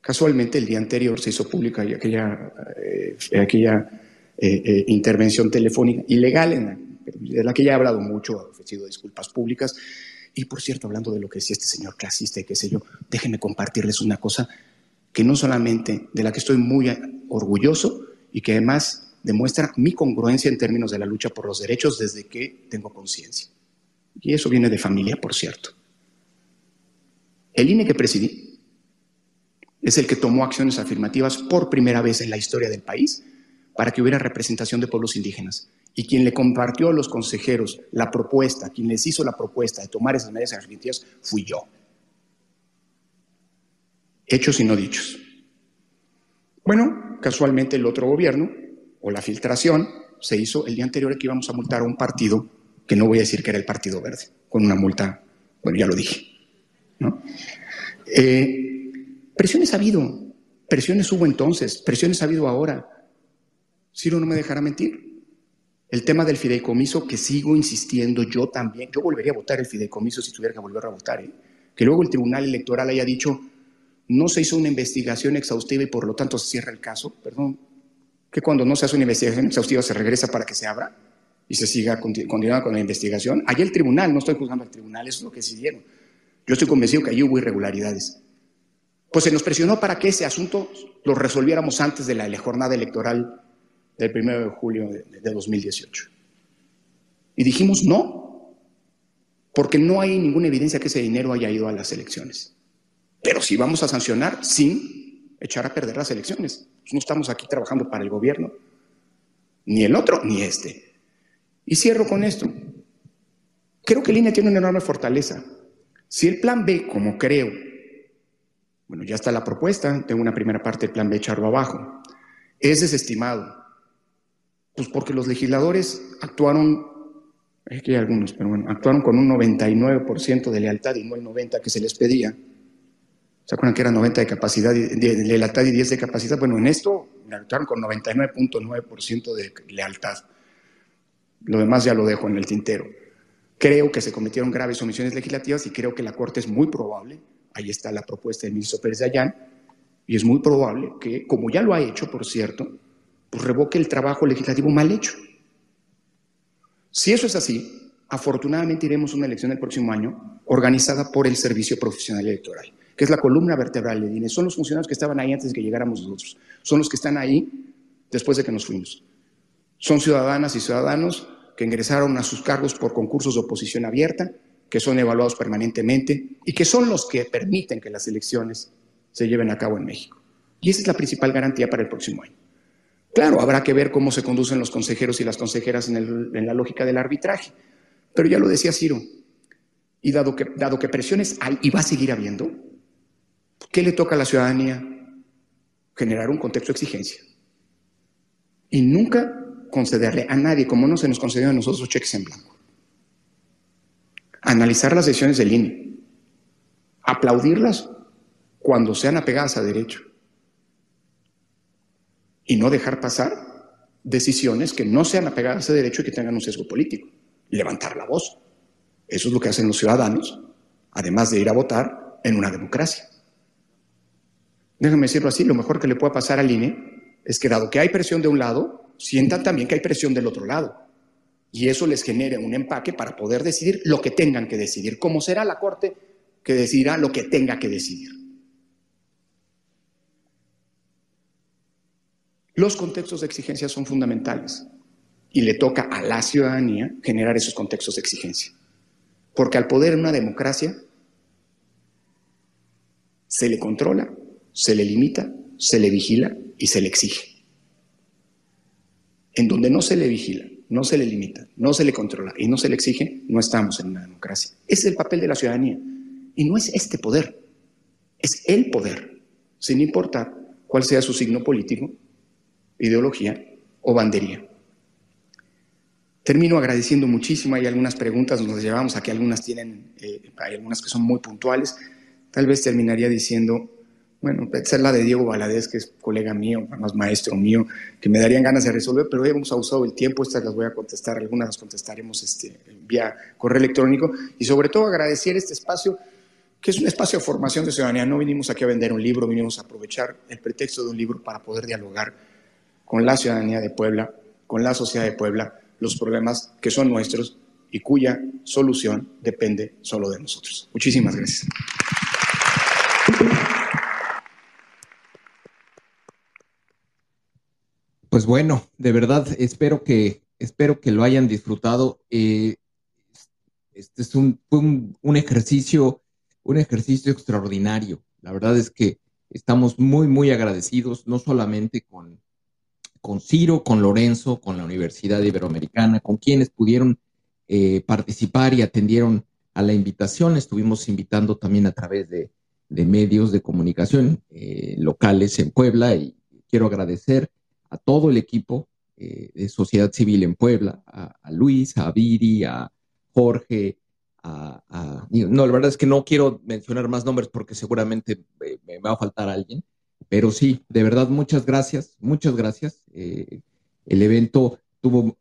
Casualmente, el día anterior se hizo pública aquella, eh, aquella eh, eh, intervención telefónica ilegal, en de la que ya he hablado mucho, he ofrecido disculpas públicas. Y por cierto, hablando de lo que decía este señor clasista y qué sé yo, déjenme compartirles una cosa que no solamente de la que estoy muy orgulloso y que además demuestra mi congruencia en términos de la lucha por los derechos desde que tengo conciencia. Y eso viene de familia, por cierto. El INE que presidí es el que tomó acciones afirmativas por primera vez en la historia del país para que hubiera representación de pueblos indígenas. Y quien le compartió a los consejeros la propuesta, quien les hizo la propuesta de tomar esas medidas afirmativas, fui yo. Hechos y no dichos. Bueno, casualmente el otro gobierno, o la filtración, se hizo el día anterior que íbamos a multar a un partido, que no voy a decir que era el Partido Verde, con una multa, bueno, ya lo dije. Eh, presiones ha habido, presiones hubo entonces, presiones ha habido ahora. Ciro no me dejará mentir. El tema del fideicomiso, que sigo insistiendo yo también, yo volvería a votar el fideicomiso si tuviera que volver a votar, ¿eh? que luego el Tribunal Electoral haya dicho, no se hizo una investigación exhaustiva y por lo tanto se cierra el caso, perdón, que cuando no se hace una investigación exhaustiva se regresa para que se abra y se siga continuando con la investigación. Allí el tribunal, no estoy juzgando al tribunal, eso es lo que decidieron. Yo estoy convencido que allí hubo irregularidades. Pues se nos presionó para que ese asunto lo resolviéramos antes de la jornada electoral del 1 de julio de 2018. Y dijimos no, porque no hay ninguna evidencia que ese dinero haya ido a las elecciones. Pero sí vamos a sancionar sin echar a perder las elecciones. Pues no estamos aquí trabajando para el gobierno, ni el otro, ni este. Y cierro con esto. Creo que Línea tiene una enorme fortaleza. Si el plan B, como creo, bueno, ya está la propuesta, tengo una primera parte del plan B echarlo abajo, es desestimado, pues porque los legisladores actuaron, es que hay algunos, pero bueno, actuaron con un 99% de lealtad y no el 90% que se les pedía. ¿Se acuerdan que era 90 de capacidad, de, lealtad y 10 de capacidad? Bueno, en esto actuaron con 99.9% de lealtad. Lo demás ya lo dejo en el tintero. Creo que se cometieron graves omisiones legislativas y creo que la Corte es muy probable, ahí está la propuesta del ministro Pérez de Ayán, y es muy probable que, como ya lo ha hecho, por cierto, pues revoque el trabajo legislativo mal hecho. Si eso es así, afortunadamente iremos a una elección el próximo año organizada por el Servicio Profesional Electoral, que es la columna vertebral de INE. Son los funcionarios que estaban ahí antes de que llegáramos nosotros. Son los que están ahí después de que nos fuimos. Son ciudadanas y ciudadanos que ingresaron a sus cargos por concursos de oposición abierta, que son evaluados permanentemente y que son los que permiten que las elecciones se lleven a cabo en México. Y esa es la principal garantía para el próximo año. Claro, habrá que ver cómo se conducen los consejeros y las consejeras en, la lógica del arbitraje, pero ya lo decía Ciro, y dado que, dado que presiones hay y va a seguir habiendo, ¿qué le toca a la ciudadanía? Generar un contexto de exigencia. Y nunca concederle a nadie, como no se nos concedió a nosotros, cheques en blanco. Analizar las decisiones del INE. Aplaudirlas cuando sean apegadas a derecho. Y no dejar pasar decisiones que no sean apegadas a derecho y que tengan un sesgo político. Levantar la voz. Eso es lo que hacen los ciudadanos, además de ir a votar en una democracia. Déjenme decirlo así, lo mejor que le pueda pasar al INE es que dado que hay presión de un lado, sientan también que hay presión del otro lado. Y eso les genera un empaque para poder decidir lo que tengan que decidir, como será la Corte que decidirá lo que tenga que decidir. Los contextos de exigencia son fundamentales y le toca a la ciudadanía generar esos contextos de exigencia. Porque al poder en una democracia se le controla, se le limita, se le vigila y se le exige en donde no se le vigila, no se le limita, no se le controla y no se le exige, no estamos en una democracia. Ese es el papel de la ciudadanía. Y no es este poder, es el poder, sin importar cuál sea su signo político, ideología o bandería. Termino agradeciendo muchísimo, hay algunas preguntas, nos llevamos aquí, algunas tienen, eh, hay algunas que son muy puntuales. Tal vez terminaría diciendo, bueno, esa es la de Diego Valadez, que es colega mío, más maestro mío, que me darían ganas de resolver, pero hemos usado el tiempo, estas las voy a contestar, algunas las contestaremos este, vía correo electrónico, y sobre todo agradecer este espacio, que es un espacio de formación de ciudadanía. No vinimos aquí a vender un libro, vinimos a aprovechar el pretexto de un libro para poder dialogar con la ciudadanía de Puebla, con la sociedad de Puebla, los problemas que son nuestros y cuya solución depende solo de nosotros. Muchísimas gracias. Pues bueno, de verdad espero que, espero que lo hayan disfrutado. Eh, este es un, un, ejercicio, un ejercicio extraordinario. La verdad es que Estamos muy, muy agradecidos, no solamente con, con Ciro, con Lorenzo, con la Universidad Iberoamericana, con quienes pudieron eh, participar y atendieron a la invitación. Estuvimos invitando también a través de, medios de comunicación eh, locales en Puebla y quiero agradecer a todo el equipo eh, de sociedad civil en Puebla, a, Luis, a Viri, a Jorge, a, No, la verdad es que no quiero mencionar más nombres porque seguramente me, va a faltar alguien, pero sí, de verdad, muchas gracias, muchas gracias. el evento tuvo,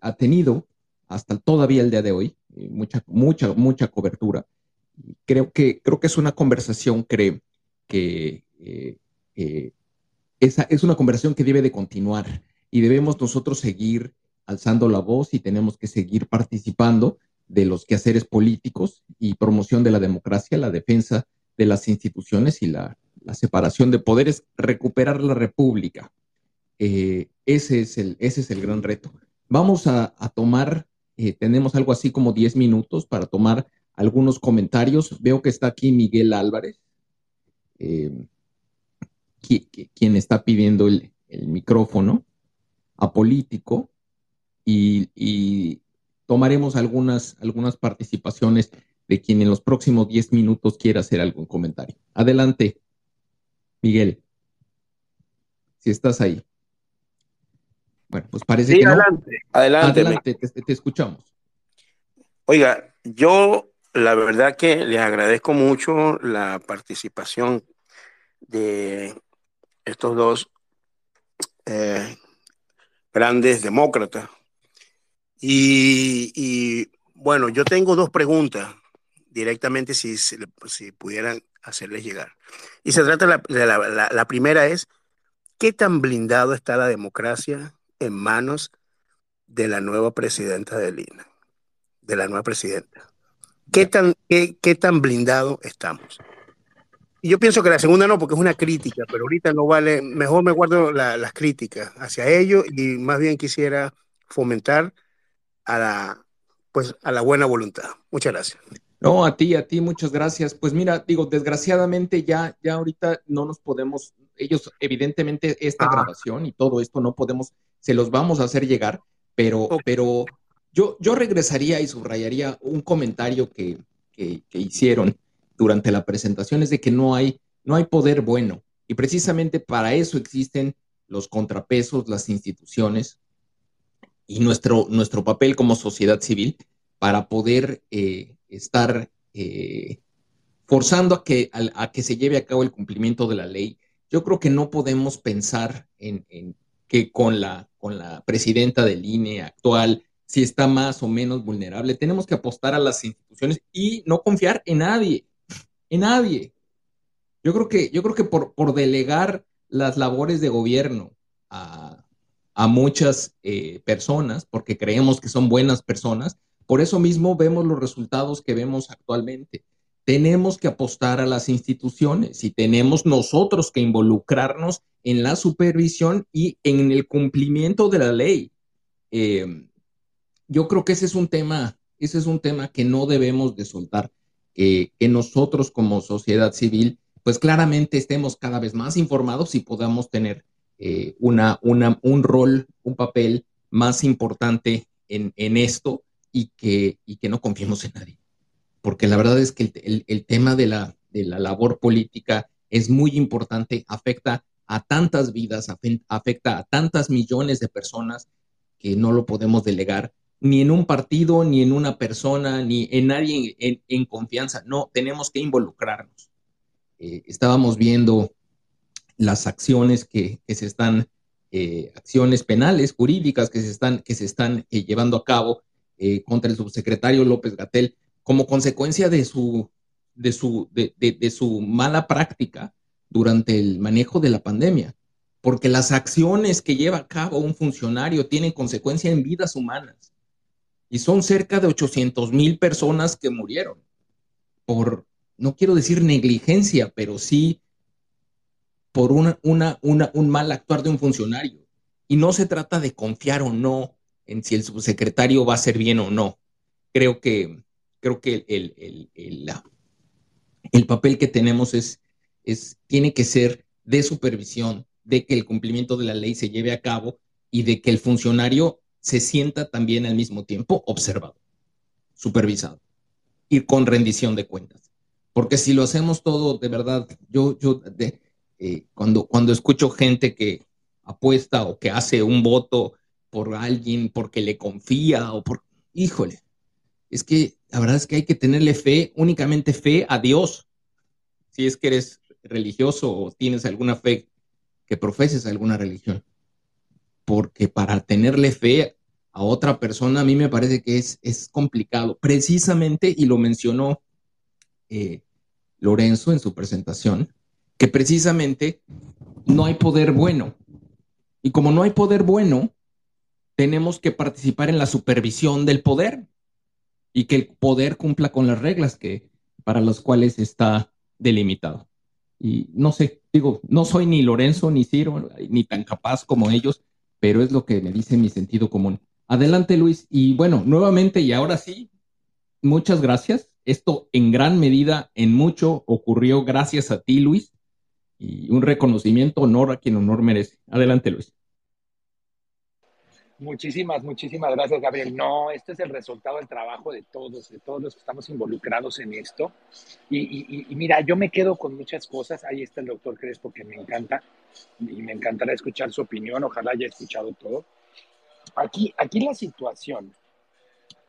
ha tenido hasta todavía el día de hoy, eh, mucha, mucha, mucha cobertura. Creo que, creo que es una conversación que, que eh, eh, esa es una conversación que debe de continuar y debemos nosotros seguir alzando la voz y tenemos que seguir participando de los quehaceres políticos y promoción de la democracia, la defensa de las instituciones y la, separación de poderes, recuperar la república. ese, es el, ese es el gran reto. Vamos a, tomar eh, tenemos algo así como 10 minutos para tomar algunos comentarios. Veo que está aquí Miguel Álvarez, eh, quien está pidiendo el, micrófono a político y, tomaremos algunas, algunas participaciones de quien en los próximos 10 minutos quiera hacer algún comentario. Adelante, Miguel, si estás ahí. Bueno, pues parece que adelante, adelante. Adelante, te, escuchamos. Oiga, yo la verdad que les agradezco mucho la participación de estos dos eh, grandes demócratas. Y, bueno, yo tengo dos preguntas directamente si, si pudieran hacerles llegar. Y se trata de la, la primera es, ¿qué tan blindado está la democracia en manos de la nueva presidenta del INE, de la nueva presidenta. ¿Qué tan, qué, tan blindado estamos? Y yo pienso que la segunda no, porque es una crítica, pero ahorita no vale, mejor me guardo las críticas hacia ello y más bien quisiera fomentar a la, pues, a la buena voluntad. Muchas gracias. No, a ti, a ti, muchas gracias. Pues mira, digo, desgraciadamente ya, ya ahorita no nos podemos, ellos evidentemente esta grabación y todo esto no podemos se los vamos a hacer llegar, pero, pero yo, yo regresaría y subrayaría un comentario que, hicieron durante la presentación, es de que no hay, no hay poder bueno. Y precisamente para eso existen los contrapesos, las instituciones y nuestro, nuestro papel como sociedad civil para poder eh, estar eh, forzando a que, se lleve a cabo el cumplimiento de la ley. Yo creo que no podemos pensar en, que con la, presidenta del INE actual, si está más o menos vulnerable. Tenemos que apostar a las instituciones y no confiar en nadie, en nadie. Yo creo que, yo creo que por, por delegar las labores de gobierno a, muchas eh, personas, porque creemos que son buenas personas, por eso mismo vemos los resultados que vemos actualmente tenemos que apostar a las instituciones y tenemos nosotros que involucrarnos en la supervisión y en el cumplimiento de la ley. Em, yo creo que ese es un tema, ese es un tema que no debemos de soltar, que nosotros como sociedad civil, pues claramente estemos cada vez más informados y podamos tener eh, una, un rol, un papel más importante en, esto y que, y que no confiemos en nadie porque la verdad es que el, tema de la, de la, labor política es muy importante, afecta a tantas vidas, afecta a tantas millones de personas que no lo podemos delegar ni en un partido, ni en una persona, ni en nadie en, confianza. No, tenemos que involucrarnos. Eh, estábamos viendo las acciones que, se están, eh, acciones penales, jurídicas que se están, que se están eh, llevando a cabo contra el subsecretario López Gatel como consecuencia de su, de su, de, su mala práctica durante el manejo de la pandemia, porque las acciones que lleva a cabo un funcionario tienen consecuencia en vidas humanas. Y son cerca de 800 mil personas que murieron. Por, no quiero decir negligencia, pero sí por una, una, una, un mal actuar de un funcionario. Y no se trata de confiar o no en si el subsecretario va a ser bien o no. Creo que creo que el, el, papel que tenemos es, es, tiene que ser de supervisión, de que el cumplimiento de la ley se lleve a cabo y de que el funcionario se sienta también al mismo tiempo observado, supervisado y con rendición de cuentas. Porque si lo hacemos todo de verdad, yo, yo eh, cuando, cuando escucho gente que apuesta o que hace un voto por alguien porque le confía o por, híjole, es que la verdad es que hay que tenerle fe, únicamente fe a Dios. Si es que eres religioso o tienes alguna fe que profeses alguna religión. Porque para tenerle fe a otra persona a mí me parece que es, es complicado. Precisamente, y lo mencionó eh, Lorenzo en su presentación, que precisamente no hay poder bueno. Y como no hay poder bueno, tenemos que participar en la supervisión del poder y que el poder cumpla con las reglas que, para las cuales está delimitado. Y no sé, digo, no soy ni Lorenzo ni Ciro, ni tan capaz como ellos, pero es lo que me dice mi sentido común. Adelante, Luis. Y bueno, nuevamente y ahora sí, muchas gracias. Esto en gran medida, en mucho, ocurrió gracias a ti, Luis. Y un reconocimiento, honor a quien honor merece. Adelante, Luis. Muchísimas, muchísimas gracias, Gabriel. No, este es el resultado del trabajo de todos, de todos los que estamos involucrados en esto. Y, mira, yo me quedo con muchas cosas. Ahí está el doctor Crespo, que me encanta y me encantará escuchar su opinión. Ojalá haya escuchado todo. Aquí, aquí la situación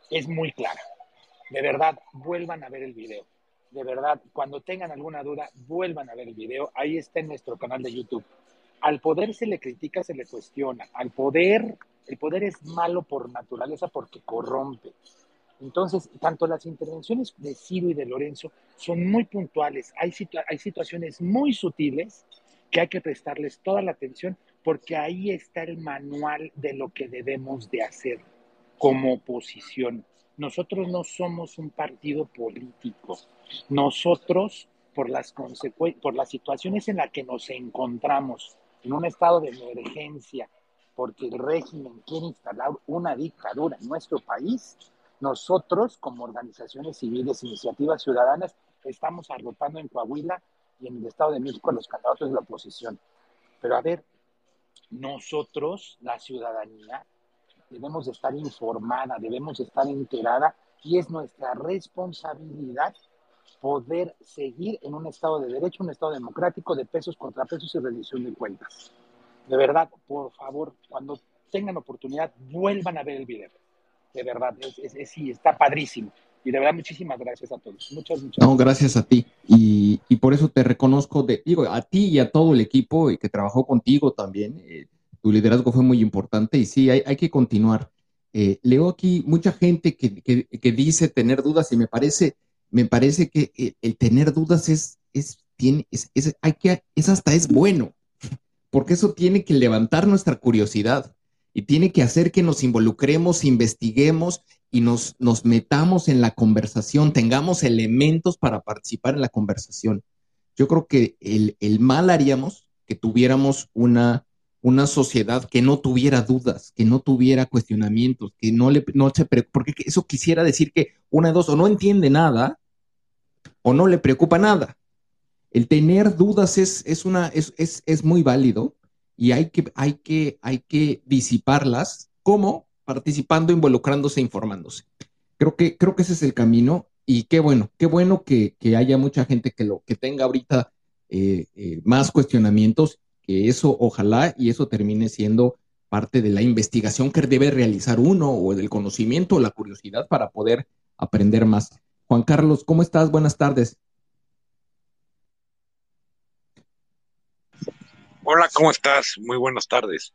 es muy clara. De verdad, vuelvan a ver el video. De verdad, cuando tengan alguna duda, vuelvan a ver el video. Ahí está en nuestro canal de YouTube. Al poder se le critica, se le cuestiona. Al poder el poder es malo por naturaleza porque corrompe. Entonces, tanto las intervenciones de Ciro y de Lorenzo son muy puntuales. Hay, situaciones muy sutiles que hay que prestarles toda la atención porque ahí está el manual de lo que debemos de hacer como oposición. Nosotros no somos un partido político. Nosotros, por las, por las situaciones en las que nos encontramos, en un estado de emergencia, porque el régimen quiere instalar una dictadura en nuestro país, nosotros como organizaciones civiles, iniciativas ciudadanas, estamos arropando en Coahuila y en el Estado de México a los candidatos de la oposición. Pero a ver, nosotros, la ciudadanía, debemos de estar informada, debemos de estar enterada y es nuestra responsabilidad poder seguir en un Estado de derecho, un Estado democrático de pesos, contrapesos y rendición de cuentas de verdad, por favor, cuando tengan oportunidad, vuelvan a ver el video. De verdad, es, sí, está padrísimo. Y de verdad, muchísimas gracias a todos. Muchas, muchas No, gracias a ti. Y, por eso te reconozco, de, digo, a ti y a todo el equipo y que trabajó contigo también. Eh, tu liderazgo fue muy importante y sí, hay, que continuar. Eh, leo aquí mucha gente que, que, dice tener dudas y me parece, me parece que el, el tener dudas es, es, tiene, es, es, hay que, es hasta es bueno porque eso tiene que levantar nuestra curiosidad y tiene que hacer que nos involucremos, investiguemos y nos, nos metamos en la conversación, tengamos elementos para participar en la conversación. Yo creo que el, mal haríamos que tuviéramos una, una sociedad que no tuviera dudas, que no tuviera cuestionamientos, que no le no se porque eso quisiera decir que una de dos o no entiende nada o no le preocupa nada el tener dudas es, es, una, es, es, muy válido y hay que, hay, que, hay que disiparlas. ¿Cómo? Participando, involucrándose, informándose. Creo que, creo que ese es el camino y qué bueno, qué bueno que, haya mucha gente que, lo, que tenga ahorita eh, eh, más cuestionamientos, que eso ojalá y eso termine siendo parte de la investigación que debe realizar uno o del conocimiento o la curiosidad para poder aprender más. Juan Carlos, ¿cómo estás? Buenas tardes. Hola, ¿cómo estás? Muy buenas tardes.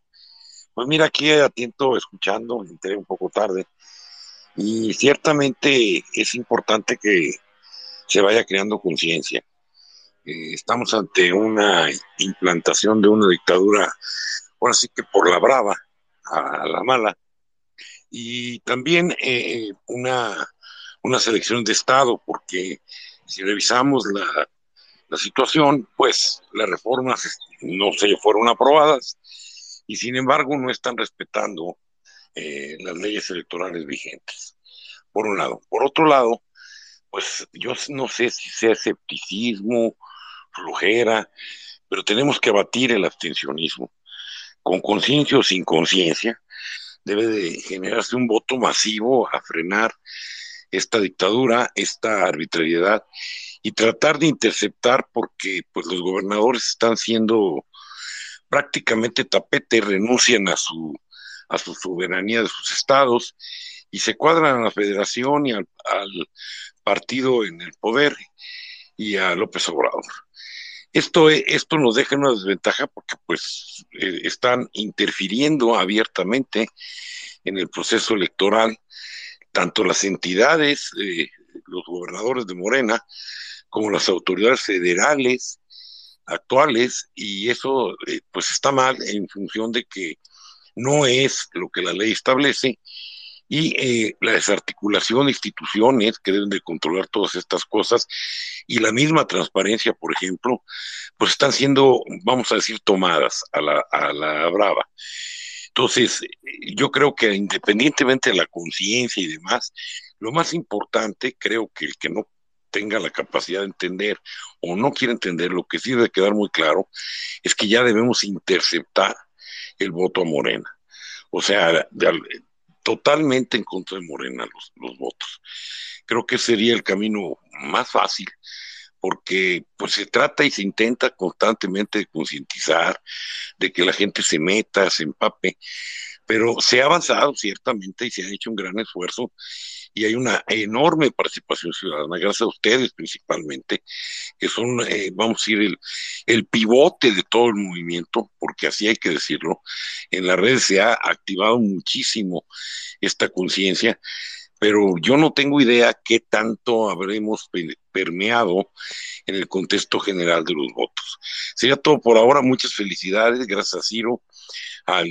Pues mira, aquí atento, escuchando, entré un poco tarde. Y ciertamente es importante que se vaya creando conciencia. Eh, estamos ante una implantación de una dictadura, ahora sí que por la brava, a la mala. Y también eh, una, una selección de Estado, porque si revisamos la, la situación, pues las reformas no se fueron aprobadas y sin embargo no están respetando eh, las leyes electorales vigentes, por un lado. Por otro lado, pues yo no sé si sea escepticismo flojera, pero tenemos que abatir el abstencionismo. Con conciencia o sin conciencia, debe de generarse un voto masivo a frenar esta dictadura, esta arbitrariedad y tratar de interceptar porque pues los gobernadores están siendo prácticamente tapete, renuncian a su a su soberanía de sus estados y se cuadran a la federación y al, partido en el poder y a López Obrador. Esto, esto nos deja una desventaja porque pues eh, están interfiriendo abiertamente en el proceso electoral tanto las entidades, eh, los gobernadores de Morena, como las autoridades federales actuales, y eso eh, pues está mal en función de que no es lo que la ley establece y eh, la desarticulación de instituciones que deben de controlar todas estas cosas y la misma transparencia, por ejemplo, pues están siendo, vamos a decir, tomadas a la, a la brava. Entonces, yo creo que independientemente de la conciencia y demás, lo más importante, creo que el que no tenga la capacidad de entender o no quiere entender, lo que sí debe quedar muy claro es que ya debemos interceptar el voto a Morena. O sea, totalmente en contra de Morena los, los votos. Creo que sería el camino más fácil porque pues se trata y se intenta constantemente de concientizar, de que la gente se meta, se empape, pero se ha avanzado ciertamente y se ha hecho un gran esfuerzo y hay una enorme participación ciudadana, gracias a ustedes principalmente, que son, eh, vamos a decir, el, el pivote de todo el movimiento, porque así hay que decirlo. En las redes se ha activado muchísimo esta conciencia pero yo no tengo idea qué tanto habremos permeado en el contexto general de los votos. Sería todo por ahora. Muchas felicidades. Gracias Ciro, al,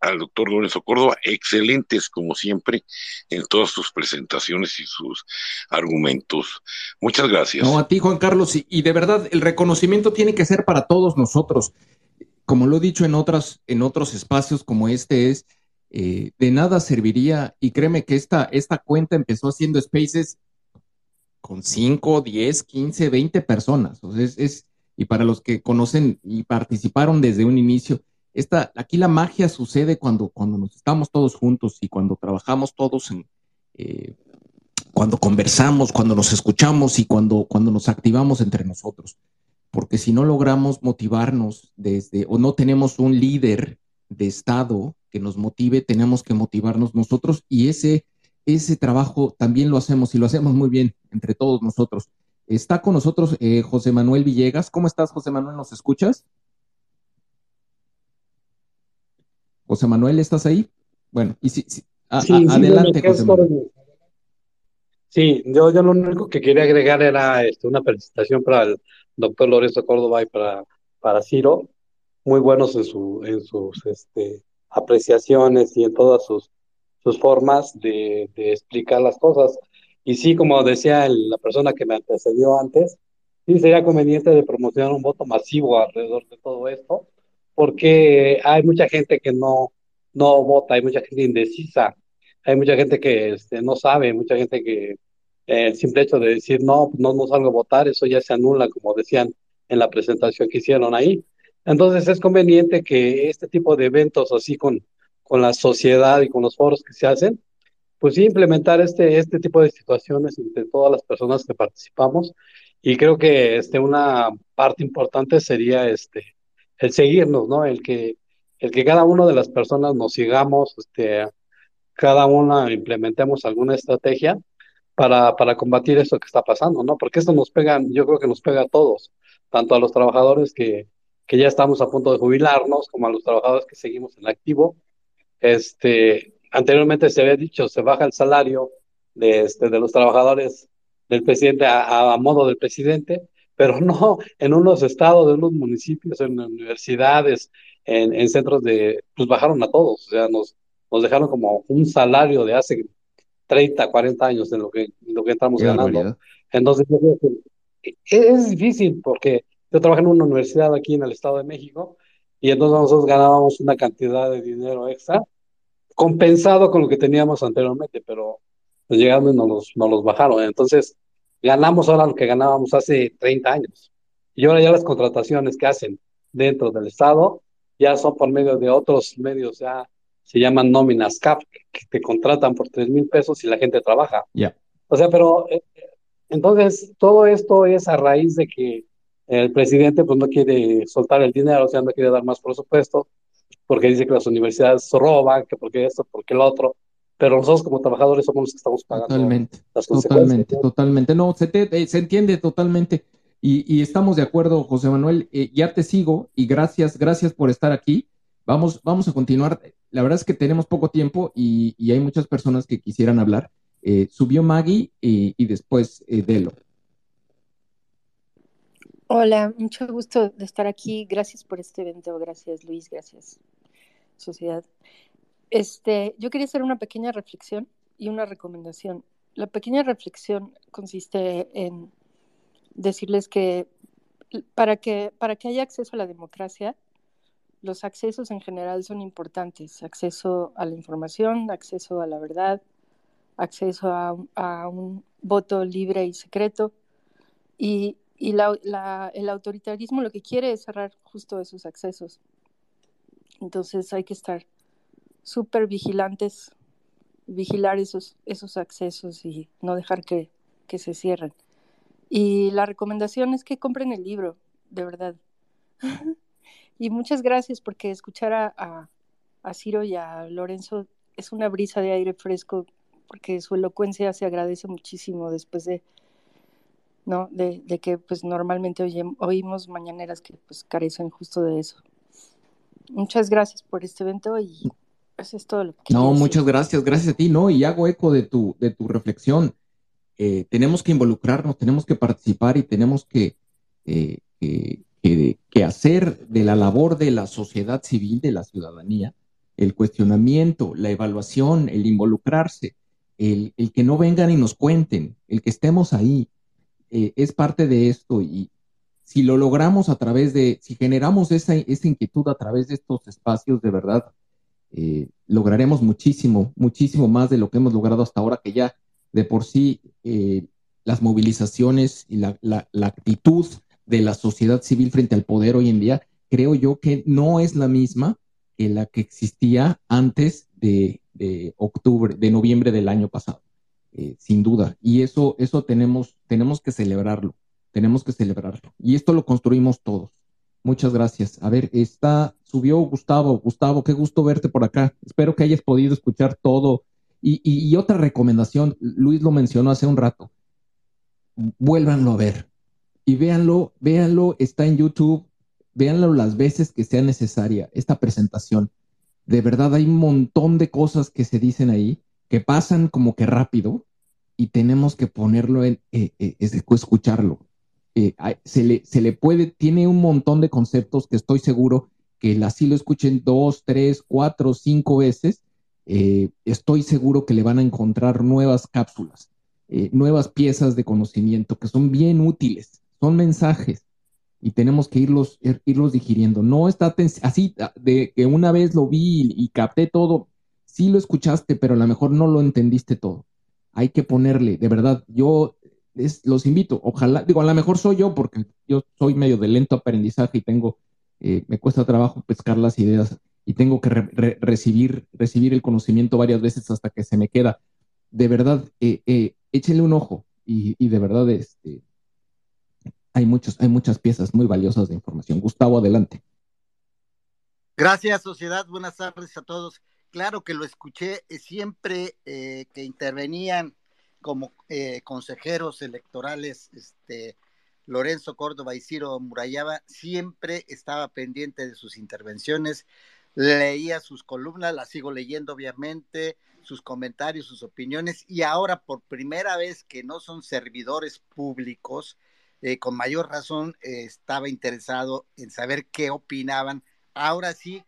al, doctor Lorenzo Córdoba. Excelentes, como siempre, en todas sus presentaciones y sus argumentos. Muchas gracias. No, a ti, Juan Carlos. Y, y de verdad, el reconocimiento tiene que ser para todos nosotros. Como lo he dicho en, otras, en otros espacios como este, es eh, de nada serviría, y créeme que esta, esta cuenta empezó haciendo spaces con 5, 10, 15, 20 personas. es, y para los que conocen y participaron desde un inicio, esta, aquí la magia sucede cuando, cuando nos estamos todos juntos y cuando trabajamos todos en, eh, cuando conversamos, cuando nos escuchamos y cuando, cuando nos activamos entre nosotros. Porque si no logramos motivarnos desde, o no tenemos un líder de Estado que nos motive, tenemos que motivarnos nosotros y ese, ese trabajo también lo hacemos y lo hacemos muy bien entre todos nosotros. Está con nosotros eh, José Manuel Villegas. ¿Cómo estás, José Manuel? ¿Nos escuchas? José Manuel, ¿estás ahí? Bueno, y si, adelante, José Manuel. Sí, yo, yo lo único que quería agregar era este, una felicitación para el doctor Lorenzo Córdoba y para, para Ciro, muy buenos en, su, en sus este, apreciaciones y en todas sus, sus formas de, explicar las cosas. Y sí, como decía la persona que me antecedió antes, sí sería conveniente de promocionar un voto masivo alrededor de todo esto, porque hay mucha gente que no, no vota, hay mucha gente indecisa, hay mucha gente que este, no sabe, mucha gente que eh, el simple hecho de decir no, no, no salgo a votar, eso ya se anula, como decían en la presentación que hicieron ahí. Entonces es conveniente que este tipo de eventos así con, con la sociedad y con los foros que se hacen, pues sí implementar este, este tipo de situaciones entre todas las personas que participamos. Y creo que este, una parte importante sería este, el seguirnos, ¿no? El que, el que cada una de las personas nos sigamos, este, cada una implementemos alguna estrategia para, para combatir esto que está pasando, ¿no? Porque esto nos pega, yo creo que nos pega a todos, tanto a los trabajadores que, que ya estamos a punto de jubilarnos, como a los trabajadores que seguimos en activo. Este, anteriormente se había dicho, se baja el salario de, este, de los trabajadores del presidente a, modo del presidente, pero no en unos estados, en unos municipios, en universidades, en, en, centros de, pues bajaron a todos, o sea, nos, nos dejaron como un salario de hace 30, 40 años en lo que, en lo que estamos ganando. Entonces, es difícil porque yo trabajé en una universidad aquí en el Estado de México y entonces nosotros ganábamos una cantidad de dinero extra compensado con lo que teníamos anteriormente, pero pues llegando y nos los, nos los bajaron. Entonces, ganamos ahora lo que ganábamos hace 30 años. Y ahora ya las contrataciones que hacen dentro del Estado ya son por medio de otros medios, ya se llaman nóminas CAP, que te contratan por tres mil pesos y la gente trabaja. Ya. O sea, pero eh, entonces todo esto es a raíz de que el presidente pues no quiere soltar el dinero, o sea, no quiere dar más presupuesto, porque dice que las universidades roban, que porque esto, porque lo otro, pero nosotros como trabajadores somos los que estamos pagando Totalmente, las totalmente, totalmente. No, se, te, eh, se entiende totalmente y, y, estamos de acuerdo, José Manuel. Eh, ya te sigo y gracias, gracias por estar aquí. Vamos, vamos a continuar. La verdad es que tenemos poco tiempo y, y hay muchas personas que quisieran hablar. Eh, subió Maggie y, y después eh, Delo. Hola, mucho gusto de estar aquí. Gracias por este evento. Gracias, Luis. Gracias, sociedad. Este, yo quería hacer una pequeña reflexión y una recomendación. La pequeña reflexión consiste en decirles que para que, para que haya acceso a la democracia, los accesos en general son importantes. Acceso a la información, acceso a la verdad, acceso a, a un voto libre y secreto. Y, y el autoritarismo lo que quiere es cerrar justo esos accesos. Entonces hay que estar súper vigilantes, vigilar esos, esos accesos y no dejar que, que, se cierren. Y la recomendación es que compren el libro, de verdad. <laughs> y muchas gracias porque escuchar a, a, a Ciro y a Lorenzo es una brisa de aire fresco porque su elocuencia se agradece muchísimo después de, ¿no? De, de que pues normalmente oye, oímos mañaneras que pues carecen justo de eso. Muchas gracias por este evento y eso es todo lo que No, decir. muchas gracias, gracias a ti, ¿no? Y hago eco de tu, de tu reflexión. Eh, tenemos que involucrarnos, tenemos que participar y tenemos que, eh, que, que, que, hacer de la labor de la sociedad civil, de la ciudadanía, el cuestionamiento, la evaluación, el involucrarse, el, el que no vengan y nos cuenten, el que estemos ahí, eh, es parte de esto y si lo logramos a través de, si generamos esa, esa inquietud a través de estos espacios, de verdad, eh, lograremos muchísimo, muchísimo más de lo que hemos logrado hasta ahora, que ya de por sí eh, las movilizaciones y la, la, la, actitud de la sociedad civil frente al poder hoy en día, creo yo que no es la misma que la que existía antes de, de octubre, de noviembre del año pasado, eh, sin duda. Y eso, eso tenemos, tenemos que celebrarlo, tenemos que celebrarlo. Y esto lo construimos todos. Muchas gracias. A ver, está, subió Gustavo. Gustavo, qué gusto verte por acá. Espero que hayas podido escuchar todo. Y, y, y, otra recomendación, Luis lo mencionó hace un rato. Vuélvanlo a ver. Y véanlo, véanlo, está en YouTube. Véanlo las veces que sea necesaria esta presentación. De verdad hay un montón de cosas que se dicen ahí que pasan como que rápido y tenemos que ponerlo en, eh, eh, escucharlo eh, se, le, se le puede, tiene un montón de conceptos que estoy seguro que así lo escuchen dos, tres, cuatro, cinco veces, estoy seguro que le van a encontrar nuevas cápsulas, nuevas piezas de conocimiento que son bien útiles, son mensajes y tenemos que irlos, ir, irlos digiriendo. No está así de que una vez lo vi y capté todo, sí lo escuchaste, pero a lo mejor no lo entendiste todo. Hay que ponerle, de verdad, yo es, los invito, ojalá, digo, a lo mejor soy yo porque yo soy medio de lento aprendizaje y tengo, eh, me cuesta trabajo pescar las ideas y tengo que re, re, recibir, recibir el conocimiento varias veces hasta que se me queda. De verdad, eh, eh, échenle un ojo y, y de verdad este, hay, muchos, hay muchas piezas muy valiosas de información. Gustavo, adelante. Gracias, sociedad. Buenas tardes a todos. Claro que lo escuché siempre eh, que intervenían como eh, consejeros electorales, este, Lorenzo Córdoba y Ciro Murayaba, siempre estaba pendiente de sus intervenciones, leía sus columnas, las sigo leyendo obviamente, sus comentarios, sus opiniones, y ahora por primera vez que no son servidores públicos, eh, con mayor razón eh, estaba interesado en saber qué opinaban. Ahora sí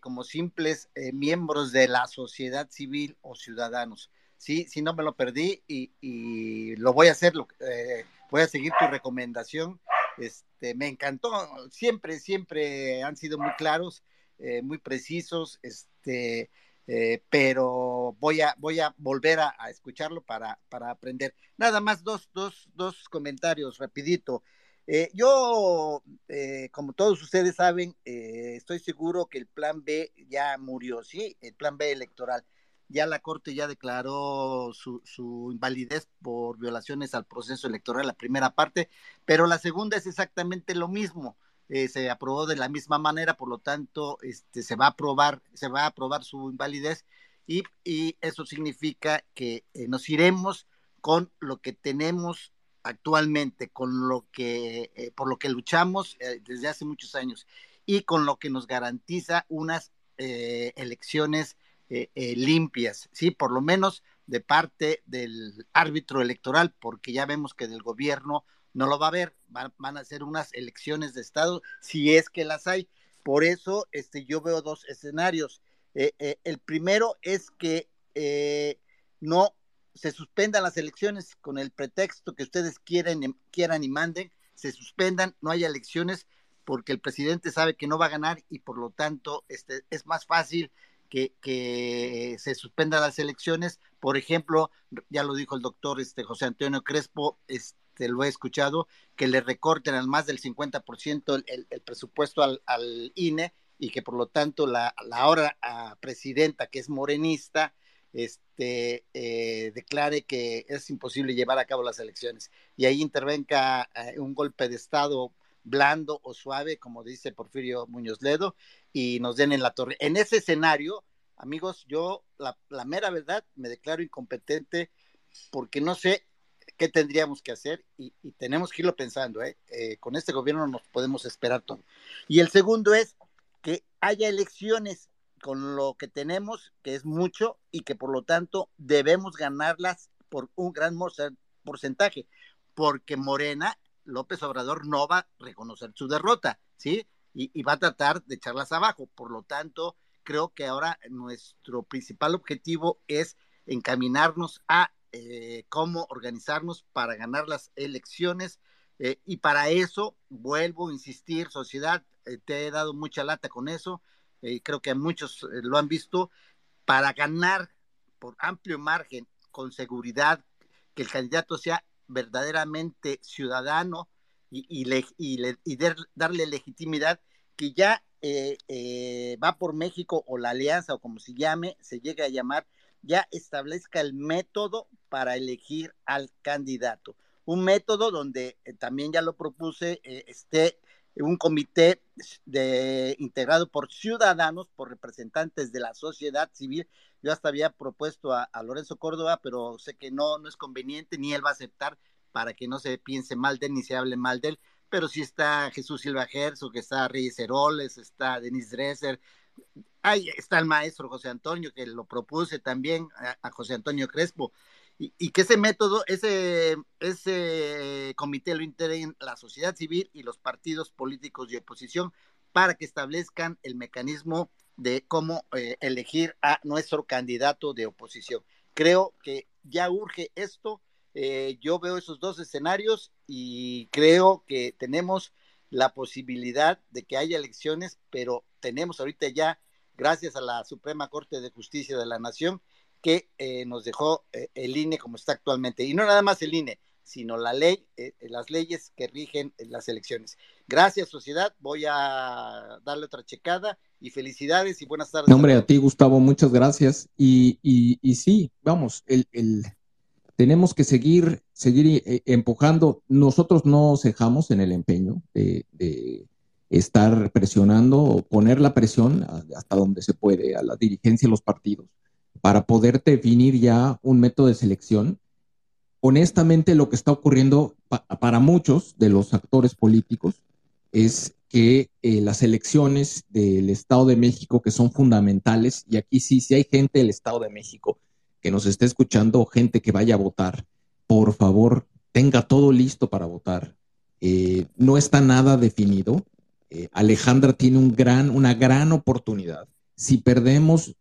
como simples eh, miembros de la sociedad civil o ciudadanos sí, sí, no me lo perdí y, y lo voy a hacer, lo, eh, voy a seguir tu recomendación. Este, me encantó, siempre, siempre han sido muy claros, eh, muy precisos, este, eh, pero voy a, voy a volver a, a, escucharlo para, para aprender. Nada más dos, dos, dos comentarios rapidito. Eh, yo, eh, como todos ustedes saben, eh, estoy seguro que el plan B ya murió, ¿sí? El plan B electoral. Ya la Corte ya declaró su, su invalidez por violaciones al proceso electoral, la primera parte, pero la segunda es exactamente lo mismo. se aprobó de la misma manera, por lo tanto, este, se va a aprobar, se va a aprobar su invalidez y, y eso significa que nos iremos con lo que tenemos actualmente, con lo que, eh, por lo que luchamos eh, desde hace muchos años y con lo que nos garantiza unas eh, elecciones limpias, sí, por lo menos de parte del árbitro electoral, porque ya vemos que del gobierno no lo va a haber, van, a ser unas elecciones de Estado, si es que las hay. Por eso este, yo veo dos escenarios. el primero es que no se suspendan las elecciones con el pretexto que ustedes quieren, quieran y manden, se suspendan, no haya elecciones porque el presidente sabe que no va a ganar y por lo tanto este, es más fácil que, que, se suspendan las elecciones. Por ejemplo, ya lo dijo el doctor este, José Antonio Crespo, este, lo he escuchado, que le recorten al más del 50% el, el, presupuesto al, al, INE y que por lo tanto la, la ahora ah, presidenta, que es morenista, este, eh, declare que es imposible llevar a cabo las elecciones y ahí intervenga eh, un golpe de Estado blando o suave, como dice Porfirio Muñoz Ledo, y nos den en la torre. En ese escenario, amigos, yo la, mera verdad me declaro incompetente porque no sé qué tendríamos que hacer y, tenemos que irlo pensando. ¿eh? con este gobierno nos podemos esperar todo. Y el segundo es que haya elecciones con lo que tenemos, que es mucho, y que por lo tanto debemos ganarlas por un gran porcentaje, porque Morena, López Obrador, no va a reconocer su derrota, ¿sí? Y, va a tratar de echarlas abajo. Por lo tanto, creo que ahora nuestro principal objetivo es encaminarnos a eh, cómo organizarnos para ganar las elecciones. Eh, y para eso, vuelvo a insistir, sociedad, eh, te he dado mucha lata con eso, eh, creo que muchos eh, lo han visto, para ganar por amplio margen, con seguridad, que el candidato sea verdaderamente ciudadano y, darle legitimidad, que ya eh, va por México o la alianza o como se llame, se llegue a llamar, ya establezca el método para elegir al candidato. Un método donde también ya lo propuse, esté un comité de, integrado por ciudadanos, por representantes de la sociedad civil. Yo hasta había propuesto a, Lorenzo Córdoba, pero sé que no, no es conveniente, ni él va a aceptar para que no se piense mal de él ni se hable mal de él. Pero sí está Jesús Silva que está Reyes Heroles, está Denis Dresser, ahí está el maestro José Antonio, que lo propuse también a José Antonio Crespo y, que ese método, ese, ese comité lo integren la sociedad civil y los partidos políticos de oposición para que establezcan el mecanismo de cómo eh, elegir a nuestro candidato de oposición. Creo que ya urge esto. Eh, yo veo esos dos escenarios y creo que tenemos la posibilidad de que haya elecciones, pero tenemos ahorita ya, gracias a la Suprema Corte de Justicia de la Nación, que eh, nos dejó eh, el INE como está actualmente. Y no nada más el INE, sino la ley, eh, las leyes que rigen las elecciones. Gracias, sociedad. Voy a darle otra checada y felicidades y buenas tardes. hombre, a, ti, Gustavo, muchas gracias. Y, y, sí, vamos, el, el, tenemos que seguir, seguir empujando. Nosotros no cejamos en el empeño de, de estar presionando o poner la presión hasta donde se puede a la dirigencia de los partidos para poder definir ya un método de selección. Honestamente, lo que está ocurriendo para muchos de los actores políticos es que eh, las elecciones del Estado de México, que son fundamentales, y aquí sí, si hay gente del Estado de México que nos esté escuchando, gente que vaya a votar, por favor, tenga todo listo para votar. Eh, no está nada definido. Eh, Alejandra tiene un gran, una gran oportunidad. Si perdemos,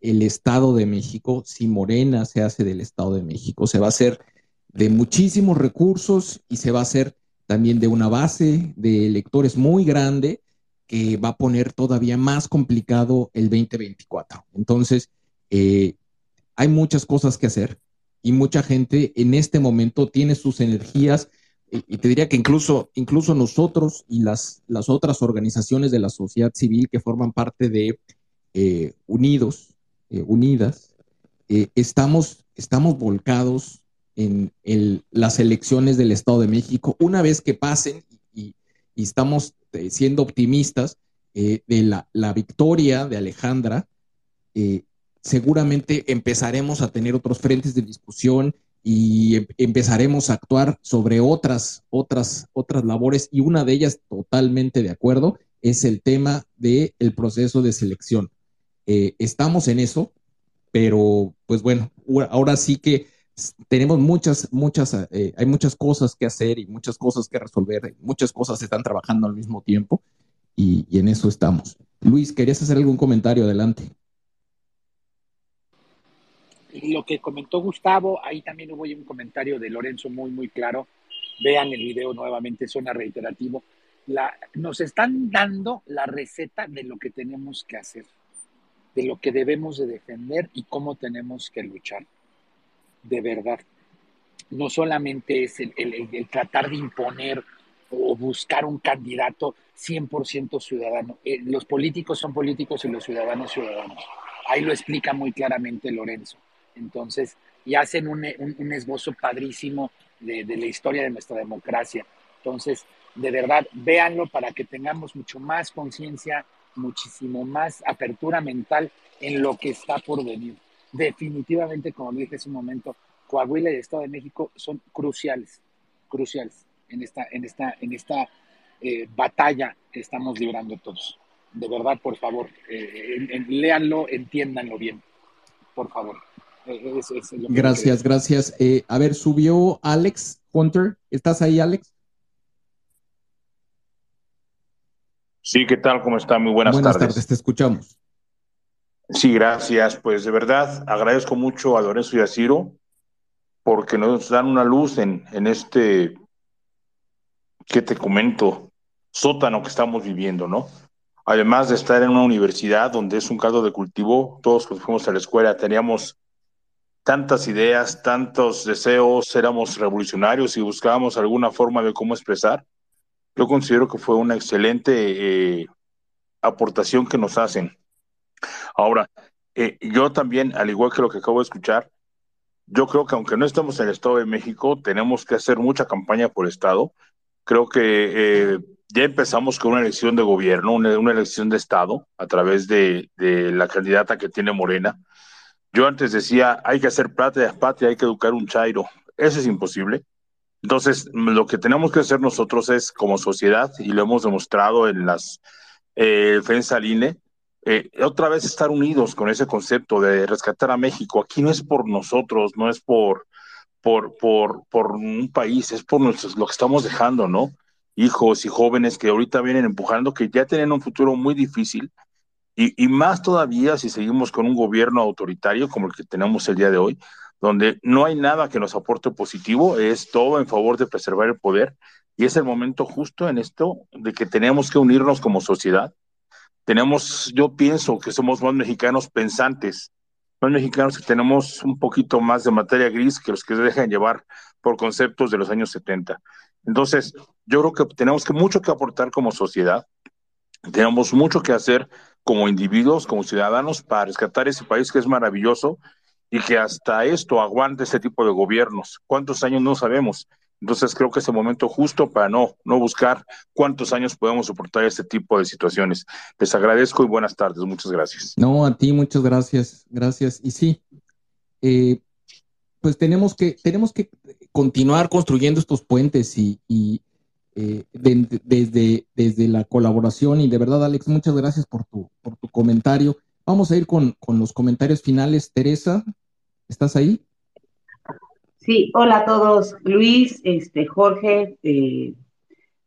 el Estado de México, si Morena se hace del Estado de México, se va a hacer de muchísimos recursos y se va a hacer también de una base de electores muy grande que va a poner todavía más complicado el 2024. Entonces, eh, hay muchas cosas que hacer y mucha gente en este momento tiene sus energías y te diría que incluso, incluso nosotros y las, las otras organizaciones de la sociedad civil que forman parte de eh, Unidos, eh, Unidas, eh, estamos, estamos volcados en las elecciones del Estado de México. Una vez que pasen y, estamos siendo optimistas de la, la, victoria de Alejandra, seguramente empezaremos a tener otros frentes de discusión y em, empezaremos a actuar sobre otras, otras, otras labores y una de ellas totalmente de acuerdo es el tema del proceso de selección. Eh, estamos en eso, pero pues bueno, ahora sí que tenemos muchas, muchas, eh, hay muchas cosas que hacer y muchas cosas que resolver, muchas cosas se están trabajando al mismo tiempo y, en eso estamos. Luis, ¿querías hacer algún comentario? Adelante lo que comentó Gustavo, ahí también hubo un comentario de Lorenzo muy, muy claro. Vean el video nuevamente, suena reiterativo. Nos están dando la receta de lo que tenemos que hacer, de lo que debemos de defender y cómo tenemos que luchar. De verdad. No solamente es el, el tratar de imponer o buscar un candidato 100% ciudadano. Eh, los políticos son políticos y los ciudadanos ciudadanos. Ahí lo explica muy claramente Lorenzo. Entonces, y hacen un, esbozo padrísimo de, la historia de nuestra democracia. Entonces, de verdad, véanlo para que tengamos mucho más conciencia, muchísimo más apertura mental en lo que está por venir. Definitivamente, como dije hace un momento, Coahuila y el Estado de México son cruciales, cruciales en esta, en esta, en esta eh, batalla que estamos librando todos. De verdad, por favor, eh, léanlo, entiéndanlo bien, por favor gracias, gracias. Eh, a ver, subió Alex Hunter. ¿Estás ahí, Alex? Sí, ¿qué tal? ¿Cómo está? Muy buenas, buenas tardes. te escuchamos. Sí, gracias. Pues de verdad agradezco mucho a Lorenzo y a Ciro porque nos dan una luz en, en este, ¿qué te comento? Sótano que estamos viviendo, ¿no? Además de estar en una universidad donde es un caldo de cultivo, todos cuando fuimos a la escuela teníamos tantas ideas, tantos deseos, éramos revolucionarios y buscábamos alguna forma de cómo expresar, yo considero que fue una excelente eh, aportación que nos hacen. Ahora, eh, yo también, al igual que lo que acabo de escuchar, yo creo que aunque no estemos en el Estado de México, tenemos que hacer mucha campaña por Estado. Creo que eh, ya empezamos con una elección de gobierno, una, elección de Estado a través de, de la candidata que tiene Morena. Yo antes decía, hay que hacer patria, patria, hay que educar un chairo. Eso es imposible. Entonces, lo que tenemos que hacer nosotros es, como sociedad, y lo hemos demostrado en las eh, defensa INE, eh, otra vez estar unidos con ese concepto de rescatar a México. Aquí no es por nosotros, no es por, por, por, por un país, es por nosotros, lo que estamos dejando, ¿no? Hijos y jóvenes que ahorita vienen empujando, que ya tienen un futuro muy difícil, y, más todavía si seguimos con un gobierno autoritario como el que tenemos el día de hoy, donde no hay nada que nos aporte positivo, es todo en favor de preservar el poder. Y es el momento justo en esto de que tenemos que unirnos como sociedad. Tenemos, yo pienso que somos más mexicanos pensantes, más mexicanos que tenemos un poquito más de materia gris que los que se dejan llevar por conceptos de los años 70. Entonces, yo creo que tenemos que mucho que aportar como sociedad, tenemos mucho que hacer como individuos, como ciudadanos, para rescatar ese país que es maravilloso y que hasta esto aguante ese tipo de gobiernos. ¿Cuántos años no sabemos? Entonces creo que es el momento justo para no, no buscar cuántos años podemos soportar este tipo de situaciones. Les agradezco y buenas tardes. Muchas gracias. No, a ti muchas gracias. Gracias. Y sí, eh, pues tenemos que, tenemos que continuar construyendo estos puentes y, eh, desde, desde la colaboración. Y de verdad, Alex, muchas gracias por tu, por tu comentario. Vamos a ir con, los comentarios finales. Teresa, ¿estás ahí? Sí, hola a todos. Luis, este, Jorge, eh,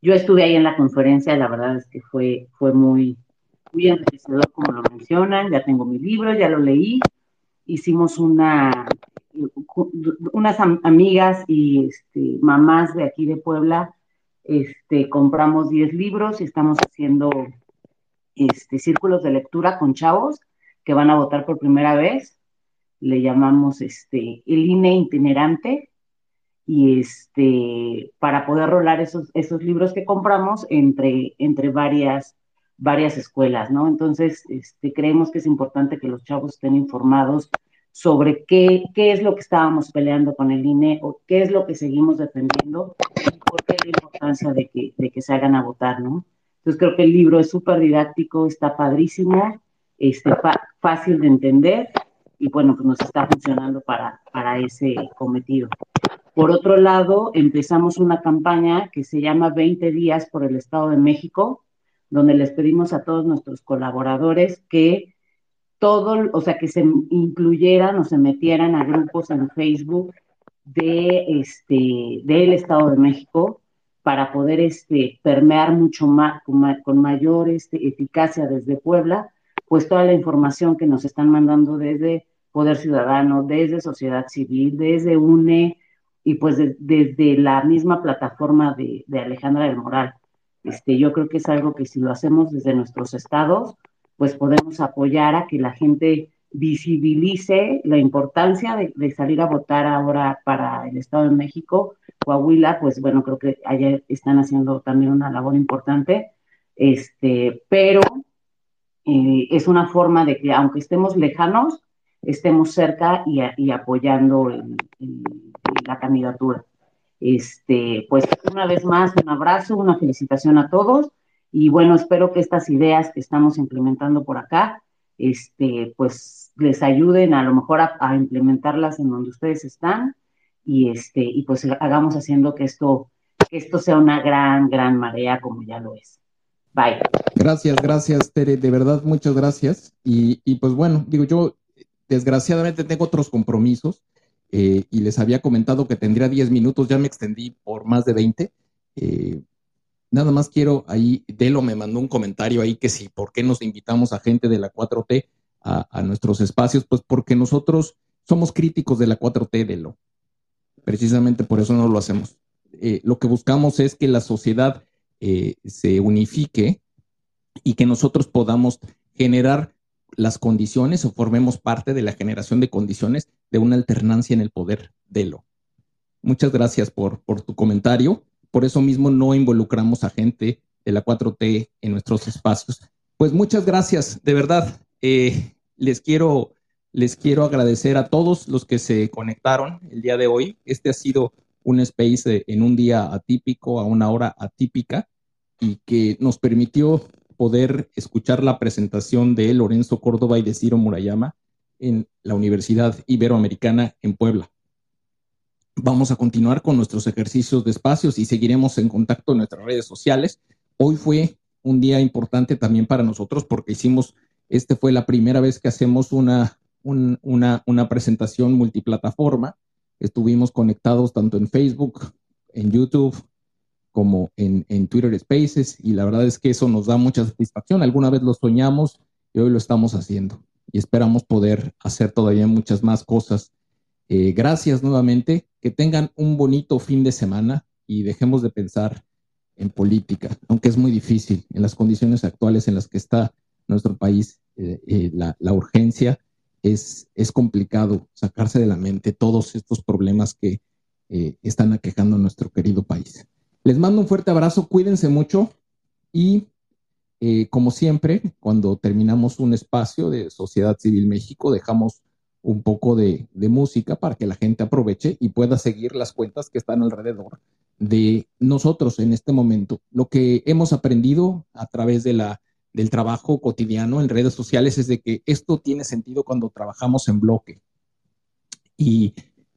yo estuve ahí en la conferencia, la verdad es que fue, fue muy, muy enriquecedor como lo mencionan, ya tengo mi libro, ya lo leí, hicimos una, unas amigas y este, mamás de aquí de Puebla este, compramos 10 libros y estamos haciendo este, círculos de lectura con chavos que van a votar por primera vez. Le llamamos este, el INE itinerante y este, para poder rolar esos, esos libros que compramos entre, entre varias, varias escuelas, ¿no? Entonces, este, creemos que es importante que los chavos estén informados sobre qué, qué es lo que estábamos peleando con el INE o qué es lo que seguimos defendiendo y por qué la importancia de que, de que salgan a votar, ¿no? Entonces creo que el libro es súper didáctico, está padrísimo, este, fácil de entender y bueno, pues nos está funcionando para, para ese cometido. Por otro lado, empezamos una campaña que se llama 20 días por el Estado de México, donde les pedimos a todos nuestros colaboradores que todo, o sea, que se incluyeran o se metieran a grupos en Facebook de este del Estado de México para poder este permear mucho más con, mayor este, eficacia desde Puebla, pues toda la información que nos están mandando desde Poder Ciudadano, desde sociedad civil, desde UNE, y pues desde la misma plataforma de, Alejandra del Moral. Este, yo creo que es algo que si lo hacemos desde nuestros estados, pues podemos apoyar a que la gente visibilice la importancia de, salir a votar ahora para el Estado de México. Coahuila, pues bueno, creo que allá están haciendo también una labor importante, este, pero es una forma de que aunque estemos lejanos, estemos cerca y, apoyando la candidatura. Este, pues una vez más, un abrazo, una felicitación a todos y bueno, espero que estas ideas que estamos implementando por acá, este, pues les ayuden a lo mejor a, implementarlas en donde ustedes están y este, y pues hagamos haciendo que esto, que esto sea una gran, gran marea como ya lo es. Bye. Gracias, gracias, Tere, de verdad, muchas gracias. Y, y pues bueno, digo, yo desgraciadamente tengo otros compromisos eh, y les había comentado que tendría 10 minutos, ya me extendí por más de 20. Eh, nada más quiero ahí, Delo me mandó un comentario ahí que sí, ¿por qué nos invitamos a gente de la 4T a, nuestros espacios? Pues porque nosotros somos críticos de la 4T, Delo. Precisamente por eso no lo hacemos. Eh, lo que buscamos es que la sociedad se unifique y que nosotros podamos generar las condiciones o formemos parte de la generación de condiciones de una alternancia en el poder de lo. Muchas gracias por, por tu comentario. Por eso mismo no involucramos a gente de la 4T en nuestros espacios. Pues muchas gracias, de verdad. Eh, les, quiero, les quiero agradecer a todos los que se conectaron el día de hoy. Este ha sido un space en un día atípico, a una hora atípica, y que nos permitió poder escuchar la presentación de Lorenzo Córdoba y de Ciro Murayama en la Universidad Iberoamericana en Puebla. Vamos a continuar con nuestros ejercicios de espacios y seguiremos en contacto en nuestras redes sociales. Hoy fue un día importante también para nosotros porque hicimos, este fue la primera vez que hacemos una, una, una presentación multiplataforma. Estuvimos conectados tanto en Facebook, en YouTube, como en, Twitter Spaces y la verdad es que eso nos da mucha satisfacción. Alguna vez lo soñamos y hoy lo estamos haciendo y esperamos poder hacer todavía muchas más cosas. Eh, gracias nuevamente, que tengan un bonito fin de semana y dejemos de pensar en política, aunque es muy difícil en las condiciones actuales en las que está nuestro país, eh, eh, la, urgencia es, es complicado sacarse de la mente todos estos problemas que están aquejando a nuestro querido país. Les mando un fuerte abrazo, cuídense mucho y eh, como siempre, cuando terminamos un espacio de Sociedad Civil México, dejamos un poco de, música para que la gente aproveche y pueda seguir las cuentas que están alrededor de nosotros en este momento. Lo que hemos aprendido a través de la, del trabajo cotidiano en redes sociales es de que esto tiene sentido cuando trabajamos en bloque. Y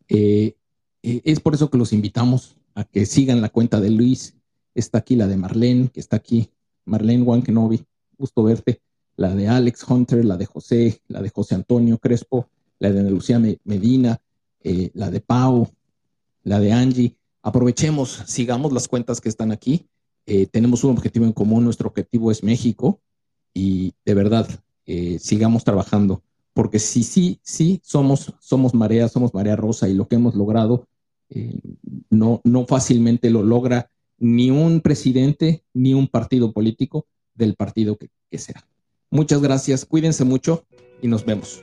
eh, eh, es por eso que los invitamos a que sigan la cuenta de Luis. Está aquí la de Marlene, que está aquí, Marlene Wankenovi, gusto verte. La de Alex Hunter, la de José, la de José Antonio Crespo, la de Lucía Medina, eh, la de Pau, la de Angie. Aprovechemos, sigamos las cuentas que están aquí. Tenemos un objetivo en común, nuestro objetivo es México y de verdad, eh, sigamos trabajando, porque si sí, sí, somos, somos marea, somos marea rosa y lo que hemos logrado eh, no, no fácilmente lo logra ni un presidente ni un partido político del partido que, que sea. Muchas gracias, cuídense mucho y nos vemos.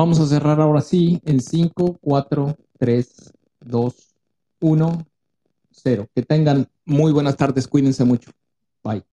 Vamos a cerrar ahora sí en 5, 4, 3, 2, 1, 0. Que tengan muy buenas tardes, cuídense mucho. Bye.